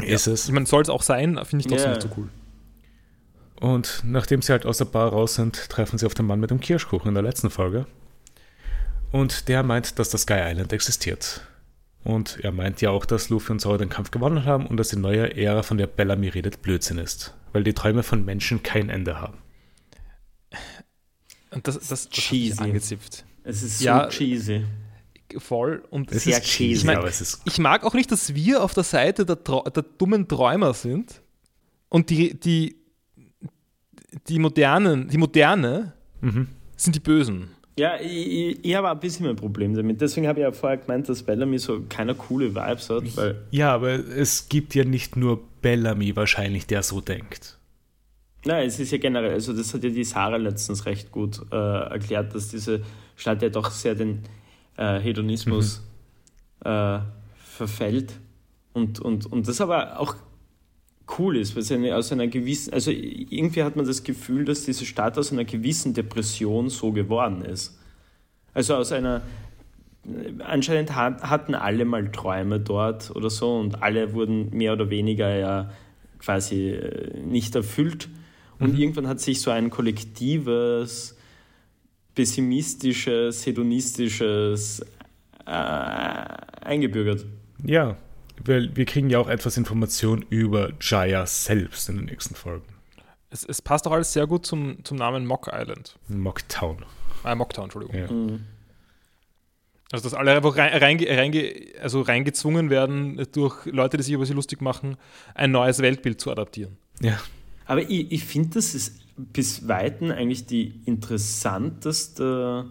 Ist Ich es. meine, soll es auch sein, finde ich trotzdem Ja. nicht so cool. Und nachdem sie halt aus der Bar raus sind, treffen sie auf den Mann mit dem Kirschkuchen in der letzten Folge. Und der meint, dass das Sky Island existiert. Und er meint ja auch, dass Luffy und Zoro den Kampf gewonnen haben und dass die neue Ära, von der Bellamy redet, Blödsinn ist. Weil die Träume von Menschen kein Ende haben. Und das, das, das Cheesy. angezipft. Es ist so Ja. cheesy. Voll. Und Es Sehr ist cheesy, cheesy, mein- aber es ist ich mag auch nicht, dass wir auf der Seite der, der dummen Träumer sind und die, die, die modernen, die moderne Mhm. sind die Bösen. Ja, ich, ich, ich habe ein bisschen mein Problem damit. Deswegen habe ich ja vorher gemeint, dass Bellamy so keine coole Vibes hat, weil Ja, aber es gibt ja nicht nur Bellamy wahrscheinlich, der so denkt. Nein, es ist ja generell, also das hat ja die Sarah letztens recht gut äh, erklärt, dass diese Stadt ja doch sehr den äh, Hedonismus mhm. äh, verfällt und, und, und das aber auch cool ist, weil es aus einer gewissen, also irgendwie hat man das Gefühl, dass diese Stadt aus einer gewissen Depression so geworden ist. Also aus einer, anscheinend hatten alle mal Träume dort oder so und alle wurden mehr oder weniger ja quasi äh, nicht erfüllt. Und mhm. irgendwann hat sich so ein kollektives, pessimistisches, hedonistisches äh, eingebürgert. Ja, weil wir kriegen ja auch etwas Information über Jaya selbst in den nächsten Folgen. Es, es passt auch alles sehr gut zum, zum Namen Mock Island. Mocktown. Ah, Mocktown, Entschuldigung. Ja. Mhm. Also, dass alle einfach rein, rein, also reingezwungen werden, durch Leute, die sich über sie lustig machen, ein neues Weltbild zu adaptieren. Ja. Aber ich, ich finde, das ist bis Weiten eigentlich die interessanteste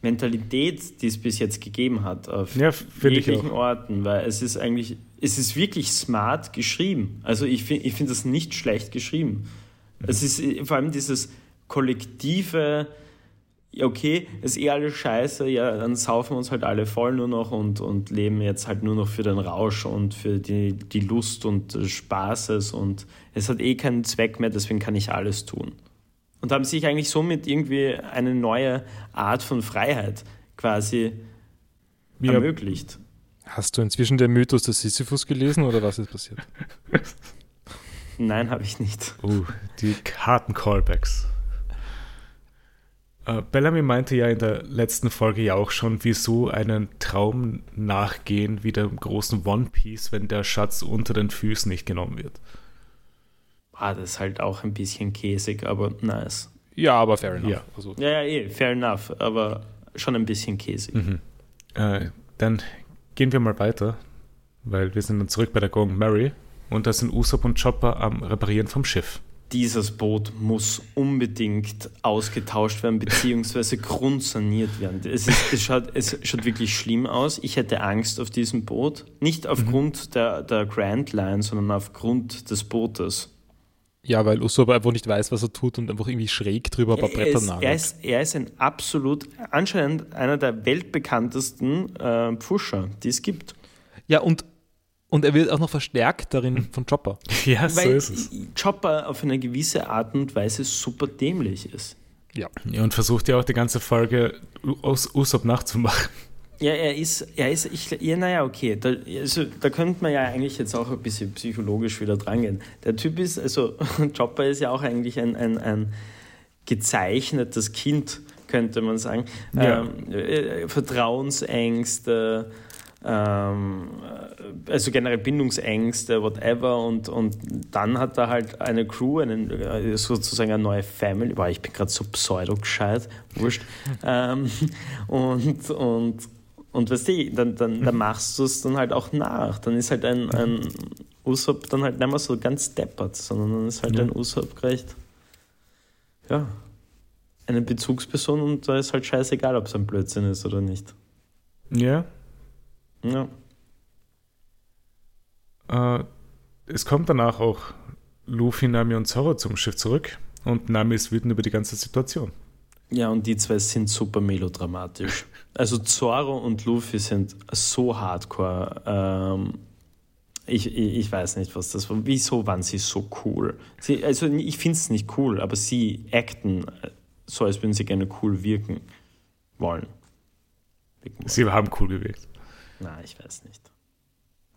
Mentalität, die es bis jetzt gegeben hat, auf ja, jeglichen Orten, weil es ist eigentlich, es ist wirklich smart geschrieben. Also ich finde ich find das nicht schlecht geschrieben. Es ist vor allem dieses kollektive, ja, okay, ist eh alles scheiße, ja, dann saufen wir uns halt alle voll nur noch und, und leben jetzt halt nur noch für den Rausch und für die, die Lust und Spaßes und es hat eh keinen Zweck mehr, deswegen kann ich alles tun. Und haben sich eigentlich somit irgendwie eine neue Art von Freiheit quasi ja. ermöglicht. Hast du inzwischen den Mythos des Sisyphus gelesen oder was ist passiert? Nein, habe ich nicht. Oh, die harten Callbacks. Bellamy meinte ja in der letzten Folge ja auch schon, wieso einen Traum nachgehen wie dem großen One Piece, wenn der Schatz unter den Füßen nicht genommen wird. Ah, das ist halt auch ein bisschen käsig, aber nice. Ja, aber fair enough. Ja, also. ja, ja eh, fair enough, aber schon ein bisschen käsig. Mhm. Äh, dann gehen wir mal weiter, weil wir sind dann zurück bei der Going Mary und da sind Usopp und Chopper am Reparieren vom Schiff dieses Boot muss unbedingt ausgetauscht werden, beziehungsweise grundsaniert werden. Es, ist, es, schaut, es schaut wirklich schlimm aus. Ich hätte Angst auf diesem Boot. Nicht aufgrund mhm. der, der Grand Line, sondern aufgrund des Bootes. Ja, weil Usopp einfach nicht weiß, was er tut und einfach irgendwie schräg drüber ein paar Bretter nagelt. Er ist, er ist ein absolut, anscheinend einer der weltbekanntesten äh, Pfuscher, die es gibt. Ja, und und er wird auch noch verstärkt darin von Chopper. Ja, so ist es. Chopper auf eine gewisse Art und Weise super dämlich ist. Ja. ja und versucht ja auch die ganze Folge aus Usopp nachzumachen. Ja, er ist, er ist, ich, ja, naja, okay, da, also, da könnte man ja eigentlich jetzt auch ein bisschen psychologisch wieder drangehen. Der Typ ist, also Chopper ist ja auch eigentlich ein, ein, ein gezeichnetes Kind, könnte man sagen. Ja. Ähm, äh, Vertrauensängste, ähm, also generell Bindungsängste, whatever. Und, und dann hat er halt eine Crew, einen, äh, sozusagen eine neue Family. Boah, ich bin gerade so pseudo-gescheit, wurscht. ähm, und, und, und weißt du, dann, dann, dann machst du es dann halt auch nach. Dann ist halt ein, ein Usopp dann halt nicht mehr so ganz deppert, sondern dann ist halt ja. ein Usopp recht, ja, eine Bezugsperson und da ist halt scheißegal, ob es ein Blödsinn ist oder nicht. Ja, ja. Äh, es kommt danach auch Luffy, Nami und Zoro zum Schiff zurück und Nami ist wütend über die ganze Situation. Ja, und die zwei sind super melodramatisch. Also Zoro und Luffy sind so hardcore. Ähm, ich, ich, weiß nicht, was das war. Wieso waren sie so cool? Sie, also ich finde es nicht cool, aber sie acten so, als würden sie gerne cool wirken wollen. Sie haben cool gewirkt. Na, ich weiß nicht.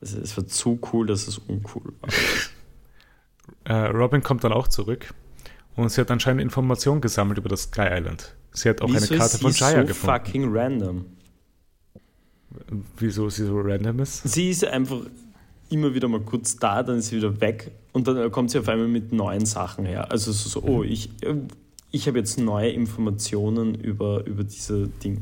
Es, es wird zu cool, dass es uncool war. äh, Robin kommt dann auch zurück und sie hat anscheinend Informationen gesammelt über das Sky Island. Sie hat auch Wieso eine Karte von Jaya so gefunden. fucking random. Wieso sie so random ist? Sie ist einfach immer wieder mal kurz da, dann ist sie wieder weg und dann kommt sie auf einmal mit neuen Sachen her. Also so, so oh, ich, ich habe jetzt neue Informationen über, über diese Dinge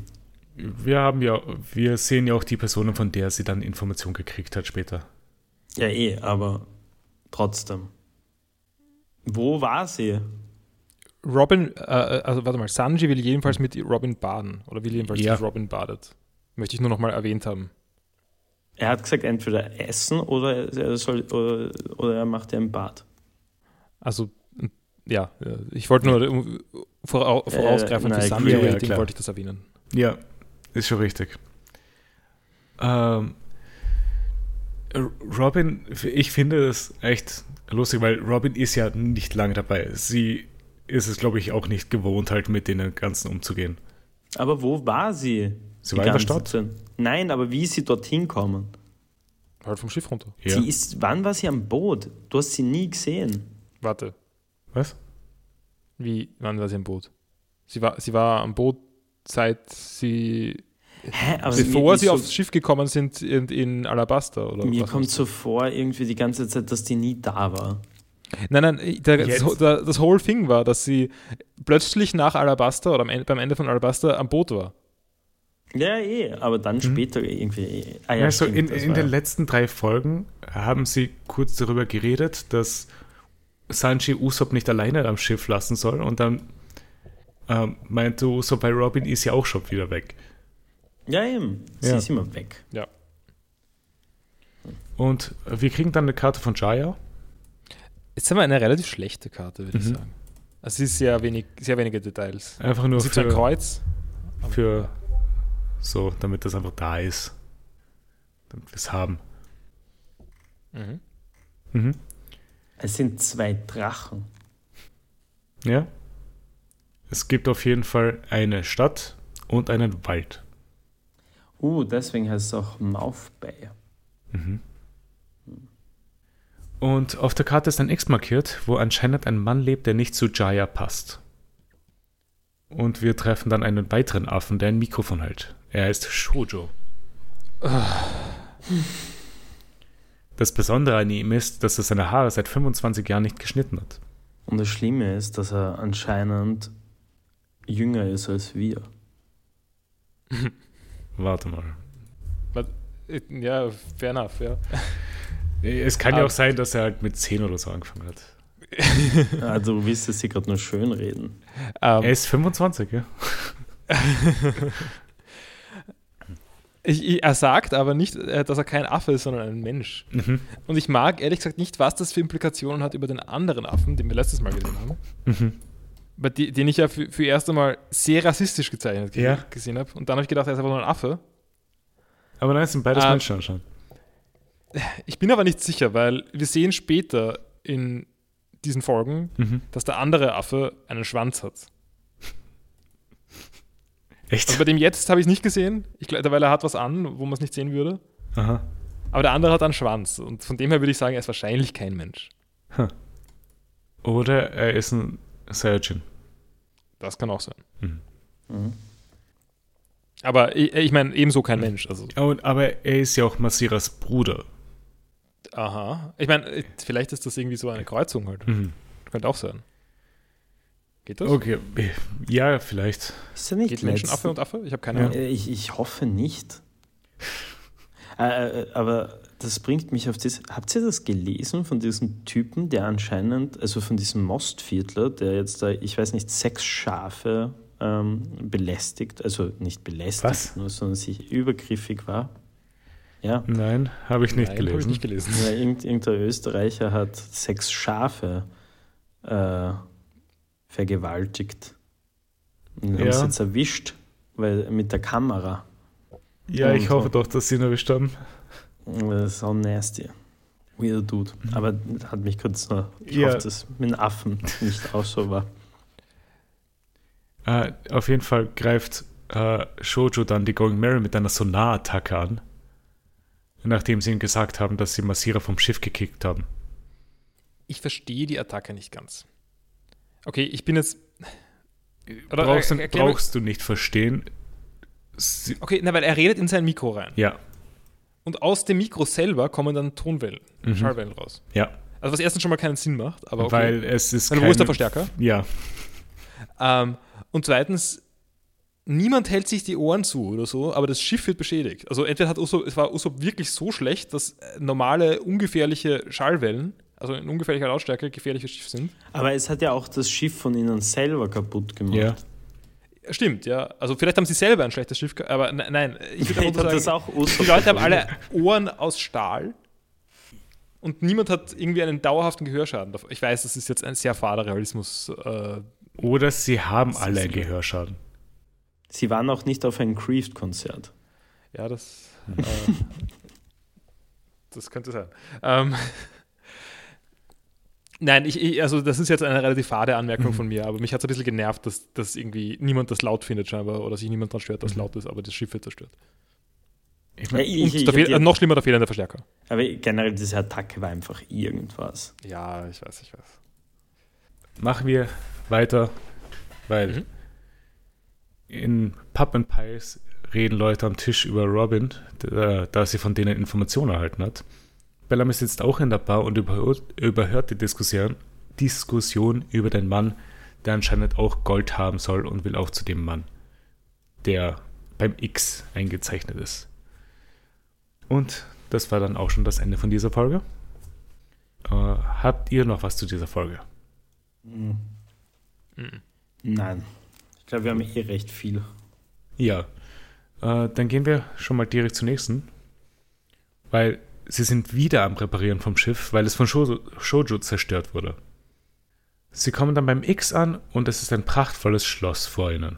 wir haben ja, wir sehen ja auch die Personen, von der sie dann Information gekriegt hat später. Ja, eh, aber trotzdem. Wo war sie? Robin, äh, also warte mal, Sanji will jedenfalls mit Robin baden oder will jedenfalls, ja. dass Robin badet. Möchte ich nur noch mal erwähnt haben. Er hat gesagt, entweder essen oder er, soll, oder, oder er macht ja ein Bad. Also ja, ich wollte nur vorausgreifen äh, für Sunday-Rating ja, wollte ich das erwähnen. Ja, ist schon richtig. Ähm, Robin, ich finde das echt lustig, weil Robin ist ja nicht lange dabei. Sie ist es, glaube ich, auch nicht gewohnt, halt mit den Ganzen umzugehen. Aber wo war sie? Sie war in der Stadt. Zeit? Nein, aber wie ist sie dorthin kommen? Halt vom Schiff runter. Ja. Sie ist, wann war sie am Boot? Du hast sie nie gesehen. Warte. Was? Wie, wann war sie am Boot? Sie war, sie war am Boot, seit sie Hä? Aber Bevor sie so aufs Schiff gekommen sind in, in Alabaster, oder? Mir kommt so vor, irgendwie die ganze Zeit, dass die nie da war. Nein, nein, der, das, das whole thing war, dass sie plötzlich nach Alabaster oder beim Ende von Alabaster am Boot war. Ja, eh, aber dann mhm. später irgendwie. Ah, ja, also stimmt, in, in den letzten drei Folgen haben sie kurz darüber geredet, dass Sanji Usopp nicht alleine am Schiff lassen soll und dann ähm, meinte Usopp bei Robin ist ja auch schon wieder weg. Ja, eben. Sie ja. ist immer weg. Ja. Und wir kriegen dann eine Karte von Jaya. Jetzt haben wir eine relativ schlechte Karte, würde mhm. ich sagen. Also es ist sehr wenig, sehr wenige Details. Einfach nur für ein Kreuz. Für so, damit das einfach da ist. Damit wir es haben. Mhm. Mhm. Es sind zwei Drachen. Ja. Es gibt auf jeden Fall eine Stadt und einen Wald. Uh, deswegen heißt es auch Mouth Bay. Mhm. Und auf der Karte ist ein X markiert, wo anscheinend ein Mann lebt, der nicht zu Jaya passt. Und wir treffen dann einen weiteren Affen, der ein Mikrofon hält. Er heißt Shoujo. Das Besondere an ihm ist, dass er seine Haare seit 25 Jahren nicht geschnitten hat. Und das Schlimme ist, dass er anscheinend jünger ist als wir. Warte mal. Ja, fair enough, ja. Es kann Aber ja auch sein, dass er halt mit 10 oder so angefangen hat. also du willst es hier gerade nur schön reden. Um, ähm. er ist 25, ja. ich, ich, er sagt aber nicht, äh, dass er kein Affe ist, sondern ein Mensch. Mhm. Und ich mag ehrlich gesagt nicht, was das für Implikationen hat über den anderen Affen, den wir letztes Mal gesehen haben. Mhm den ich ja für, für erst einmal sehr rassistisch gezeichnet ja. gesehen habe. Und dann habe ich gedacht, er ist einfach nur ein Affe. Aber nein, es sind beides ähm, Menschen anscheinend. Ich bin aber nicht sicher, weil wir sehen später in diesen Folgen, mhm. dass der andere Affe einen Schwanz hat. Echt? Also bei dem jetzt habe ich es nicht gesehen, ich, weil er hat was an, wo man es nicht sehen würde. Aha. Aber der andere hat einen Schwanz. Und von dem her würde ich sagen, er ist wahrscheinlich kein Mensch. Huh. Oder er ist ein Surgeon. Das kann auch sein. Mhm. Mhm. Aber ich, ich meine, ebenso kein Mensch. Also. Und, aber er ist ja auch Masiras Bruder. Aha. Ich meine, vielleicht ist das irgendwie so eine Kreuzung halt. Mhm. Könnte auch sein. Geht das? Okay, ja, vielleicht. Ist er nicht Geht Menschen Affe und Affe? Ich habe keine Ahnung. Ich, ich hoffe nicht. Äh, äh, aber das bringt mich auf das. Habt ihr das gelesen von diesem Typen, der anscheinend, also von diesem Mostviertler, der jetzt da, ich weiß nicht, sechs Schafe ähm, belästigt, also nicht belästigt, Was? nur, sondern sich übergriffig war? Ja. Nein, habe ich nicht Nein, gelesen. Ich nicht gelesen. Ja, irgend, irgendein Österreicher hat sechs Schafe äh, vergewaltigt. Und haben ja. sie jetzt erwischt, weil mit der Kamera. Ja, ich hoffe doch, dass sie ihn erwischt haben. Das ist auch nasty. Weirder Dude. Mhm. Aber hat mich kurz noch. Ich ja. hoffe, dass mit dem Affen nicht auch so war. Uh, auf jeden Fall greift uh, Shoujo dann die Going Mary mit einer Sonarattacke an. Nachdem sie ihm gesagt haben, dass sie Massierer vom Schiff gekickt haben. Ich verstehe die Attacke nicht ganz. Okay, ich bin jetzt. Oder brauchst, äh, brauchst du nicht verstehen. Sie okay, na, weil er redet in sein Mikro rein. Ja. Und aus dem Mikro selber kommen dann Tonwellen, mhm. Schallwellen raus. Ja. Also was erstens schon mal keinen Sinn macht, aber okay. Weil es ist Dann, wo ist der Verstärker? Ja. Ähm, und zweitens, niemand hält sich die Ohren zu oder so, aber das Schiff wird beschädigt. Also entweder hat Usopp, es war Usopp wirklich so schlecht, dass äh, normale, ungefährliche Schallwellen, also in ungefährlicher Lautstärke, gefährliches Schiff sind. Aber es hat ja auch das Schiff von ihnen selber kaputt gemacht. Ja. Stimmt, ja. Also vielleicht haben sie selber ein schlechtes Schiff, aber nein, ich würde sagen, das auch die Leute haben alle Ohren aus Stahl und niemand hat irgendwie einen dauerhaften Gehörschaden. Ich weiß, das ist jetzt ein sehr fader Realismus. Äh, Oder sie haben alle einen Gehörschaden. Sie waren auch nicht auf ein Creed-Konzert. Ja, das, äh, das könnte sein. Ähm, Nein, ich, ich, also das ist jetzt eine relativ fade Anmerkung mhm. von mir, aber mich hat es ein bisschen genervt, dass, dass irgendwie niemand das laut findet scheinbar oder sich niemand daran stört, dass mhm. laut ist, aber das Schiff wird zerstört. Ich mein, ich, ich, Fehl, äh, noch schlimmer der fehlende Verstärker. Aber generell, diese Attacke war einfach irgendwas. Ja, ich weiß, ich weiß. Machen wir weiter, weil mhm. in Pub and Pies reden Leute am Tisch über Robin, da, da sie von denen Informationen erhalten hat. Bellamy sitzt auch in der Bar und überhört, überhört die Diskussion, Diskussion über den Mann, der anscheinend auch Gold haben soll und will auch zu dem Mann, der beim X eingezeichnet ist. Und das war dann auch schon das Ende von dieser Folge. Äh, habt ihr noch was zu dieser Folge? Mhm. Nein. Ich glaube, wir haben eh recht viel. Ja. Äh, dann gehen wir schon mal direkt zur nächsten. Weil sie sind wieder am Reparieren vom Schiff, weil es von Shoujo, Shoujo zerstört wurde. Sie kommen dann beim X an und es ist ein prachtvolles Schloss vor ihnen.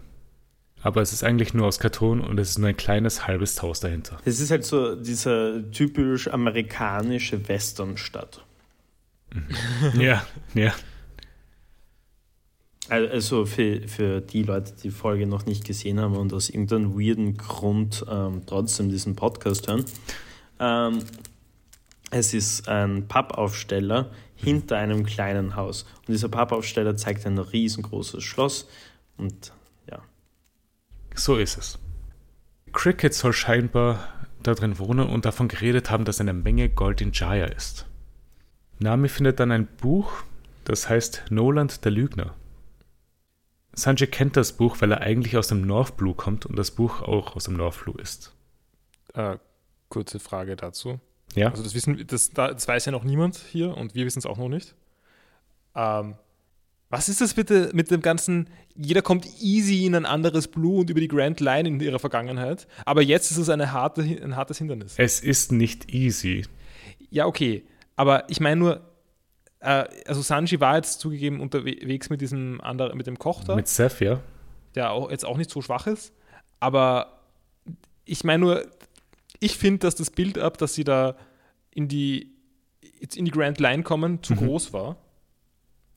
Aber es ist eigentlich nur aus Karton und es ist nur ein kleines halbes Haus dahinter. Es ist halt so diese typisch amerikanische Westernstadt. Mhm. ja, ja. Also für, für die Leute, die die Folge noch nicht gesehen haben und aus irgendeinem weirden Grund ähm, trotzdem diesen Podcast hören. Ähm, es ist ein Pappaufsteller hinter einem kleinen Haus. Und dieser Pappaufsteller zeigt ein riesengroßes Schloss. Und ja. So ist es. Cricket soll scheinbar da drin wohnen und davon geredet haben, dass eine Menge Gold in Jaya ist. Nami findet dann ein Buch, das heißt Noland der Lügner. Sanjay kennt das Buch, weil er eigentlich aus dem North Blue kommt und das Buch auch aus dem North Blue ist. Äh, kurze Frage dazu. Ja. Also das wissen, das, das weiß ja noch niemand hier und wir wissen es auch noch nicht. Ähm, was ist das bitte mit dem ganzen, jeder kommt easy in ein anderes Blue und über die Grand Line in ihrer Vergangenheit, aber jetzt ist es eine harte, ein hartes Hindernis. Es ist nicht easy. Ja, okay, aber ich meine nur, äh, also Sanji war jetzt zugegeben unterwegs mit diesem anderen, mit dem Koch da. Mit Seth, ja. Der auch, jetzt auch nicht so schwach ist, aber ich meine nur, ich finde, dass das Bild ab, dass sie da in die, in die Grand Line kommen, zu mhm. groß war.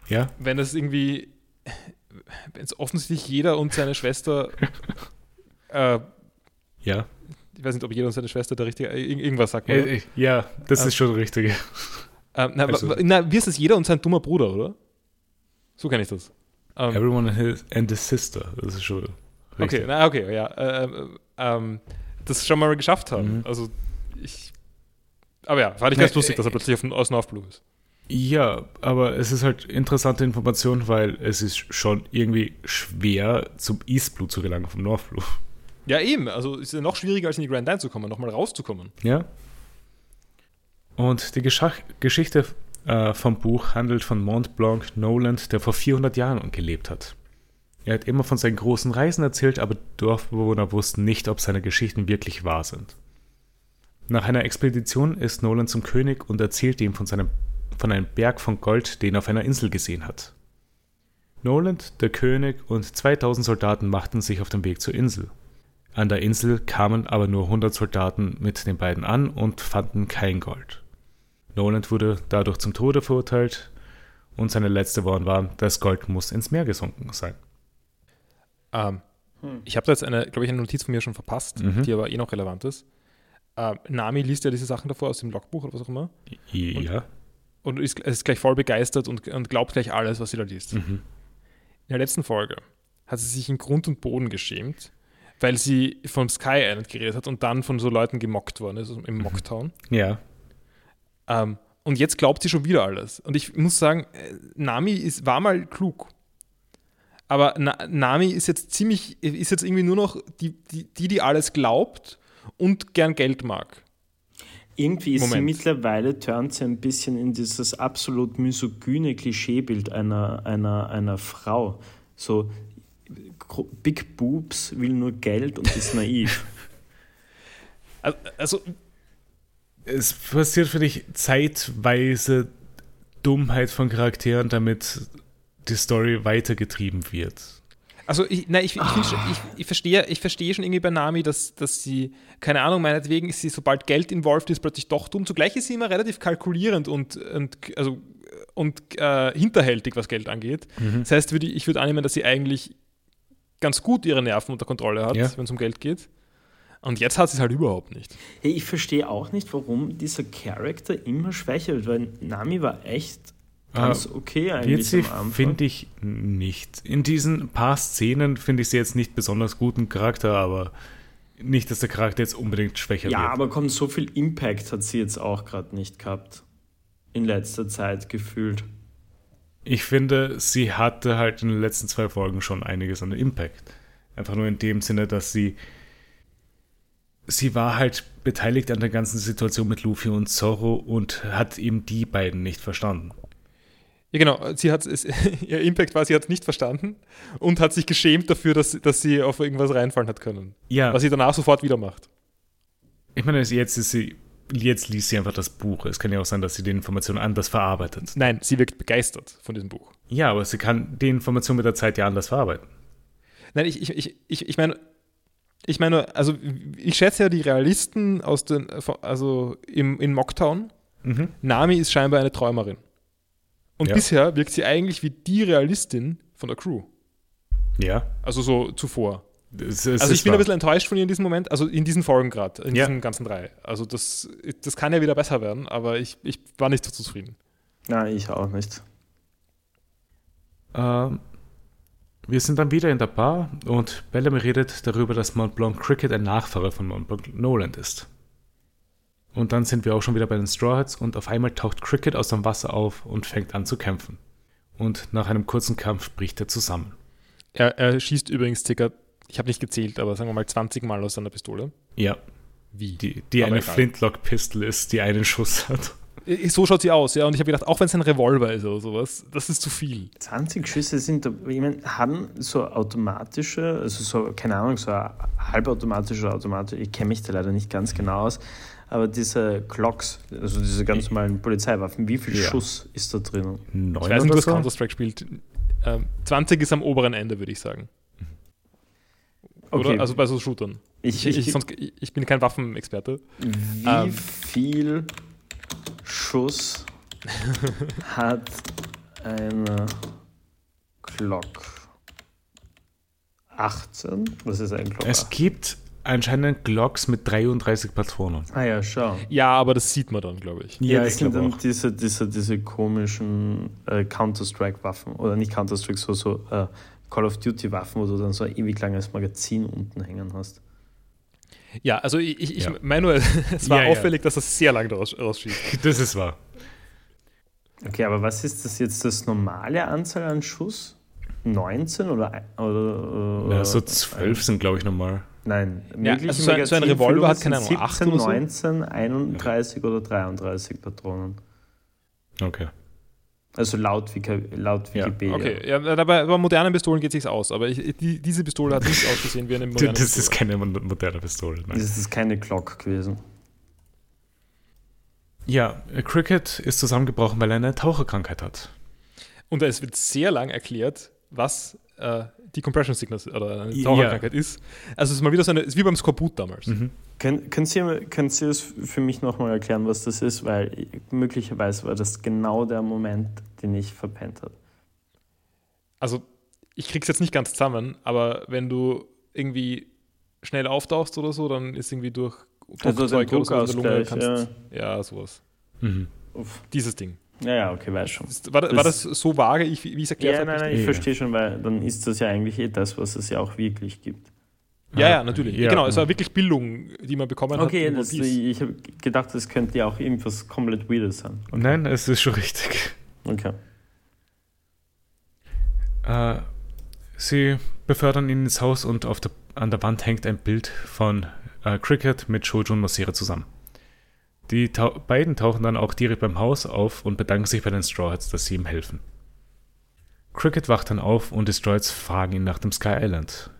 Ja. Wenn es irgendwie, wenn es offensichtlich jeder und seine Schwester, äh, ja. Ich weiß nicht, ob jeder und seine Schwester der richtige, irgendwas sagt. Äh, äh, ja, das ähm, ist schon richtig. Äh, na, also. na, wie ist das? Jeder und sein dummer Bruder, oder? So kenne ich das. Um, ähm, Everyone and his, and his sister. Das ist schon richtig. Okay, na, okay, ja. Äh, äh ähm, das schon mal geschafft haben. Mhm. Also ich. Aber ja, fand ich ganz lustig, dass er plötzlich auf, aus North Blue ist. Ja, aber es ist halt interessante Information, weil es ist schon irgendwie schwer, zum East Blue zu gelangen, vom North Blue. Ja, eben. Also ist ja noch schwieriger, als in die Grand Line zu kommen, nochmal rauszukommen. Ja. Und die Geschach Geschichte äh, vom Buch handelt von Mont Blanc Noland, der vor 400 Jahren gelebt hat. Er hat immer von seinen großen Reisen erzählt, aber Dorfbewohner wussten nicht, ob seine Geschichten wirklich wahr sind. Nach einer Expedition ist Nolan zum König und erzählt ihm von, seinem, von einem Berg von Gold, den er auf einer Insel gesehen hat. Nolan, der König und 2000 Soldaten machten sich auf den Weg zur Insel. An der Insel kamen aber nur 100 Soldaten mit den beiden an und fanden kein Gold. Nolan wurde dadurch zum Tode verurteilt und seine letzte Worte waren, das Gold muss ins Meer gesunken sein. Ähm, hm. Ich habe da jetzt eine, glaube ich, eine Notiz von mir schon verpasst, mhm. die aber eh noch relevant ist. Ähm, Nami liest ja diese Sachen davor aus dem Logbuch oder was auch immer. Ja. Und, und ist, ist, gleich voll begeistert und, und, glaubt gleich alles, was sie da liest. Mhm. In der letzten Folge hat sie sich in Grund und Boden geschämt, weil sie vom Sky Island geredet hat und dann von so Leuten gemockt worden ist, also im mhm. Mocktown. Ja. Ähm, und jetzt glaubt sie schon wieder alles. Und ich muss sagen, äh, Nami ist, war mal klug. Aber Na Nami ist jetzt ziemlich, ist jetzt irgendwie nur noch die, die, die, die alles glaubt und gern Geld mag. Irgendwie ist Moment. sie mittlerweile, turnt sie ein bisschen in dieses absolut misogyne Klischeebild einer, einer, einer Frau. So, Big Boobs will nur Geld und ist naiv. also, es passiert für dich zeitweise Dummheit von Charakteren, damit die Story weitergetrieben wird. Also ich, nein, ich, ich, ich, ich, verstehe, ich verstehe schon irgendwie bei Nami, dass, dass sie, keine Ahnung, meinetwegen ist sie, sobald Geld involviert ist, plötzlich doch dumm. Zugleich ist sie immer relativ kalkulierend und, und, also, und äh, hinterhältig, was Geld angeht. Mhm. Das heißt, ich würde annehmen, dass sie eigentlich ganz gut ihre Nerven unter Kontrolle hat, ja. wenn es um Geld geht. Und jetzt hat sie es halt überhaupt nicht. Hey, ich verstehe auch nicht, warum dieser Charakter immer schwächer wird, weil Nami war echt ganz uh, okay eigentlich. Finde ich nicht. In diesen paar Szenen finde ich sie jetzt nicht besonders guten Charakter, aber nicht, dass der Charakter jetzt unbedingt schwächer ja, wird. Ja, aber kommt so viel Impact hat sie jetzt auch gerade nicht gehabt. In letzter Zeit gefühlt. Ich finde, sie hatte halt in den letzten zwei Folgen schon einiges an Impact. Einfach nur in dem Sinne, dass sie sie war halt beteiligt an der ganzen Situation mit Luffy und Zorro und hat eben die beiden nicht verstanden. Ja, genau. Sie hat es, ihr Impact war, sie hat es nicht verstanden und hat sich geschämt dafür, dass, dass sie auf irgendwas reinfallen hat können. Ja. Was sie danach sofort wieder macht. Ich meine, jetzt ist sie, jetzt liest sie einfach das Buch. Es kann ja auch sein, dass sie die Informationen anders verarbeitet. Nein, sie wirkt begeistert von diesem Buch. Ja, aber sie kann die Information mit der Zeit ja anders verarbeiten. Nein, ich, ich, ich, ich meine, ich meine, also ich schätze ja die Realisten aus den, also im, in Mocktown. Mhm. Nami ist scheinbar eine Träumerin. Und ja. bisher wirkt sie eigentlich wie die Realistin von der Crew. Ja. Also so zuvor. Es, es also ich bin wahr. ein bisschen enttäuscht von ihr in diesem Moment, also in diesen Folgen gerade, in ja. diesen ganzen drei. Also das, das kann ja wieder besser werden, aber ich, ich war nicht so zufrieden. Nein, ich auch nicht. Ähm, wir sind dann wieder in der Bar und Bellamy redet darüber, dass Mont Blanc Cricket ein Nachfahre von Mont Blanc Noland ist. Und dann sind wir auch schon wieder bei den Straw Hats und auf einmal taucht Cricket aus dem Wasser auf und fängt an zu kämpfen. Und nach einem kurzen Kampf bricht er zusammen. Er, er schießt übrigens circa, ich habe nicht gezählt, aber sagen wir mal 20 Mal aus seiner Pistole. Ja. Wie? Die, die eine Flintlock-Pistol ist, die einen Schuss hat. So schaut sie aus, ja. Und ich habe gedacht, auch wenn es ein Revolver ist oder sowas, das ist zu viel. 20 Schüsse sind, ich meine, haben so automatische, also so, keine Ahnung, so halbautomatische oder automatische, ich kenne mich da leider nicht ganz genau aus, aber diese Clocks, also diese ganz normalen Polizeiwaffen, wie viel ja. Schuss ist da drin? Neun ich weiß nicht, was so? Counter-Strike spielt. Ähm, 20 ist am oberen Ende, würde ich sagen. Oder? Okay. Also bei so Shootern. Ich, ich, ich, sonst, ich bin kein Waffenexperte. Wie ähm, viel Schuss hat eine Glock? 18? Was ist ein Glock? Es gibt anscheinend Glocks mit 33 Patronen. Ah ja, schau. Ja, aber das sieht man dann, glaube ich. Ja, ja das sind dann diese, diese, diese komischen äh, Counter-Strike-Waffen. Oder nicht Counter-Strike, so, so äh, Call of Duty-Waffen, wo du dann so ein ewig langes Magazin unten hängen hast. Ja, also ich, ich, ja. meine nur, es war ja, auffällig, ja. dass das sehr lang rausschießt. Das ist wahr. Okay, aber was ist das jetzt das normale Anzahl an Schuss? 19 oder, oder, oder ja, so 12 sind, glaube ich, normal. Nein, ja, also so, ein, so ein Revolver hat keine Ahnung, 17, 8 oder 19, 31 oder 33 Patronen. Okay. Also laut, Wiki, laut Wikipedia. Ja, okay, ja, dabei, bei modernen Pistolen geht es sich aus, aber ich, die, diese Pistole hat nicht ausgesehen wie eine moderne Das ist keine moderne Pistole. Nein. Das ist keine Glock gewesen. Ja, Cricket ist zusammengebrochen, weil er eine Taucherkrankheit hat. Und es wird sehr lang erklärt, was äh, die Compression Sickness oder eine Taucherkrankheit ja. ist. Also es ist mal wieder so eine, ist wie beim Skorbut damals. Mhm. Können, können, Sie, können Sie es für mich nochmal erklären, was das ist? Weil möglicherweise war das genau der Moment, den ich verpennt habe. Also ich krieg's jetzt nicht ganz zusammen, aber wenn du irgendwie schnell auftauchst oder so, dann ist irgendwie durch Druckzeug also oder so in der Lunge kannst, ja. ja, sowas. Mhm. Dieses Ding. Ja, ja, okay, weiß schon. War das, war das so vage, wie ich es erklärt ja, habe? Nein, nein, ich ja. verstehe schon, weil dann ist das ja eigentlich eh das, was es ja auch wirklich gibt. Ja, ja, natürlich. Ja. Genau, es war wirklich Bildung, die man bekommen okay, hat. Okay, ich habe gedacht, das könnte ja auch irgendwas komplett Weirdes sein. Okay. Nein, es ist schon richtig. Okay. Äh, sie befördern ihn ins Haus und auf der, an der Wand hängt ein Bild von äh, Cricket mit Shoujo und Masere zusammen. Die tau beiden tauchen dann auch direkt beim Haus auf und bedanken sich bei den Straw Hats, dass sie ihm helfen. Cricket wacht dann auf und die Straw Hats fragen ihn nach dem Sky Island.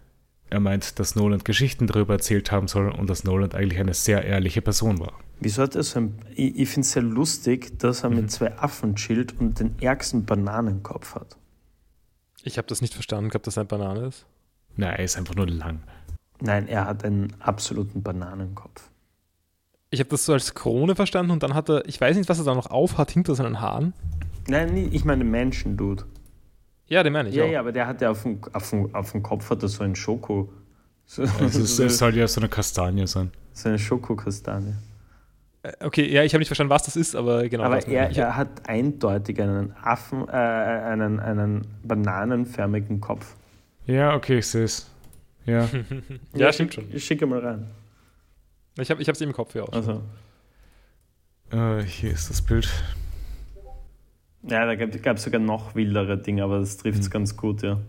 Er meint, dass Noland Geschichten darüber erzählt haben soll und dass Noland eigentlich eine sehr ehrliche Person war. Wieso hat er so ein. Ich, ich finde es sehr lustig, dass er mhm. mit zwei Affen chillt und den ärgsten Bananenkopf hat. Ich habe das nicht verstanden, ob das eine Banane ist. Nein, er ist einfach nur lang. Nein, er hat einen absoluten Bananenkopf. Ich habe das so als Krone verstanden und dann hat er, ich weiß nicht, was er da noch aufhat hinter seinen Haaren. Nein, ich meine Menschen, Dude. Ja, den meine ich Ja, auch. ja, aber der hat ja auf dem, auf dem, auf dem Kopf hat er so ein Schoko. So, also es, es soll ja so eine Kastanie sein. So eine Schokokastanie. Äh, okay, ja, ich habe nicht verstanden, was das ist, aber genau. Aber er, er hat eindeutig einen Affen, äh, einen, einen bananenförmigen Kopf. Ja, okay, ich sehe es. Ja. ja, ja, stimmt schon. Ich schicke mal rein. Ich habe es im Kopf ja auch. Also. Äh, hier ist das Bild. Ja, da gab es sogar noch wildere Dinge, aber das trifft es mhm. ganz gut, ja.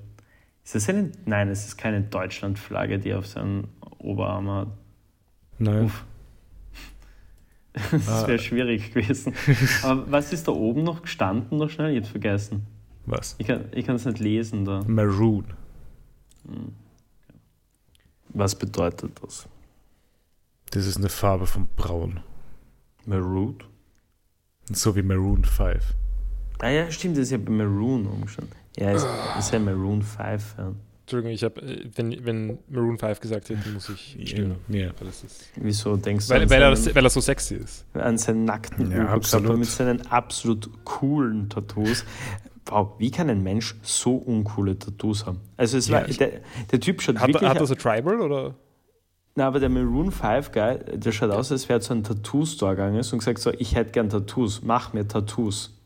Ist das eine. Nein, es ist keine Deutschlandflagge, die auf seinem Oberarm hat. Nein. Uff. Das ah. wäre schwierig gewesen. Aber was ist da oben noch gestanden, noch schnell? Ich hab's vergessen. Was? Ich kann es nicht lesen da. Maroon. Hm. Was bedeutet das? Das ist eine Farbe von Braun. Maroon? So wie Maroon 5. Ah ja, stimmt, das ist ja bei Maroon umgestanden. Ja, es ist ja Maroon 5. Ja. Entschuldigung, ich habe, äh, wenn, wenn Maroon 5 gesagt hätte, muss ich stimmen. Ja. Wieso denkst du? Weil, weil, er, weil er so sexy ist. An seinen nackten ja, Oberkörper mit seinen absolut coolen Tattoos. Wow, wie kann ein Mensch so uncoole Tattoos haben? Also es ja, war, der, der, Typ schaut hat, wirklich... Hat er so Tribal oder? Na, aber der Maroon 5 Guy, der schaut aus, als wäre er zu einem Tattoo-Store gegangen und gesagt so, ich hätte gern Tattoos, mach mir Tattoos.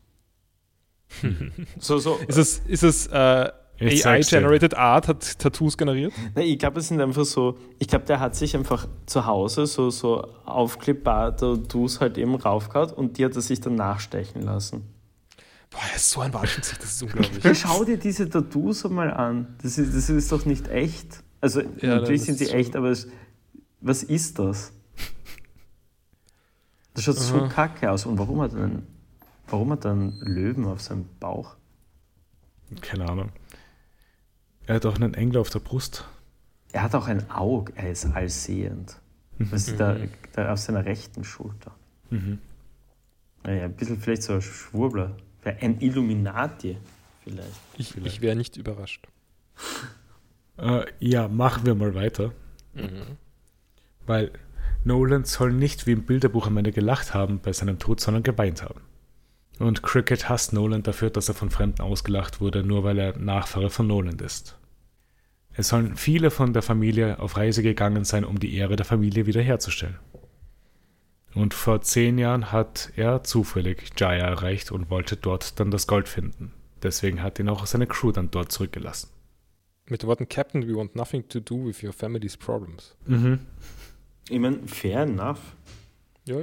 so, so. Ist es, ist es äh, AI-generated Art hat Tattoos generiert? Nein, ich glaube, es sind einfach so, ich glaube, der hat sich einfach zu Hause so, so aufklippbare Tattoos halt eben raufgehauen und die hat er sich dann nachstechen lassen. Boah, er ist so ein Wahlschütze, das ist unglaublich. Schau dir diese Tattoos mal an. Das ist, das ist doch nicht echt. Also ja, natürlich sind sie echt, aber es, was ist das? Das schaut Aha. so kacke aus. Und warum hat er einen, warum hat er einen Löwen auf seinem Bauch? Keine Ahnung. Er hat auch einen Engel auf der Brust. Er hat auch ein Auge, er ist allsehend. Mhm. Was ist da, da auf seiner rechten Schulter? Mhm. Naja, ein bisschen vielleicht so ein Schwurbler. Ein Illuminati vielleicht. Ich, ich wäre nicht überrascht. äh, ja, machen wir mal weiter. Mhm. Weil Nolan soll nicht wie im Bilderbuch am Ende gelacht haben bei seinem Tod, sondern geweint haben. Und Cricket hasst Nolan dafür, dass er von Fremden ausgelacht wurde, nur weil er Nachfahre von Nolan ist. Es sollen viele von der Familie auf Reise gegangen sein, um die Ehre der Familie wiederherzustellen. Und vor zehn Jahren hat er zufällig Jaya erreicht und wollte dort dann das Gold finden. Deswegen hat ihn auch seine Crew dann dort zurückgelassen. Mit den Worten Captain, we want nothing to do with your family's problems. Mhm. Ich meine, fair enough. Ja.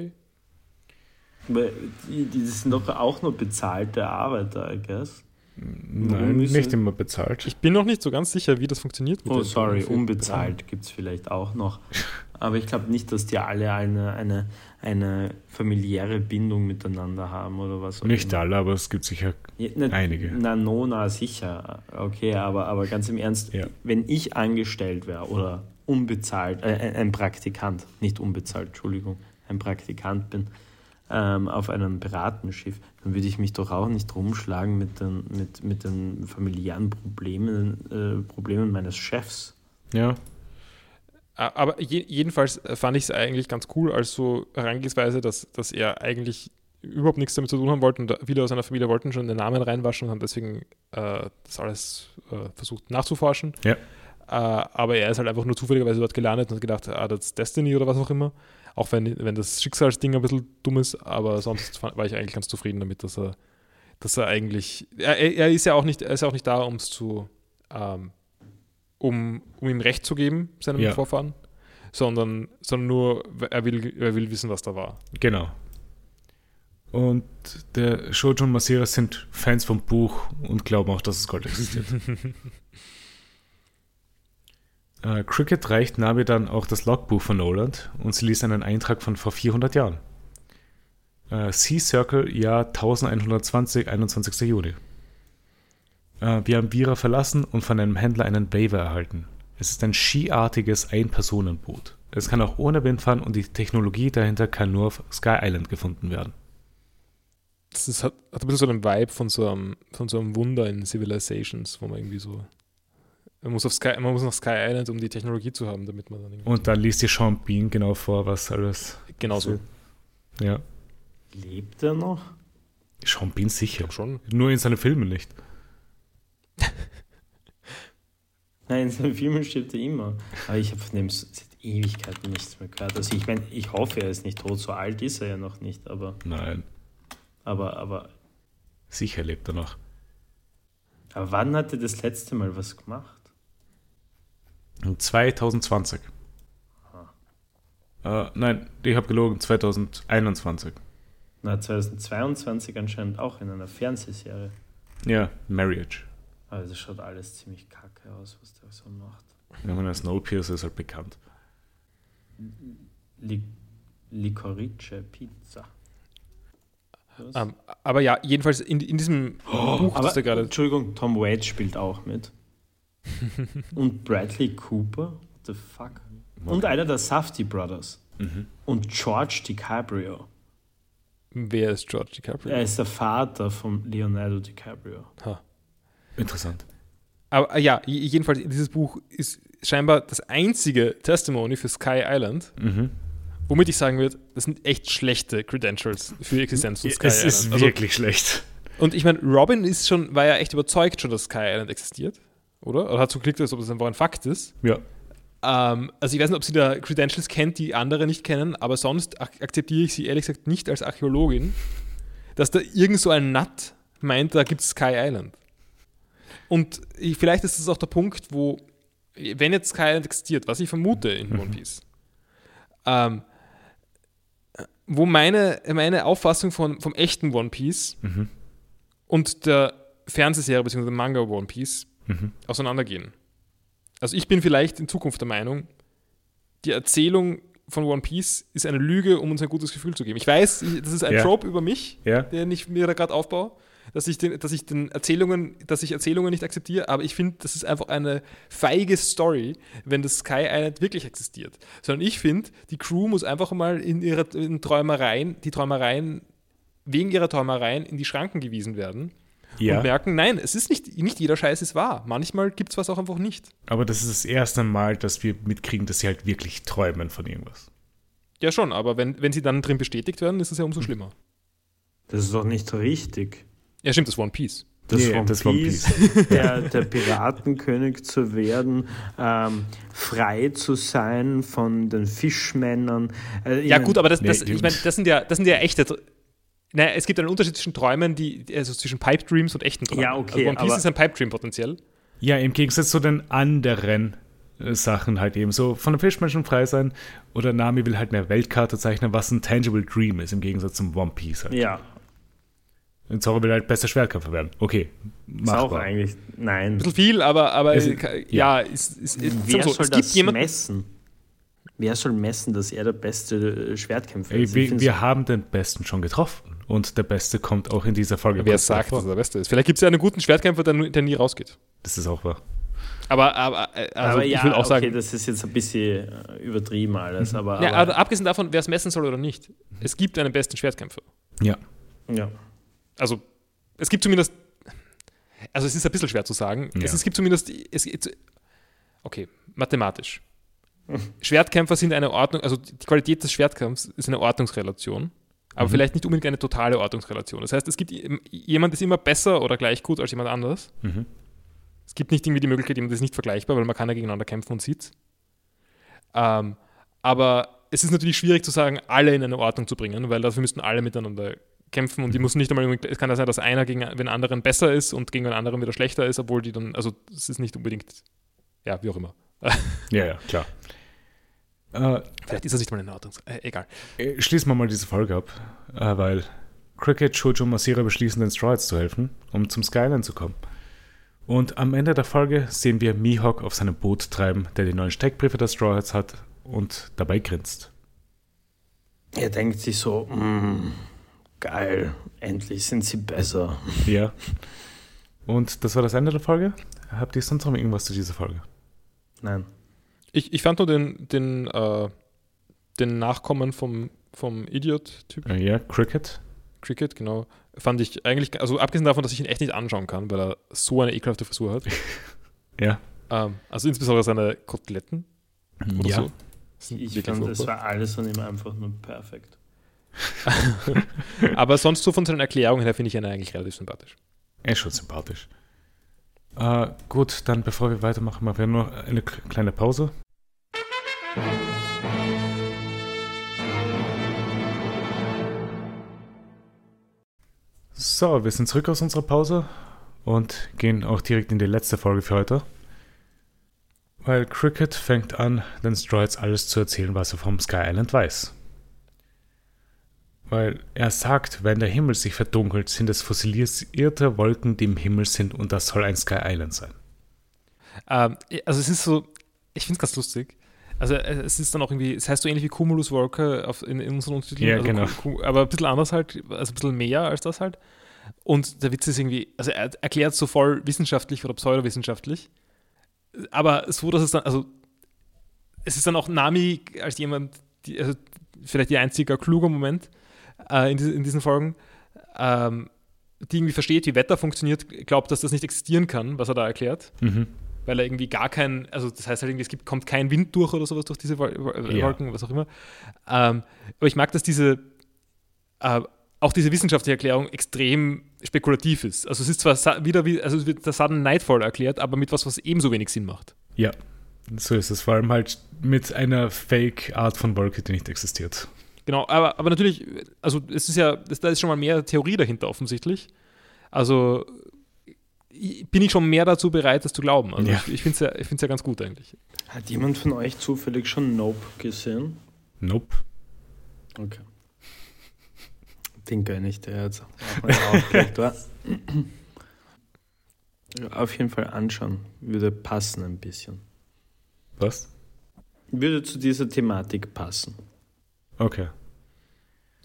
Weil die, die sind doch auch nur bezahlte Arbeiter, I guess. Nein, nicht immer bezahlt. Ich bin noch nicht so ganz sicher, wie das funktioniert. oh, sorry, unbezahlt gibt es vielleicht auch noch. Aber ich glaube nicht, dass die alle eine, eine, eine familiäre Bindung miteinander haben oder was. Nicht alle, aber es gibt sicher ja, ne, einige. Na, Nona, sicher. Okay, aber, aber ganz im Ernst, ja. wenn ich angestellt wäre oder unbezahlt, äh, ein Praktikant, nicht unbezahlt, Entschuldigung, ein Praktikant bin, ähm, auf einem Piratenschiff, dann würde ich mich doch auch nicht rumschlagen mit den, mit, mit den familiären Problemen, äh, Problemen meines Chefs. Ja. Aber je, jedenfalls fand ich es eigentlich ganz cool, als so Herangehensweise, dass, dass er eigentlich überhaupt nichts damit zu tun haben wollte und viele aus seiner Familie wollten schon den Namen reinwaschen und haben deswegen äh, das alles äh, versucht nachzuforschen. Ja. Äh, aber er ist halt einfach nur zufälligerweise dort gelandet und hat gedacht, ah, das ist Destiny oder was auch immer. Auch wenn, wenn das Schicksalsding ein bisschen dumm ist, aber sonst war ich eigentlich ganz zufrieden damit, dass er, dass er eigentlich, er, er ist ja auch nicht, er ist auch nicht da, um es zu, ähm, um, um ihm Recht zu geben, seinem ja. Vorfahren, sondern, sondern nur, er will, er will wissen, was da war. Genau. Und der Shoujo und Masira sind Fans vom Buch und glauben auch, dass es Gold existiert. Äh, Cricket reicht Nabi dann auch das Logbuch von Noland und sie liest einen Eintrag von vor 400 Jahren. Äh, Sea Circle, Jahr 1120, 21. Juli. Äh, wir haben Vira verlassen und von einem Händler einen Waiver erhalten. Es ist ein skiartiges Ein-Personen-Boot. es kann auch ohne Wind fahren und die Technologie dahinter kann nur auf Sky Island gefunden werden. Das ist, hat, hat ein bisschen so einen Vibe von so, einem, von so einem Wunder in Civilizations, wo man irgendwie so. Man muss, auf Sky, man muss nach Sky Island, um die Technologie zu haben, damit man dann irgendwie. Und dann liest dir Sean Bean genau vor, was alles. Genau so. Ja. Lebt er noch? Sean Bean sicher. schon. Nur in seinen Filmen nicht. Nein, in seinen Filmen stirbt er immer. Aber ich habe von dem seit Ewigkeiten nichts mehr gehört. Also ich meine, ich hoffe, er ist nicht tot. So alt ist er ja noch nicht, aber. Nein. Aber, aber. Sicher lebt er noch. Aber wann hat er das letzte Mal was gemacht? 2020. Äh, nein, ich habe gelogen, 2021. Na, 2022 anscheinend auch in einer Fernsehserie. Ja, Marriage. Aber das schaut alles ziemlich kacke aus, was der so macht. Ja, meine Snowpiercer ist halt bekannt. Li Licorice Pizza. Um, ähm, aber ja, jedenfalls in, in diesem oh, Buch, das der gerade. Entschuldigung, Tom Waits spielt auch mit. Und Bradley Cooper. What the fuck? Und einer der Safety Brothers. Mhm. Und George DiCaprio. Wer ist George DiCaprio? Er ist der Vater von Leonardo DiCaprio. Ha. Interessant. Aber äh, ja, jedenfalls, dieses Buch ist scheinbar das einzige Testimony für Sky Island. Mhm. Womit ich sagen würde, das sind echt schlechte Credentials für die Existenz von Sky es Island. Es ist also, wirklich schlecht. Und ich meine, Robin ist schon, war ja echt überzeugt schon, dass Sky Island existiert, oder? Oder hat so geklickt, als ob es einfach ein Fakt ist. Ja. Ähm, also ich weiß nicht, ob sie da Credentials kennt, die andere nicht kennen, aber sonst ak akzeptiere ich sie ehrlich gesagt nicht als Archäologin, dass da irgend so ein Nut meint, da gibt es Sky Island. Und ich, vielleicht ist das auch der Punkt, wo, wenn jetzt Sky Island existiert, was ich vermute in One mhm. Piece, ähm, wo meine, meine Auffassung von, vom echten One Piece mhm. und der Fernsehserie bzw. Manga One Piece mhm. auseinandergehen. Also ich bin vielleicht in Zukunft der Meinung, die Erzählung von One Piece ist eine Lüge, um uns ein gutes Gefühl zu geben. Ich weiß, das ist ein ja. Trope über mich, ja. den ich mir da gerade aufbaue, dass ich, den, dass ich den Erzählungen, dass ich Erzählungen nicht akzeptiere, aber ich finde, das ist einfach eine feige Story, wenn das Sky Island wirklich existiert. Sondern ich finde, die Crew muss einfach mal in ihre in Träumereien, die Träumereien wegen ihrer Träumereien in die Schranken gewiesen werden ja. und merken, nein, es ist nicht, nicht jeder Scheiß ist wahr. Manchmal gibt es was auch einfach nicht. Aber das ist das erste Mal, dass wir mitkriegen, dass sie halt wirklich träumen von irgendwas. Ja, schon, aber wenn, wenn sie dann drin bestätigt werden, ist es ja umso hm. schlimmer. Das ist doch nicht richtig. Ja, stimmt, das One Piece. Das, yeah, One, das Piece, One Piece, der, der Piratenkönig zu werden, ähm, frei zu sein von den Fischmännern. Äh, ja, gut, aber das, das, nee, ich mein, das, sind ja, das sind ja echte naja, es gibt einen Unterschied zwischen Träumen, die, also zwischen Pipe Dreams und echten Träumen. Ja, okay. Also One Piece ist ein Pipe Dream potenziell. Ja, im Gegensatz zu den anderen äh, Sachen halt eben so von den Fischmenschen frei sein oder Nami will halt eine Weltkarte zeichnen, was ein Tangible Dream ist, im Gegensatz zum One Piece halt. Ja. Und Zorro will halt besser Schwertkämpfer werden. Okay, machbar. Ist auch eigentlich, nein. Ein bisschen viel, aber, aber es, ja, ja ist, ist, ist, Wer so, soll das messen? Wer soll messen, dass er der beste Schwertkämpfer ist? Wir, wir haben den Besten schon getroffen. Und der Beste kommt auch in dieser Folge. Wer sagt, dass er der Beste ist? Vielleicht gibt es ja einen guten Schwertkämpfer, der, der, nie rausgeht. Das ist auch wahr. Aber, aber, äh, also aber ja, ich will auch okay, sagen. das ist jetzt ein bisschen äh, übertrieben alles. Mhm. Aber, ja, aber abgesehen davon, wer es messen soll oder nicht, es gibt einen besten Schwertkämpfer. Ja. Ja. Also, es gibt zumindest. Also, es ist ein bisschen schwer zu sagen. Ja. Es, es gibt zumindest. Es, okay, mathematisch. Schwertkämpfer sind eine Ordnung, also die Qualität des Schwertkampfs ist eine Ordnungsrelation aber mhm. vielleicht nicht unbedingt eine totale Ortungsrelation. Das heißt, es gibt jemand ist immer besser oder gleich gut als jemand anders. Mhm. Es gibt nicht irgendwie die Möglichkeit, jemand ist nicht vergleichbar, weil man kann ja gegeneinander kämpfen und sieht. Ähm, aber es ist natürlich schwierig zu sagen, alle in eine Ordnung zu bringen, weil dafür müssten alle miteinander kämpfen und die mhm. müssen nicht einmal, es kann ja sein, dass einer gegen den anderen besser ist und gegen den anderen wieder schlechter ist, obwohl die dann, also es ist nicht unbedingt, ja, wie auch immer. Ja, ja, klar. Äh, Vielleicht ist er nicht mal in Ordnung. Äh, egal. Äh, schließen wir mal diese Folge ab, äh, weil Cricket, Shoujo und Masira beschließen, den Stroids zu helfen, um zum Skyline zu kommen. Und am Ende der Folge sehen wir Mihawk auf seinem Boot treiben, der die neuen Steckbriefe der Strawheads hat und dabei grinst. Er denkt sich so, mm, geil, endlich sind sie besser. Ja. Und das war das Ende der Folge. Habt ihr sonst noch irgendwas zu dieser Folge? Nein. Ich, ich fand nur den, den, äh, den Nachkommen vom, vom Idiot-Typ. Äh, ja, Cricket. Cricket, genau. Fand ich eigentlich, also abgesehen davon, dass ich ihn echt nicht anschauen kann, weil er so eine ekelhafte Frisur hat. ja. Ähm, also insbesondere seine Koteletten. Oder ja. So. Ich fand, das war alles von ihm einfach nur perfekt. Aber sonst so von seinen Erklärungen her finde ich ihn eigentlich relativ sympathisch. Er ist schon sympathisch. Äh, gut, dann bevor wir weitermachen, machen wir nur eine kleine Pause. So, wir sind zurück aus unserer Pause und gehen auch direkt in die letzte Folge für heute. Weil Cricket fängt an, den Stroids alles zu erzählen, was er vom Sky Island weiß. Weil er sagt, wenn der Himmel sich verdunkelt, sind es fossilisierte Wolken, die im Himmel sind und das soll ein Sky Island sein. Ähm, also es ist so, ich finde es ganz lustig. Also äh, es ist dann auch irgendwie, es heißt so ähnlich wie Cumulus Walker auf, in, in unseren Untertiteln. Ja, also, genau. Aber ein bisschen anders halt, also ein bisschen mehr als das halt. Und der Witz ist irgendwie, also er erklärt so voll wissenschaftlich oder pseudowissenschaftlich, aber so, dass es dann, also es ist dann auch Nami als jemand, die, also vielleicht ihr einziger kluger Moment äh, in, in, diesen Folgen, ähm, die irgendwie versteht, wie Wetter funktioniert, glaubt, dass das nicht existieren kann, was er da erklärt. Mhm weil er irgendwie gar kein, also das heißt halt irgendwie, es gibt, kommt kein Wind durch oder sowas durch diese Wolken, ja. was auch immer. Ähm, aber ich mag, dass diese, äh, auch diese wissenschaftliche Erklärung extrem spekulativ ist. Also es ist zwar wieder wie, also es wird der Sudden Nightfall erklärt, aber mit was, was ebenso wenig Sinn macht. Ja, so ist es. Vor allem halt mit einer Fake-Art von Wolke, die nicht existiert. Genau, aber, aber natürlich, also es ist ja, da ist schon mal mehr Theorie dahinter offensichtlich. Also bin ich schon mehr dazu bereit, das zu glauben. Also ja. ich, ich finde es ja, ich ja ganz gut eigentlich. Hat jemand von euch zufällig schon Nope gesehen? Nope. Okay. Den gönne ich dir jetzt. War. Auf jeden Fall anschauen. Würde passen ein bisschen. Was? Würde zu dieser Thematik passen. Okay.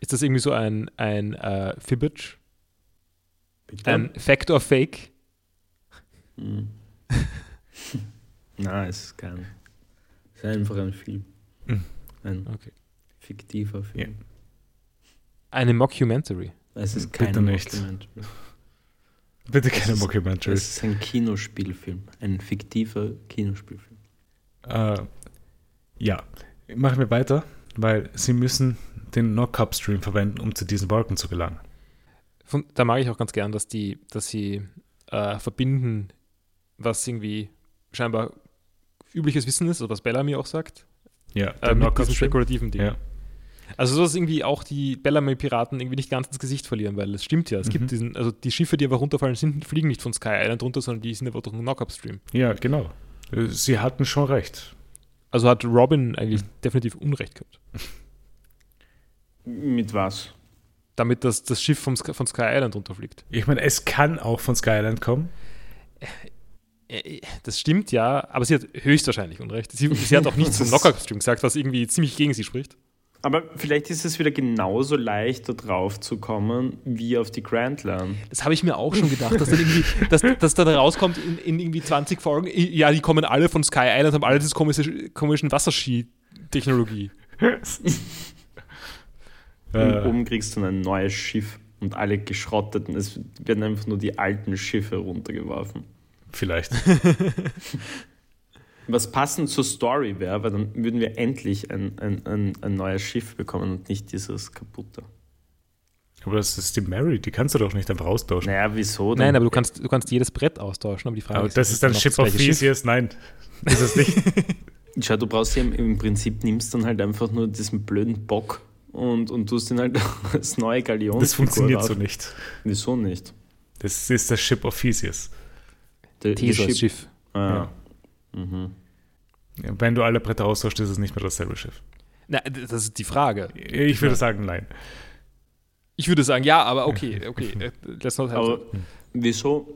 Ist das irgendwie so ein, ein äh, Fibbage? Ein Fact or Fake? Hm. Nein, es ist kein. Es ist einfach ein Film. Hm. Ein okay. fiktiver Film. Ja. Eine Mockumentary. Es ist keine Bitte nicht. Mockumentary. Bitte keine es Mockumentary. Es ist ein Kinospielfilm. Ein fiktiver Kinospielfilm. Äh, ja, machen wir weiter, weil sie müssen den Knock-Up-Stream verwenden, um zu diesen Wolken zu gelangen. Von, da mag ich auch ganz gern, dass die, dass sie äh, verbinden was irgendwie scheinbar übliches Wissen ist, also was Bellamy auch sagt. Ja, äh, mit diesem spekulativen Ding. Ja. Also so, dass irgendwie auch die Bellamy-Piraten irgendwie nicht ganz ins Gesicht verlieren, weil es stimmt ja. Es mhm. gibt diesen, also die Schiffe, die einfach runterfallen, sind, fliegen nicht von Sky Island runter, sondern die sind einfach durch einen Knock-Up-Stream. Ja, genau. Sie hatten schon recht. Also hat Robin eigentlich mhm. definitiv Unrecht gehabt. Mit was? Damit das, das Schiff vom, von Sky Island runterfliegt. Ich meine, es kann auch von Sky Island kommen. Äh, das stimmt ja, aber sie hat höchstwahrscheinlich Unrecht. Sie, sie hat auch nichts zum Knockout-Stream gesagt, was irgendwie ziemlich gegen sie spricht. Aber vielleicht ist es wieder genauso leicht, da drauf zu kommen, wie auf die Grand Line. Das habe ich mir auch schon gedacht, dass dann irgendwie, dass, dass da rauskommt in, in, irgendwie 20 Folgen, ja, die kommen alle von Sky Island, haben alle diese komische, komischen Wasserski-Technologie. und oben kriegst du ein neues Schiff und alle geschrotteten. Es werden einfach nur die alten Schiffe runtergeworfen. Vielleicht. Was passend zur Story wäre, weil dann würden wir endlich ein, ein, ein, ein neues Schiff bekommen und nicht dieses kaputte. Aber das ist die Mary, die kannst du doch nicht einfach austauschen. Naja, wieso denn? Nein, aber du kannst, du kannst jedes Brett austauschen. Aber die Frage aber ist, das ist ein Ship of Theseus? Nein, ist es nicht. Schau, du brauchst ja im Prinzip, nimmst dann halt einfach nur diesen blöden Bock und, und tust ihn halt als neue Galion. Das funktioniert so nicht. Wieso nicht? Das ist das Ship of Theseus. Theseus Schiff. Ah, ja. Mhm. Wenn du alle Bretter austauschst, ist es nicht mehr dasselbe Schiff. Na, das ist die Frage. Ich würde ja. sagen, nein. Ich würde sagen, ja, aber okay, okay. Äh, let's not aber wieso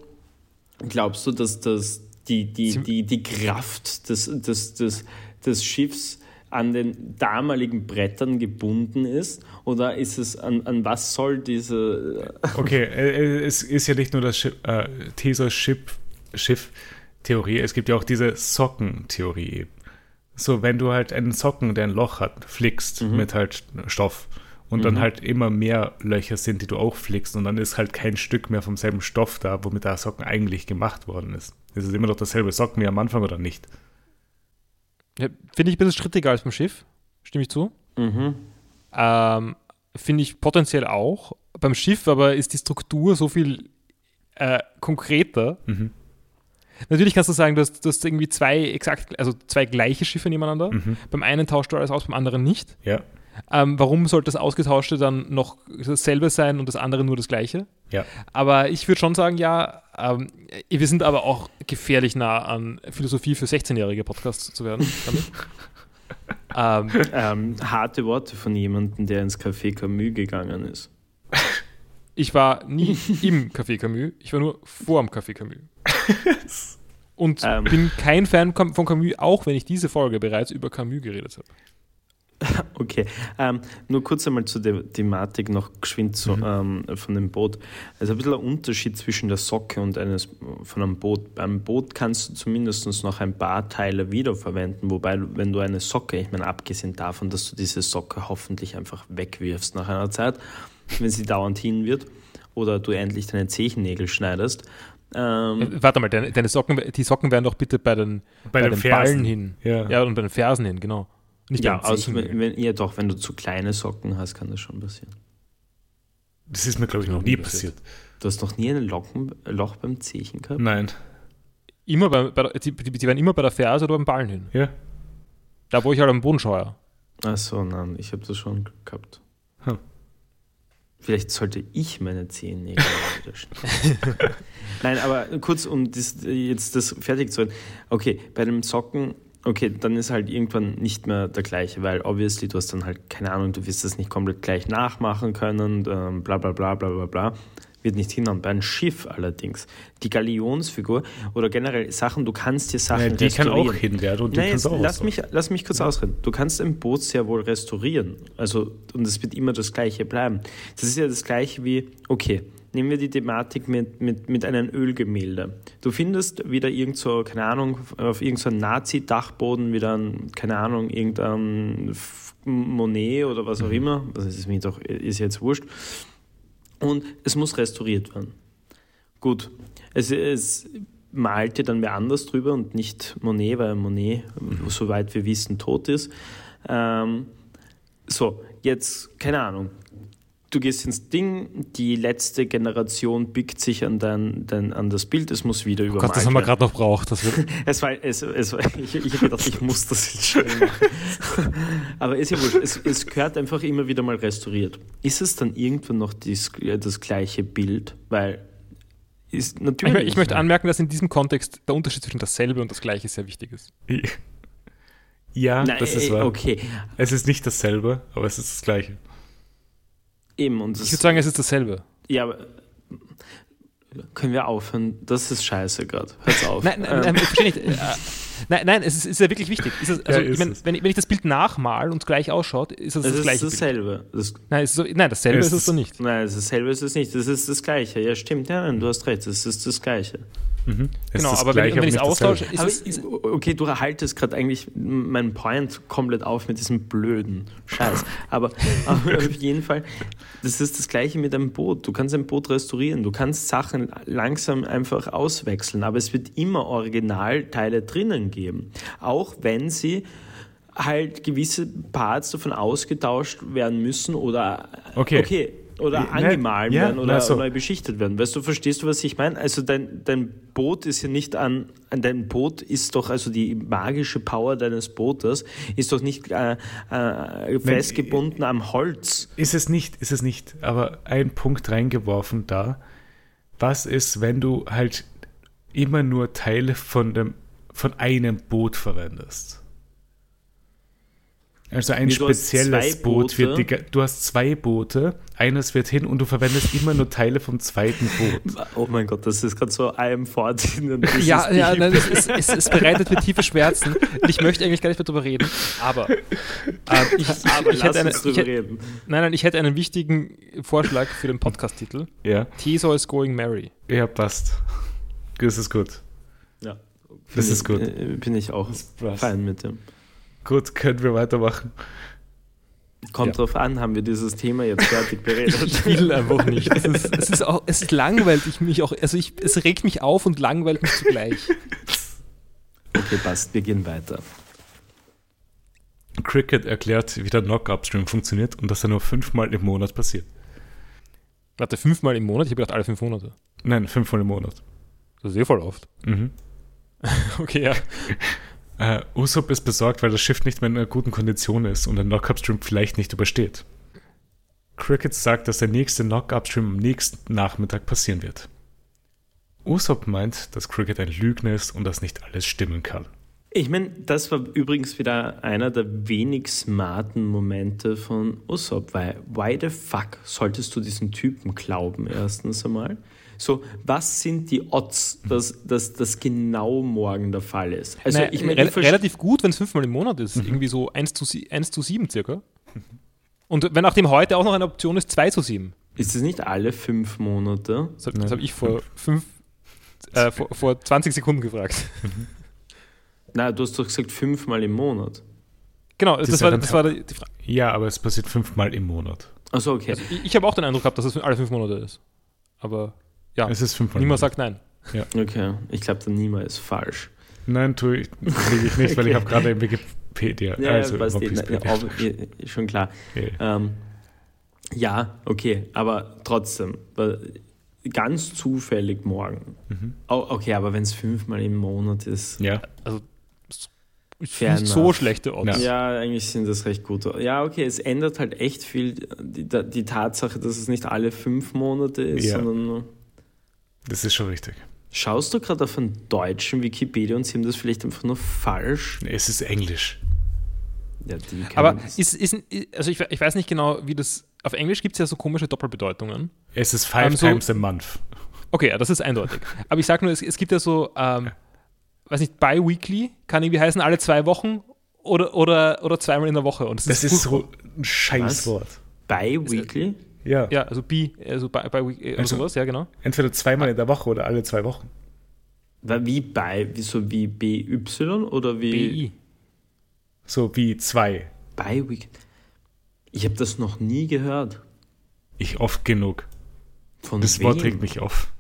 glaubst du, dass das die, die, die, die Kraft des, des, des, des Schiffs an den damaligen Brettern gebunden ist? Oder ist es, an, an was soll diese. Okay, äh, äh, es ist ja nicht nur das Schiff, äh, Theseus Schiff, Schiff-Theorie, es gibt ja auch diese Socken-Theorie. So, wenn du halt einen Socken, der ein Loch hat, flickst mhm. mit halt Stoff und mhm. dann halt immer mehr Löcher sind, die du auch flickst und dann ist halt kein Stück mehr vom selben Stoff da, womit der Socken eigentlich gemacht worden ist. Ist es immer noch dasselbe Socken wie am Anfang oder nicht? Ja, Finde ich ein bisschen strittiger als beim Schiff. Stimme ich zu? Mhm. Ähm, Finde ich potenziell auch. Beim Schiff aber ist die Struktur so viel äh, konkreter. Mhm. Natürlich kannst du sagen, du hast, du hast, irgendwie zwei exakt, also zwei gleiche Schiffe nebeneinander. Mhm. Beim einen tauscht du alles aus, beim anderen nicht. Ja. Ähm, warum sollte das Ausgetauschte dann noch dasselbe sein und das andere nur das gleiche? Ja. Aber ich würde schon sagen, ja, ähm, wir sind aber auch gefährlich nah an Philosophie für 16-jährige Podcasts zu werden ähm, ähm, harte Worte von jemandem, der ins Café Camus gegangen ist. Ich war nie im Café Camus, ich war nur vor dem Café Camus. Und ähm. bin kein Fan von Camus, auch wenn ich diese Folge bereits über Camus geredet habe. Okay, ähm, nur kurz einmal zu der Thematik noch geschwind zu, mhm. ähm, von dem Boot. Also ein bisschen ein Unterschied zwischen der Socke und eines von einem Boot. Beim Boot kannst du zumindest noch ein paar Teile wiederverwenden, wobei wenn du eine Socke, ich meine abgesehen davon, dass du diese Socke hoffentlich einfach wegwirfst nach einer Zeit, wenn sie dauernd hin wird oder du endlich deine Zehennägel schneidest. Ähm, äh, Warte mal, deine, deine, Socken, die Socken werden doch bitte bei den, bei, bei den, den Ballen hin. Ja. ja, und bei den Fersen hin, genau. Nicht ja, also wenn, wenn, ja, doch, wenn du zu kleine Socken hast, kann das schon passieren. Das ist mir, glaube ich, noch nie passiert. Du hast noch nie ein Locken, Loch beim Zehen gehabt? Nein. Immer bei, bei der, die, die, werden immer bei der Ferse oder beim Ballen hin. Ja. Da, wo ich halt am Boden scheue. Achso, nein, ich habe das schon gehabt. Hm. Vielleicht sollte ich meine Zehennägel wieder schneiden. Nein, aber kurz, um das, jetzt das fertig zu halten. Okay, bei dem Socken okay, dann ist halt irgendwann nicht mehr der gleiche, weil obviously du hast dann halt, keine Ahnung, du wirst das nicht komplett gleich nachmachen können, ähm, bla bla bla bla bla bla. Wird nicht hinhauen. Bei einem Schiff allerdings, die Galionsfigur oder generell Sachen, du kannst dir Sachen ja, die restaurieren. kann auch hin werden und die Nein, auch lass, mich, lass mich kurz ausreden. Du kannst ein Boot sehr wohl restaurieren. Also, und es wird immer das Gleiche bleiben. Das ist ja das Gleiche wie, okay, nehmen wir die Thematik mit, mit, mit einem Ölgemälde. Du findest wieder irgend so, keine Ahnung, auf irgendeinem so Nazi-Dachboden wieder ein, keine Ahnung, irgendein Monet oder was auch mhm. immer, das ist mir doch, ist jetzt wurscht. Und es muss restauriert werden. Gut, es, es malte dann wer anders drüber und nicht Monet, weil Monet, mhm. soweit wir wissen, tot ist. Ähm, so, jetzt, keine Ahnung, du gehst ins Ding, die letzte Generation biegt sich an, dein, dein, an das Bild, es muss wieder oh übermalt Gott, das haben wir gerade noch braucht. Das wird es war, es, es war, ich, ich habe gedacht, ich muss das jetzt schnell machen. Aber ist ja wurscht, es, es gehört einfach immer wieder mal restauriert. Ist es dann irgendwann noch dies, das gleiche Bild? Weil ist natürlich. Ich, ich möchte anmerken, dass in diesem Kontext der Unterschied zwischen dasselbe und das gleiche sehr wichtig ist. Ja, Nein, das ist wahr. Okay. Es ist nicht dasselbe, aber es ist das gleiche. Eben. Und ich würde sagen, es ist dasselbe. Ja, aber können wir aufhören? Das ist scheiße gerade. Hör's auf. nein, nein, nein, verstehe nicht. Nein, nein, es ist, ist ja wirklich wichtig. Es, also, ja, ich mein, wenn, wenn, ich das Bild nachmal und gleich ausschaut, ist das es das gleiche. Ist dasselbe. Das nein, es ist so, nein, dasselbe es ist es so nicht. Nein, dasselbe ist es nicht. Das ist das gleiche. Ja, stimmt. Ja, nein, du hast recht. Es ist das gleiche. Mhm. Genau, aber wenn, wenn ich es austausche, ist es, ist Okay, du erhaltest gerade eigentlich meinen Point komplett auf mit diesem blöden Scheiß. aber, aber auf jeden Fall, das ist das Gleiche mit einem Boot. Du kannst ein Boot restaurieren, du kannst Sachen langsam einfach auswechseln, aber es wird immer Originalteile drinnen geben. Auch wenn sie halt gewisse Parts davon ausgetauscht werden müssen oder okay, okay oder ne, angemahlen ja, werden oder so. neu beschichtet werden. Weißt du, verstehst du, was ich meine? Also dein, dein Boot ist ja nicht an, an dein Boot ist doch, also die magische Power deines Bootes ist doch nicht äh, äh, festgebunden am Holz. Ist es nicht, ist es nicht. Aber ein Punkt reingeworfen da. Was ist, wenn du halt immer nur Teile von, dem, von einem Boot verwendest? Also ein nee, spezielles Boot wird die, du hast zwei Boote, eines wird hin und du verwendest immer nur Teile vom zweiten Boot. Oh mein Gott, das ist gerade so einem Fort. Ja, ja nein, es, es, es, bereitet mir tiefe Schmerzen ich möchte eigentlich gar nicht mehr drüber reden, aber, äh, ich, aber ich hätte eine, ich hätte, nein, nein, ich hätte einen wichtigen Vorschlag für den Podcast-Titel. Ja. Teso is going Mary. Ja, passt. Das ist gut. Ja. Das ist gut. Bin ich auch fein mit dem. Gut, können wir weitermachen. Kommt ja. drauf an, haben wir dieses Thema jetzt fertig beredet? ich will einfach nicht. Es ist, es ist, auch, es ist langweilig mich auch, also ich, es regt mich auf und langweilt mich zugleich. Okay, passt, wir gehen weiter. Cricket erklärt, wie der Knock-Upstream funktioniert und dass er nur fünfmal im Monat passiert. Warte, fünfmal im Monat? Ich habe gedacht, alle fünf Monate. Nein, fünfmal im Monat. Das ist eh voll oft. Mhm. okay, ja. Äh, Usopp ist besorgt, weil das Schiff nicht mehr in einer guten Kondition ist und der Knock-Upstream vielleicht nicht übersteht. Cricket sagt, dass der nächste Knock-Upstream am nächsten Nachmittag passieren wird. Usopp meint, dass Cricket ein Lügner ist und dass nicht alles stimmen kann. Ich meine, das war übrigens wieder einer der wenig smarten Momente von Usopp, weil why the fuck solltest du diesen Typen glauben, erstens einmal? So, was sind die Odds, dass, dass das genau morgen der Fall ist? Also, naja, ich mein, re relativ gut, wenn es fünfmal im Monat ist. Mhm. Irgendwie so 1 zu, 1 zu 7 circa. Und wenn nachdem heute auch noch eine Option ist, 2 zu 7. Ist es nicht alle fünf Monate? Das, das habe ich vor, fünf, äh, vor, vor 20 Sekunden gefragt. Nein, du hast doch gesagt fünfmal im Monat. Genau, das, das war, das war die Frage. Ja, aber es passiert fünfmal im Monat. Achso, okay. Also ich, ich habe auch den Eindruck gehabt, dass es alle fünf Monate ist. Aber ja, es ist fünfmal. Niemand sagt nein. Ja. Okay, ich glaube, der Nima ist falsch. Nein, tue ich, ich nicht, okay. weil ich habe gerade Wikipedia. Ja, also passt Wikipedia. Na, schon klar. Okay. Ähm, ja, okay, aber trotzdem, ganz zufällig morgen. Mhm. Oh, okay, aber wenn es fünfmal im Monat ist. Ja. Also nicht so schlechte Odds. Ja. ja. eigentlich sind das recht gute. Ja, okay, es ändert halt echt viel die, die Tatsache, dass es nicht alle fünf Monate ist, ja. sondern nur. Das ist schon richtig. Schaust du gerade auf einen deutschen Wikipedia und sie haben das vielleicht einfach nur falsch? Es ist Englisch. Ja, Aber ist, ist, also ich, ich weiß nicht genau, wie das. Auf Englisch gibt es ja so komische Doppelbedeutungen. Es ist five um, ähm, so, times a month. Okay, ja, das ist eindeutig. Aber ich sage nur, es, es, gibt ja so, ähm, weiß nicht, bi-weekly, kann irgendwie heißen, alle zwei Wochen oder, oder, oder zweimal in der Woche. Und das, das ist, ist so ein Scheißwort. Bi-weekly? Ja. Ja, also bi, also bi, bi äh, also sowas, ja, genau. Entweder zweimal in der Woche oder alle zwei Wochen. Wie bei, so wie BY oder wie. BI. So wie zwei. Bi-weekly. Ich habe das noch nie gehört. Ich oft genug. Von das wem? Wort regt mich auf.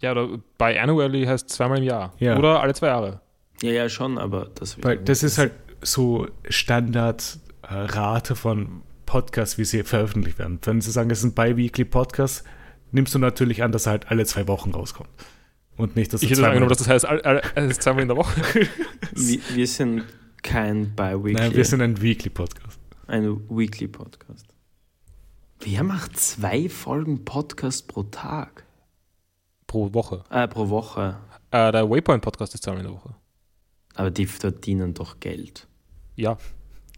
Ja, oder bei Annually heißt zweimal im Jahr. Ja. Oder alle zwei Jahre. Ja, ja, schon, aber das Weil das ist halt so Standardrate äh, von Podcasts, wie sie veröffentlicht werden. Wenn sie sagen, es ist ein bi-weekly Podcast, nimmst du natürlich an, dass er halt alle zwei Wochen rauskommt. Und nicht, dass Ich hätte angenommen, dass das heißt, es ist zweimal in der Woche. wir, wir sind kein bi-weekly. Nein, wir sind ein Weekly Podcast. Ein Weekly Podcast. Wer macht zwei Folgen Podcast pro Tag? Pro Woche. Äh, pro Woche. Äh, der Waypoint-Podcast ist zweimal in der Woche. Aber die verdienen doch Geld. Ja.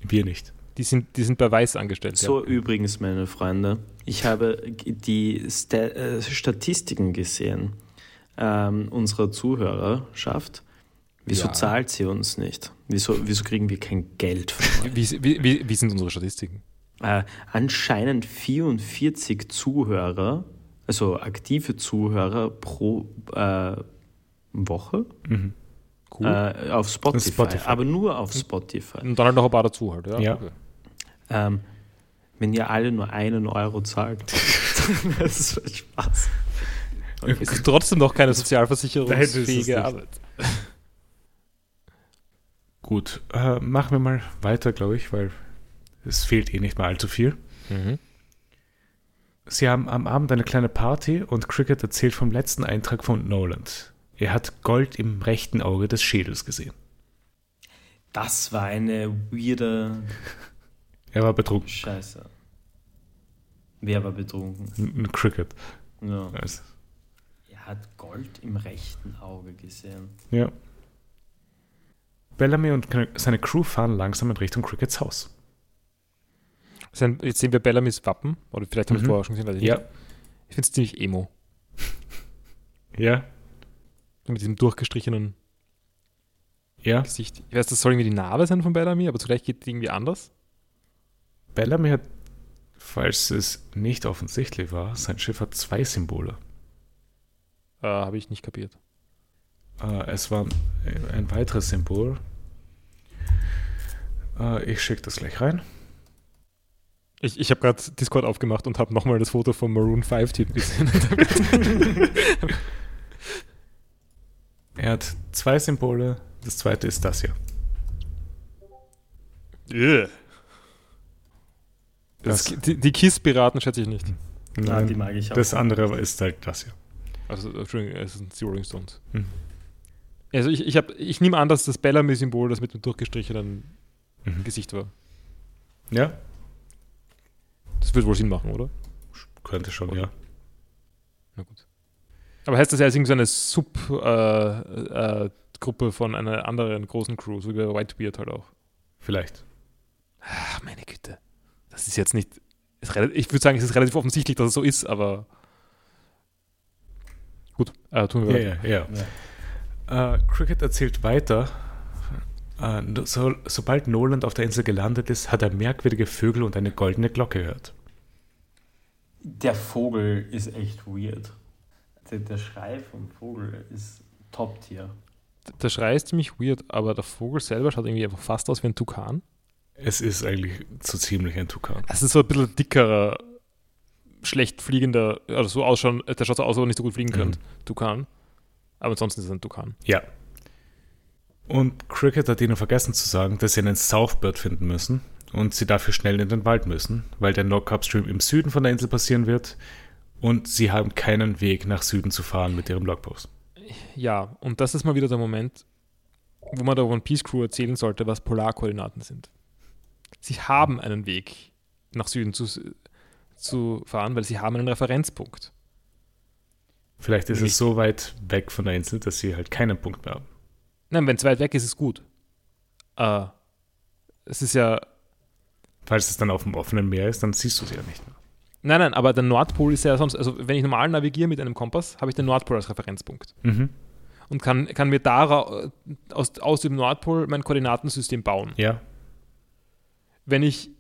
Wir nicht. Die sind, die sind bei Weiß angestellt. So, ja. übrigens, meine Freunde, ich habe die Sta äh, Statistiken gesehen ähm, unserer Zuhörerschaft. Wieso ja. zahlt sie uns nicht? Wieso, wieso kriegen wir kein Geld von euch? Wie, wie, wie, wie sind unsere Statistiken? Äh, anscheinend 44 Zuhörer also aktive Zuhörer pro äh, Woche. Mhm. Cool. Äh, auf Spotify, Spotify, aber nur auf Spotify. Und dann halt noch ein paar dazu halt, ja. ja. Okay. Ähm, wenn ihr alle nur einen Euro zahlt, das wird Spaß. Okay. Es ist trotzdem noch keine sozialversicherungsfähige Arbeit. Gut, äh, machen wir mal weiter, glaube ich, weil es fehlt eh nicht mal allzu viel. Mhm. Sie haben am Abend eine kleine Party und Cricket erzählt vom letzten Eintrag von Noland. Er hat Gold im rechten Auge des Schädels gesehen. Das war eine weirde. Er war betrunken. Scheiße. Wer war betrunken? Ein Cricket. Ja. Also. Er hat Gold im rechten Auge gesehen. Ja. Bellamy und seine Crew fahren langsam in Richtung Crickets Haus. Jetzt sehen wir Bellamy's Wappen, oder vielleicht haben wir mhm. vorher schon gesehen, ich ja. Ich finde es ziemlich emo. ja. Mit diesem durchgestrichenen ja. Gesicht. Ich weiß, das soll irgendwie die Narbe sein von Bellamy, aber zugleich geht die irgendwie anders. Bellamy hat, falls es nicht offensichtlich war, sein Schiff hat zwei Symbole. Äh, Habe ich nicht kapiert. Äh, es war ein weiteres Symbol. Äh, ich schicke das gleich rein. Ich, ich habe gerade Discord aufgemacht und habe nochmal das Foto vom Maroon 5-Typ gesehen. er hat zwei Symbole. Das zweite ist das hier. Yeah. Das, die, die KISS-Piraten schätze ich nicht. Nein, Nein, die mag ich auch. Das andere ist halt das hier. Also, Entschuldigung, es sind die Rolling Stones. Hm. Also, ich, ich, hab, ich nehme an, dass das Bellamy-Symbol das mit dem durchgestrichenen mhm. Gesicht war. Ja. Das wird wohl Sinn machen, oder? Könnte schon, oder? ja. Na gut. Aber heißt das ja als irgendeine Sub-Gruppe äh, äh, von einer anderen großen Crew, so wie bei Whitebeard halt auch? Vielleicht. Ach, meine Güte. Das ist jetzt nicht. Ist ich würde sagen, es ist relativ offensichtlich, dass es so ist, aber. Gut, äh, tun wir. Ja, ja. ja. Uh, Cricket erzählt weiter. Uh, so, sobald Noland auf der Insel gelandet ist, hat er merkwürdige Vögel und eine goldene Glocke gehört. Der Vogel ist echt weird. Der, der Schrei vom Vogel ist Top-Tier. Der Schrei ist ziemlich weird, aber der Vogel selber schaut irgendwie einfach fast aus wie ein Tukan. Es ist eigentlich so ziemlich ein Tukan. Es ist so ein bisschen dickerer, schlecht fliegender, also so ausschauen, der schaut so aus, als ob er nicht so gut fliegen könnte, mhm. Tukan. Aber ansonsten ist es ein Tukan. Ja. Und Cricket hat ihnen vergessen zu sagen, dass sie einen Southbird finden müssen und sie dafür schnell in den Wald müssen, weil der Knock-Up Stream im Süden von der Insel passieren wird und sie haben keinen Weg nach Süden zu fahren mit ihrem Logpost. Ja, und das ist mal wieder der Moment, wo man der One Piece Crew erzählen sollte, was Polarkoordinaten sind. Sie haben einen Weg nach Süden zu, zu fahren, weil sie haben einen Referenzpunkt. Vielleicht ist Nämlich, es so weit weg von der Insel, dass sie halt keinen Punkt mehr haben. Nein, wenn es weit weg ist, ist es gut. Äh, es ist ja. Falls es dann auf dem offenen Meer ist, dann siehst du sie ja nicht mehr. Nein, nein, aber der Nordpol ist ja sonst, also wenn ich normal navigiere mit einem Kompass, habe ich den Nordpol als Referenzpunkt. Mhm. Und kann, kann mir da aus, aus dem Nordpol mein Koordinatensystem bauen. Ja. Wenn ich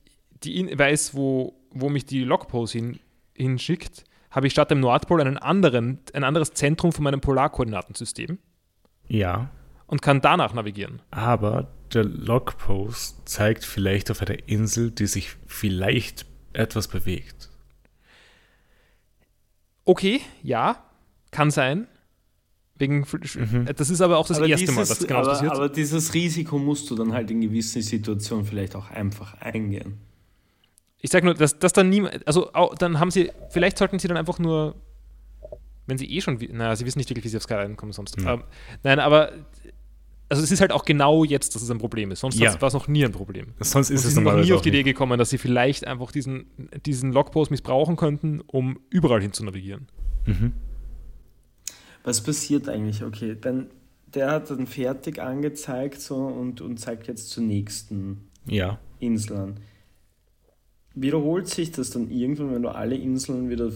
die weiß, wo, wo mich die Logpose hin, hinschickt, habe ich statt dem Nordpol einen anderen, ein anderes Zentrum von meinem Polarkoordinatensystem. Ja. Und kann danach navigieren. Aber der Logpost zeigt vielleicht auf einer Insel, die sich vielleicht etwas bewegt. Okay, ja, kann sein. Wegen, mhm. Das ist aber auch das aber erste dieses, Mal, dass genau aber, passiert. Aber dieses Risiko musst du dann halt in gewissen Situationen vielleicht auch einfach eingehen. Ich sage nur, dass, dass dann niemand, also auch, dann haben sie, vielleicht sollten sie dann einfach nur, wenn sie eh schon, naja, sie wissen nicht wirklich, wie sie auf Sky reinkommen sonst. Mhm. Ähm, nein, aber also es ist halt auch genau jetzt, dass es ein Problem ist. Sonst ja. war es noch nie ein Problem. Sonst ist es noch nie auf die Idee gekommen, dass sie vielleicht einfach diesen, diesen Logpost missbrauchen könnten, um überall hin zu navigieren. Mhm. Was passiert eigentlich? Okay, dann der hat dann fertig angezeigt so und, und zeigt jetzt zur nächsten ja. Insel Wiederholt sich das dann irgendwann, wenn du alle Inseln wieder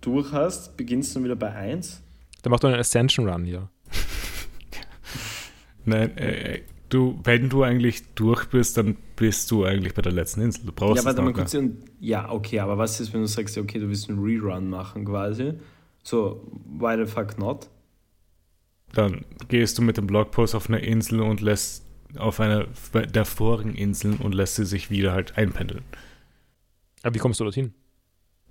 durch hast, beginnst du dann wieder bei 1? Der macht doch einen Ascension Run, ja. Nein, äh, du, wenn du eigentlich durch bist, dann bist du eigentlich bei der letzten Insel. Du brauchst ja, warte mal kurz. Ja, okay, aber was ist, wenn du sagst, okay, du willst einen Rerun machen quasi? So, why the fuck not? Dann gehst du mit dem Blogpost auf eine Insel und lässt auf einer der vorigen Inseln und lässt sie sich wieder halt einpendeln. Aber wie kommst du dorthin?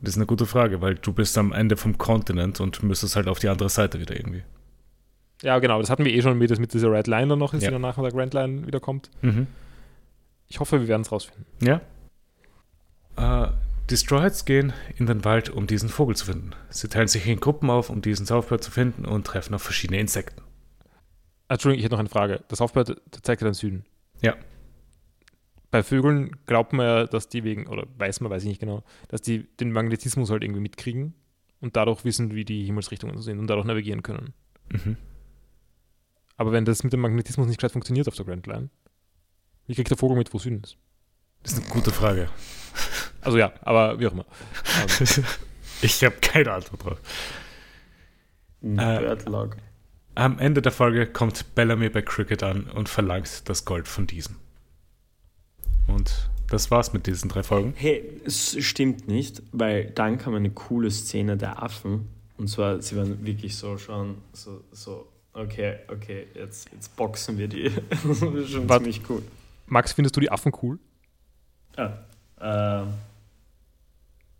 Das ist eine gute Frage, weil du bist am Ende vom Kontinent und müsstest halt auf die andere Seite wieder irgendwie. Ja, genau, das hatten wir eh schon mit, mit dieser Red Line dann noch ist, ja. die danach nach der Grand Line wieder kommt. Mhm. Ich hoffe, wir werden es rausfinden. Ja. Äh, die Strawheads gehen in den Wald, um diesen Vogel zu finden. Sie teilen sich in Gruppen auf, um diesen Southbird zu finden und treffen auf verschiedene Insekten. Entschuldigung, ich hätte noch eine Frage. Das Southbird zeigt ja den Süden. Ja. Bei Vögeln glaubt man ja, dass die wegen, oder weiß man, weiß ich nicht genau, dass die den Magnetismus halt irgendwie mitkriegen und dadurch wissen, wie die Himmelsrichtungen sind und dadurch navigieren können. Mhm. Aber wenn das mit dem Magnetismus nicht gescheit funktioniert auf der Grand Line, wie kriegt der Vogel mit, wo Süden ist? Das ist eine gute Frage. Also ja, aber wie auch immer. ich habe keine Antwort drauf. Äh, am Ende der Folge kommt Bellamy bei Cricket an und verlangt das Gold von diesem. Und das war's mit diesen drei Folgen. Hey, es stimmt nicht, weil dann kam eine coole Szene der Affen. Und zwar, sie waren wirklich so schon so, so Okay, okay, jetzt, jetzt boxen wir die. das ist schon War, ziemlich cool. Max, findest du die Affen cool? Ja. Äh,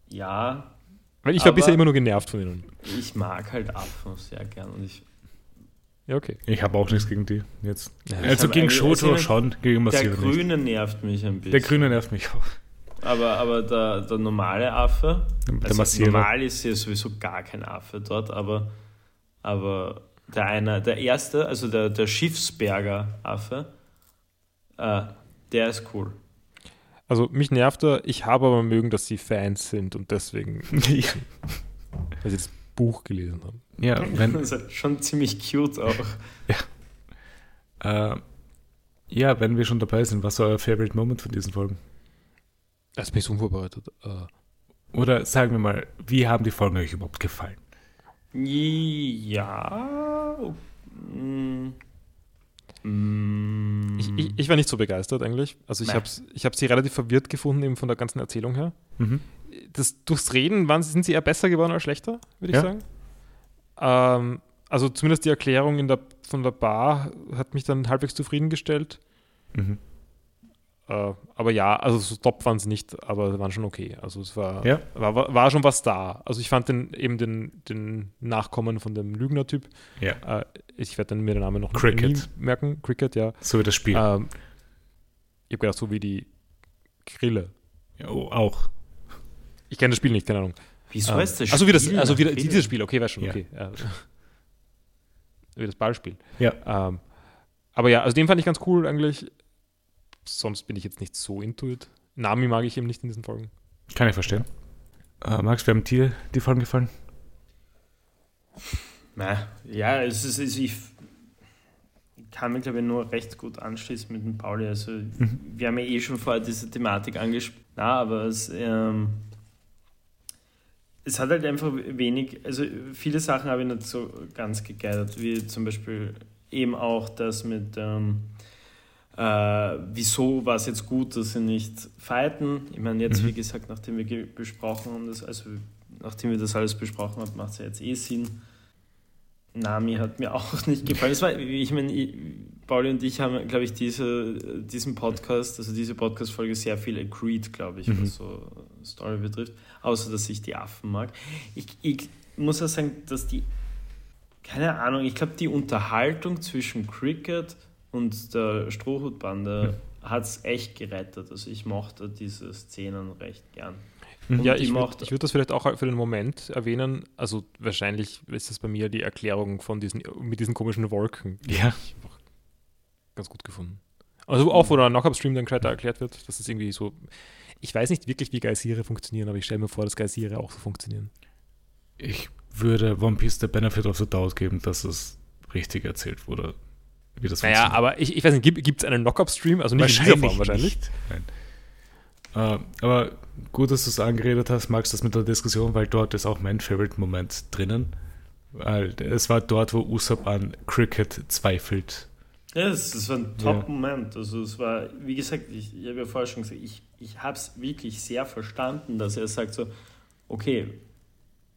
ja. Weil ich war bisher immer nur genervt von ihnen. Ich mag halt Affen sehr gern und ich. Ja, okay. Ich habe auch nichts gegen die jetzt. Ja, also gegen Shoto schon, gegen Der Massive Grüne nicht. nervt mich ein bisschen. Der Grüne nervt mich auch. Aber, aber der, der normale Affe, Der also Massive. normal ist ja sowieso gar kein Affe dort, aber, aber der eine, der erste, also der, der Schiffsberger Affe, äh, der ist cool. Also mich nervt er, ich habe aber mögen, dass sie Fans sind und deswegen, ja, weil sie das Buch gelesen haben. ja, wenn, Das ist schon ziemlich cute auch. äh, ja, wenn wir schon dabei sind, was war euer Favorite Moment von diesen Folgen? Das bin ich so unvorbereitet. Äh, Oder sagen wir mal, wie haben die Folgen euch überhaupt gefallen? Ja. mm, ich, ich, ich war nicht so begeistert eigentlich. Also ich Nee. habe ich hab sie relativ verwirrt gefunden, eben von der ganzen Erzählung her. Mhm. Das, durchs Reden waren, sind sie eher besser geworden als schlechter, würde ich Ja. sagen. Ähm, also zumindest die Erklärung der, von der Bar hat mich dann halbwegs zufriedengestellt. Mhm. Äh, aber ja, also so top waren sie nicht, aber waren schon okay. Also es war, Ja. war, war, war schon was da. Also ich fand den, eben den, den Nachkommen von dem Lügner-Typ, Ja, äh, ich werde dann mir den Namen noch Cricket. nie merken, Cricket, ja. so wie das Spiel. Ähm, ich habe gedacht, so wie die Grille. Ja, oh, auch. Ich kenne das Spiel nicht, keine Ahnung. Wieso Ähm, heißt das also wie das, Spiel also wie das, dieses Spiel, okay, weiß schon, Ja. okay. Ja. wie das Ballspiel. Ja. Ähm, aber ja, also den fand ich ganz cool eigentlich. Sonst bin ich jetzt nicht so intuit. Nami mag ich eben nicht in diesen Folgen. Kann ich verstehen. Äh, Max, wie haben dir die Folgen gefallen? Na, ja, es ist, es, ich kann mich, glaube ich, nur recht gut anschließen mit dem Pauli. Also, wir haben ja eh schon vorher diese Thematik angesprochen. Na, aber es, ähm, es hat halt einfach wenig, also viele Sachen habe ich nicht so ganz gegeidert, wie zum Beispiel eben auch das mit, ähm, äh, wieso war es jetzt gut, dass sie nicht fighten. Ich meine, jetzt, Mhm. wie gesagt, nachdem wir besprochen haben, das, also nachdem wir das alles besprochen haben, macht es ja jetzt eh Sinn. Nami hat mir auch nicht gefallen. War, ich meine, Pauli und ich haben, glaube ich, diese, diesen Podcast, also diese Podcast-Folge sehr viel agreed, glaube ich, Mhm. was so Story betrifft. Außer, dass ich die Affen mag. Ich, ich muss auch sagen, dass die, keine Ahnung, ich glaube, die Unterhaltung zwischen Cricket und der Strohhutbande hat es echt gerettet. Also ich mochte diese Szenen recht gern. Und ja, die ich würde würd das vielleicht auch für den Moment erwähnen. Also wahrscheinlich ist das bei mir die Erklärung von diesen, mit diesen komischen Wolken. Ja. ich ganz gut gefunden. Also auch, wo der Knock-Up-Stream dann gescheiter erklärt wird, dass es irgendwie so. Ich weiß nicht wirklich, wie Geysire funktionieren, aber ich stelle mir vor, dass Geysire auch so funktionieren. Ich würde One Piece der Benefit of the Doubt geben, dass es richtig erzählt wurde, wie das Naja, aber ich, ich weiß nicht, gibt es einen Knock-Up-Stream? Also nicht in dieser Form wahrscheinlich. Nicht. Nein. Äh, aber gut, dass du es angeredet hast, magst du das mit der Diskussion, weil dort ist auch mein Favorite-Moment drinnen. Weil es war dort, wo Usopp an Cricket zweifelt. Ja, das, das war ein Ja. Top-Moment. Also es war, wie gesagt, ich, ich habe ja vorher schon gesagt, ich, ich habe es wirklich sehr verstanden, dass er sagt so, okay,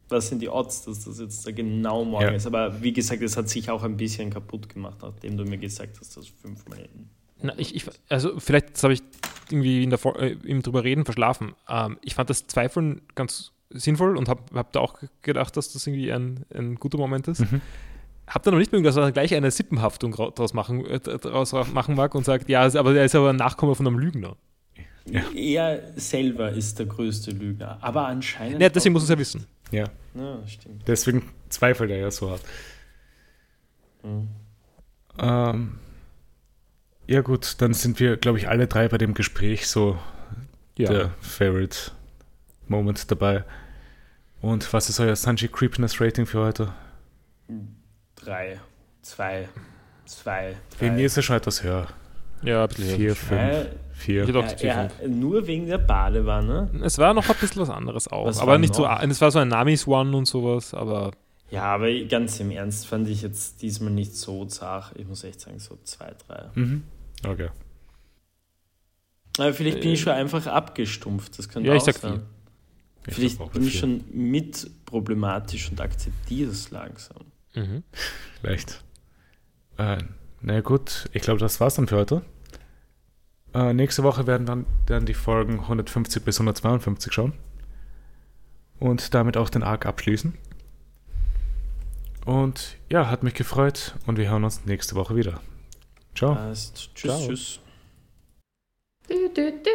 was sind die Odds, dass das jetzt da genau morgen Ja. ist. Aber wie gesagt, es hat sich auch ein bisschen kaputt gemacht, nachdem du mir gesagt hast, dass fünfmal in Na, ich, ich, also vielleicht das habe ich irgendwie in der Vor äh, im drüber reden verschlafen. Ähm, ich fand das Zweifeln ganz sinnvoll und habe hab da auch gedacht, dass das irgendwie ein, ein guter Moment ist. Mhm. Hab dann noch nicht mögen, dass er gleich eine Sippenhaftung ra- draus machen, äh, draus machen mag und sagt, ja, aber er ist aber ein Nachkomme von einem Lügner. Ja. Er selber ist der größte Lügner. Aber anscheinend. Ja, deswegen muss es ja wissen. Ja, Ja, stimmt. deswegen zweifelt er ja so hart. Mhm. Ähm, ja gut, dann sind wir, glaube ich, alle drei bei dem Gespräch so Ja. der Favorite Moment dabei. Und was ist euer Sanji Creepiness Rating für heute? Drei, zwei, zwei, Bei mir ist er schon etwas höher. ja. Vier, fünf, Äh, vier. Ich Ja, ja, nur wegen der Badewanne. Es war noch ein bisschen was anderes auch. Was aber nicht so, noch? es war so ein Namis One und sowas, aber Ja, aber ganz im Ernst fand ich jetzt diesmal nicht so zart. Ich muss echt sagen, so zwei, drei. Mhm. Okay. Aber vielleicht bin ich Äh, schon einfach abgestumpft. Das könnte Ja, ich auch sag sein. Ich Vielleicht bei bin ich schon mit problematisch und akzeptiere es langsam. mhm. Vielleicht. Äh, na gut, ich glaube, das war's dann für heute. Äh, nächste Woche werden dann, dann die Folgen 150 bis 152 schauen. Und damit auch den Arc abschließen. Und ja, hat mich gefreut und wir hören uns nächste Woche wieder. Ciao. Passt. Tschüss. Ciao. Tschüss. Du, du, du,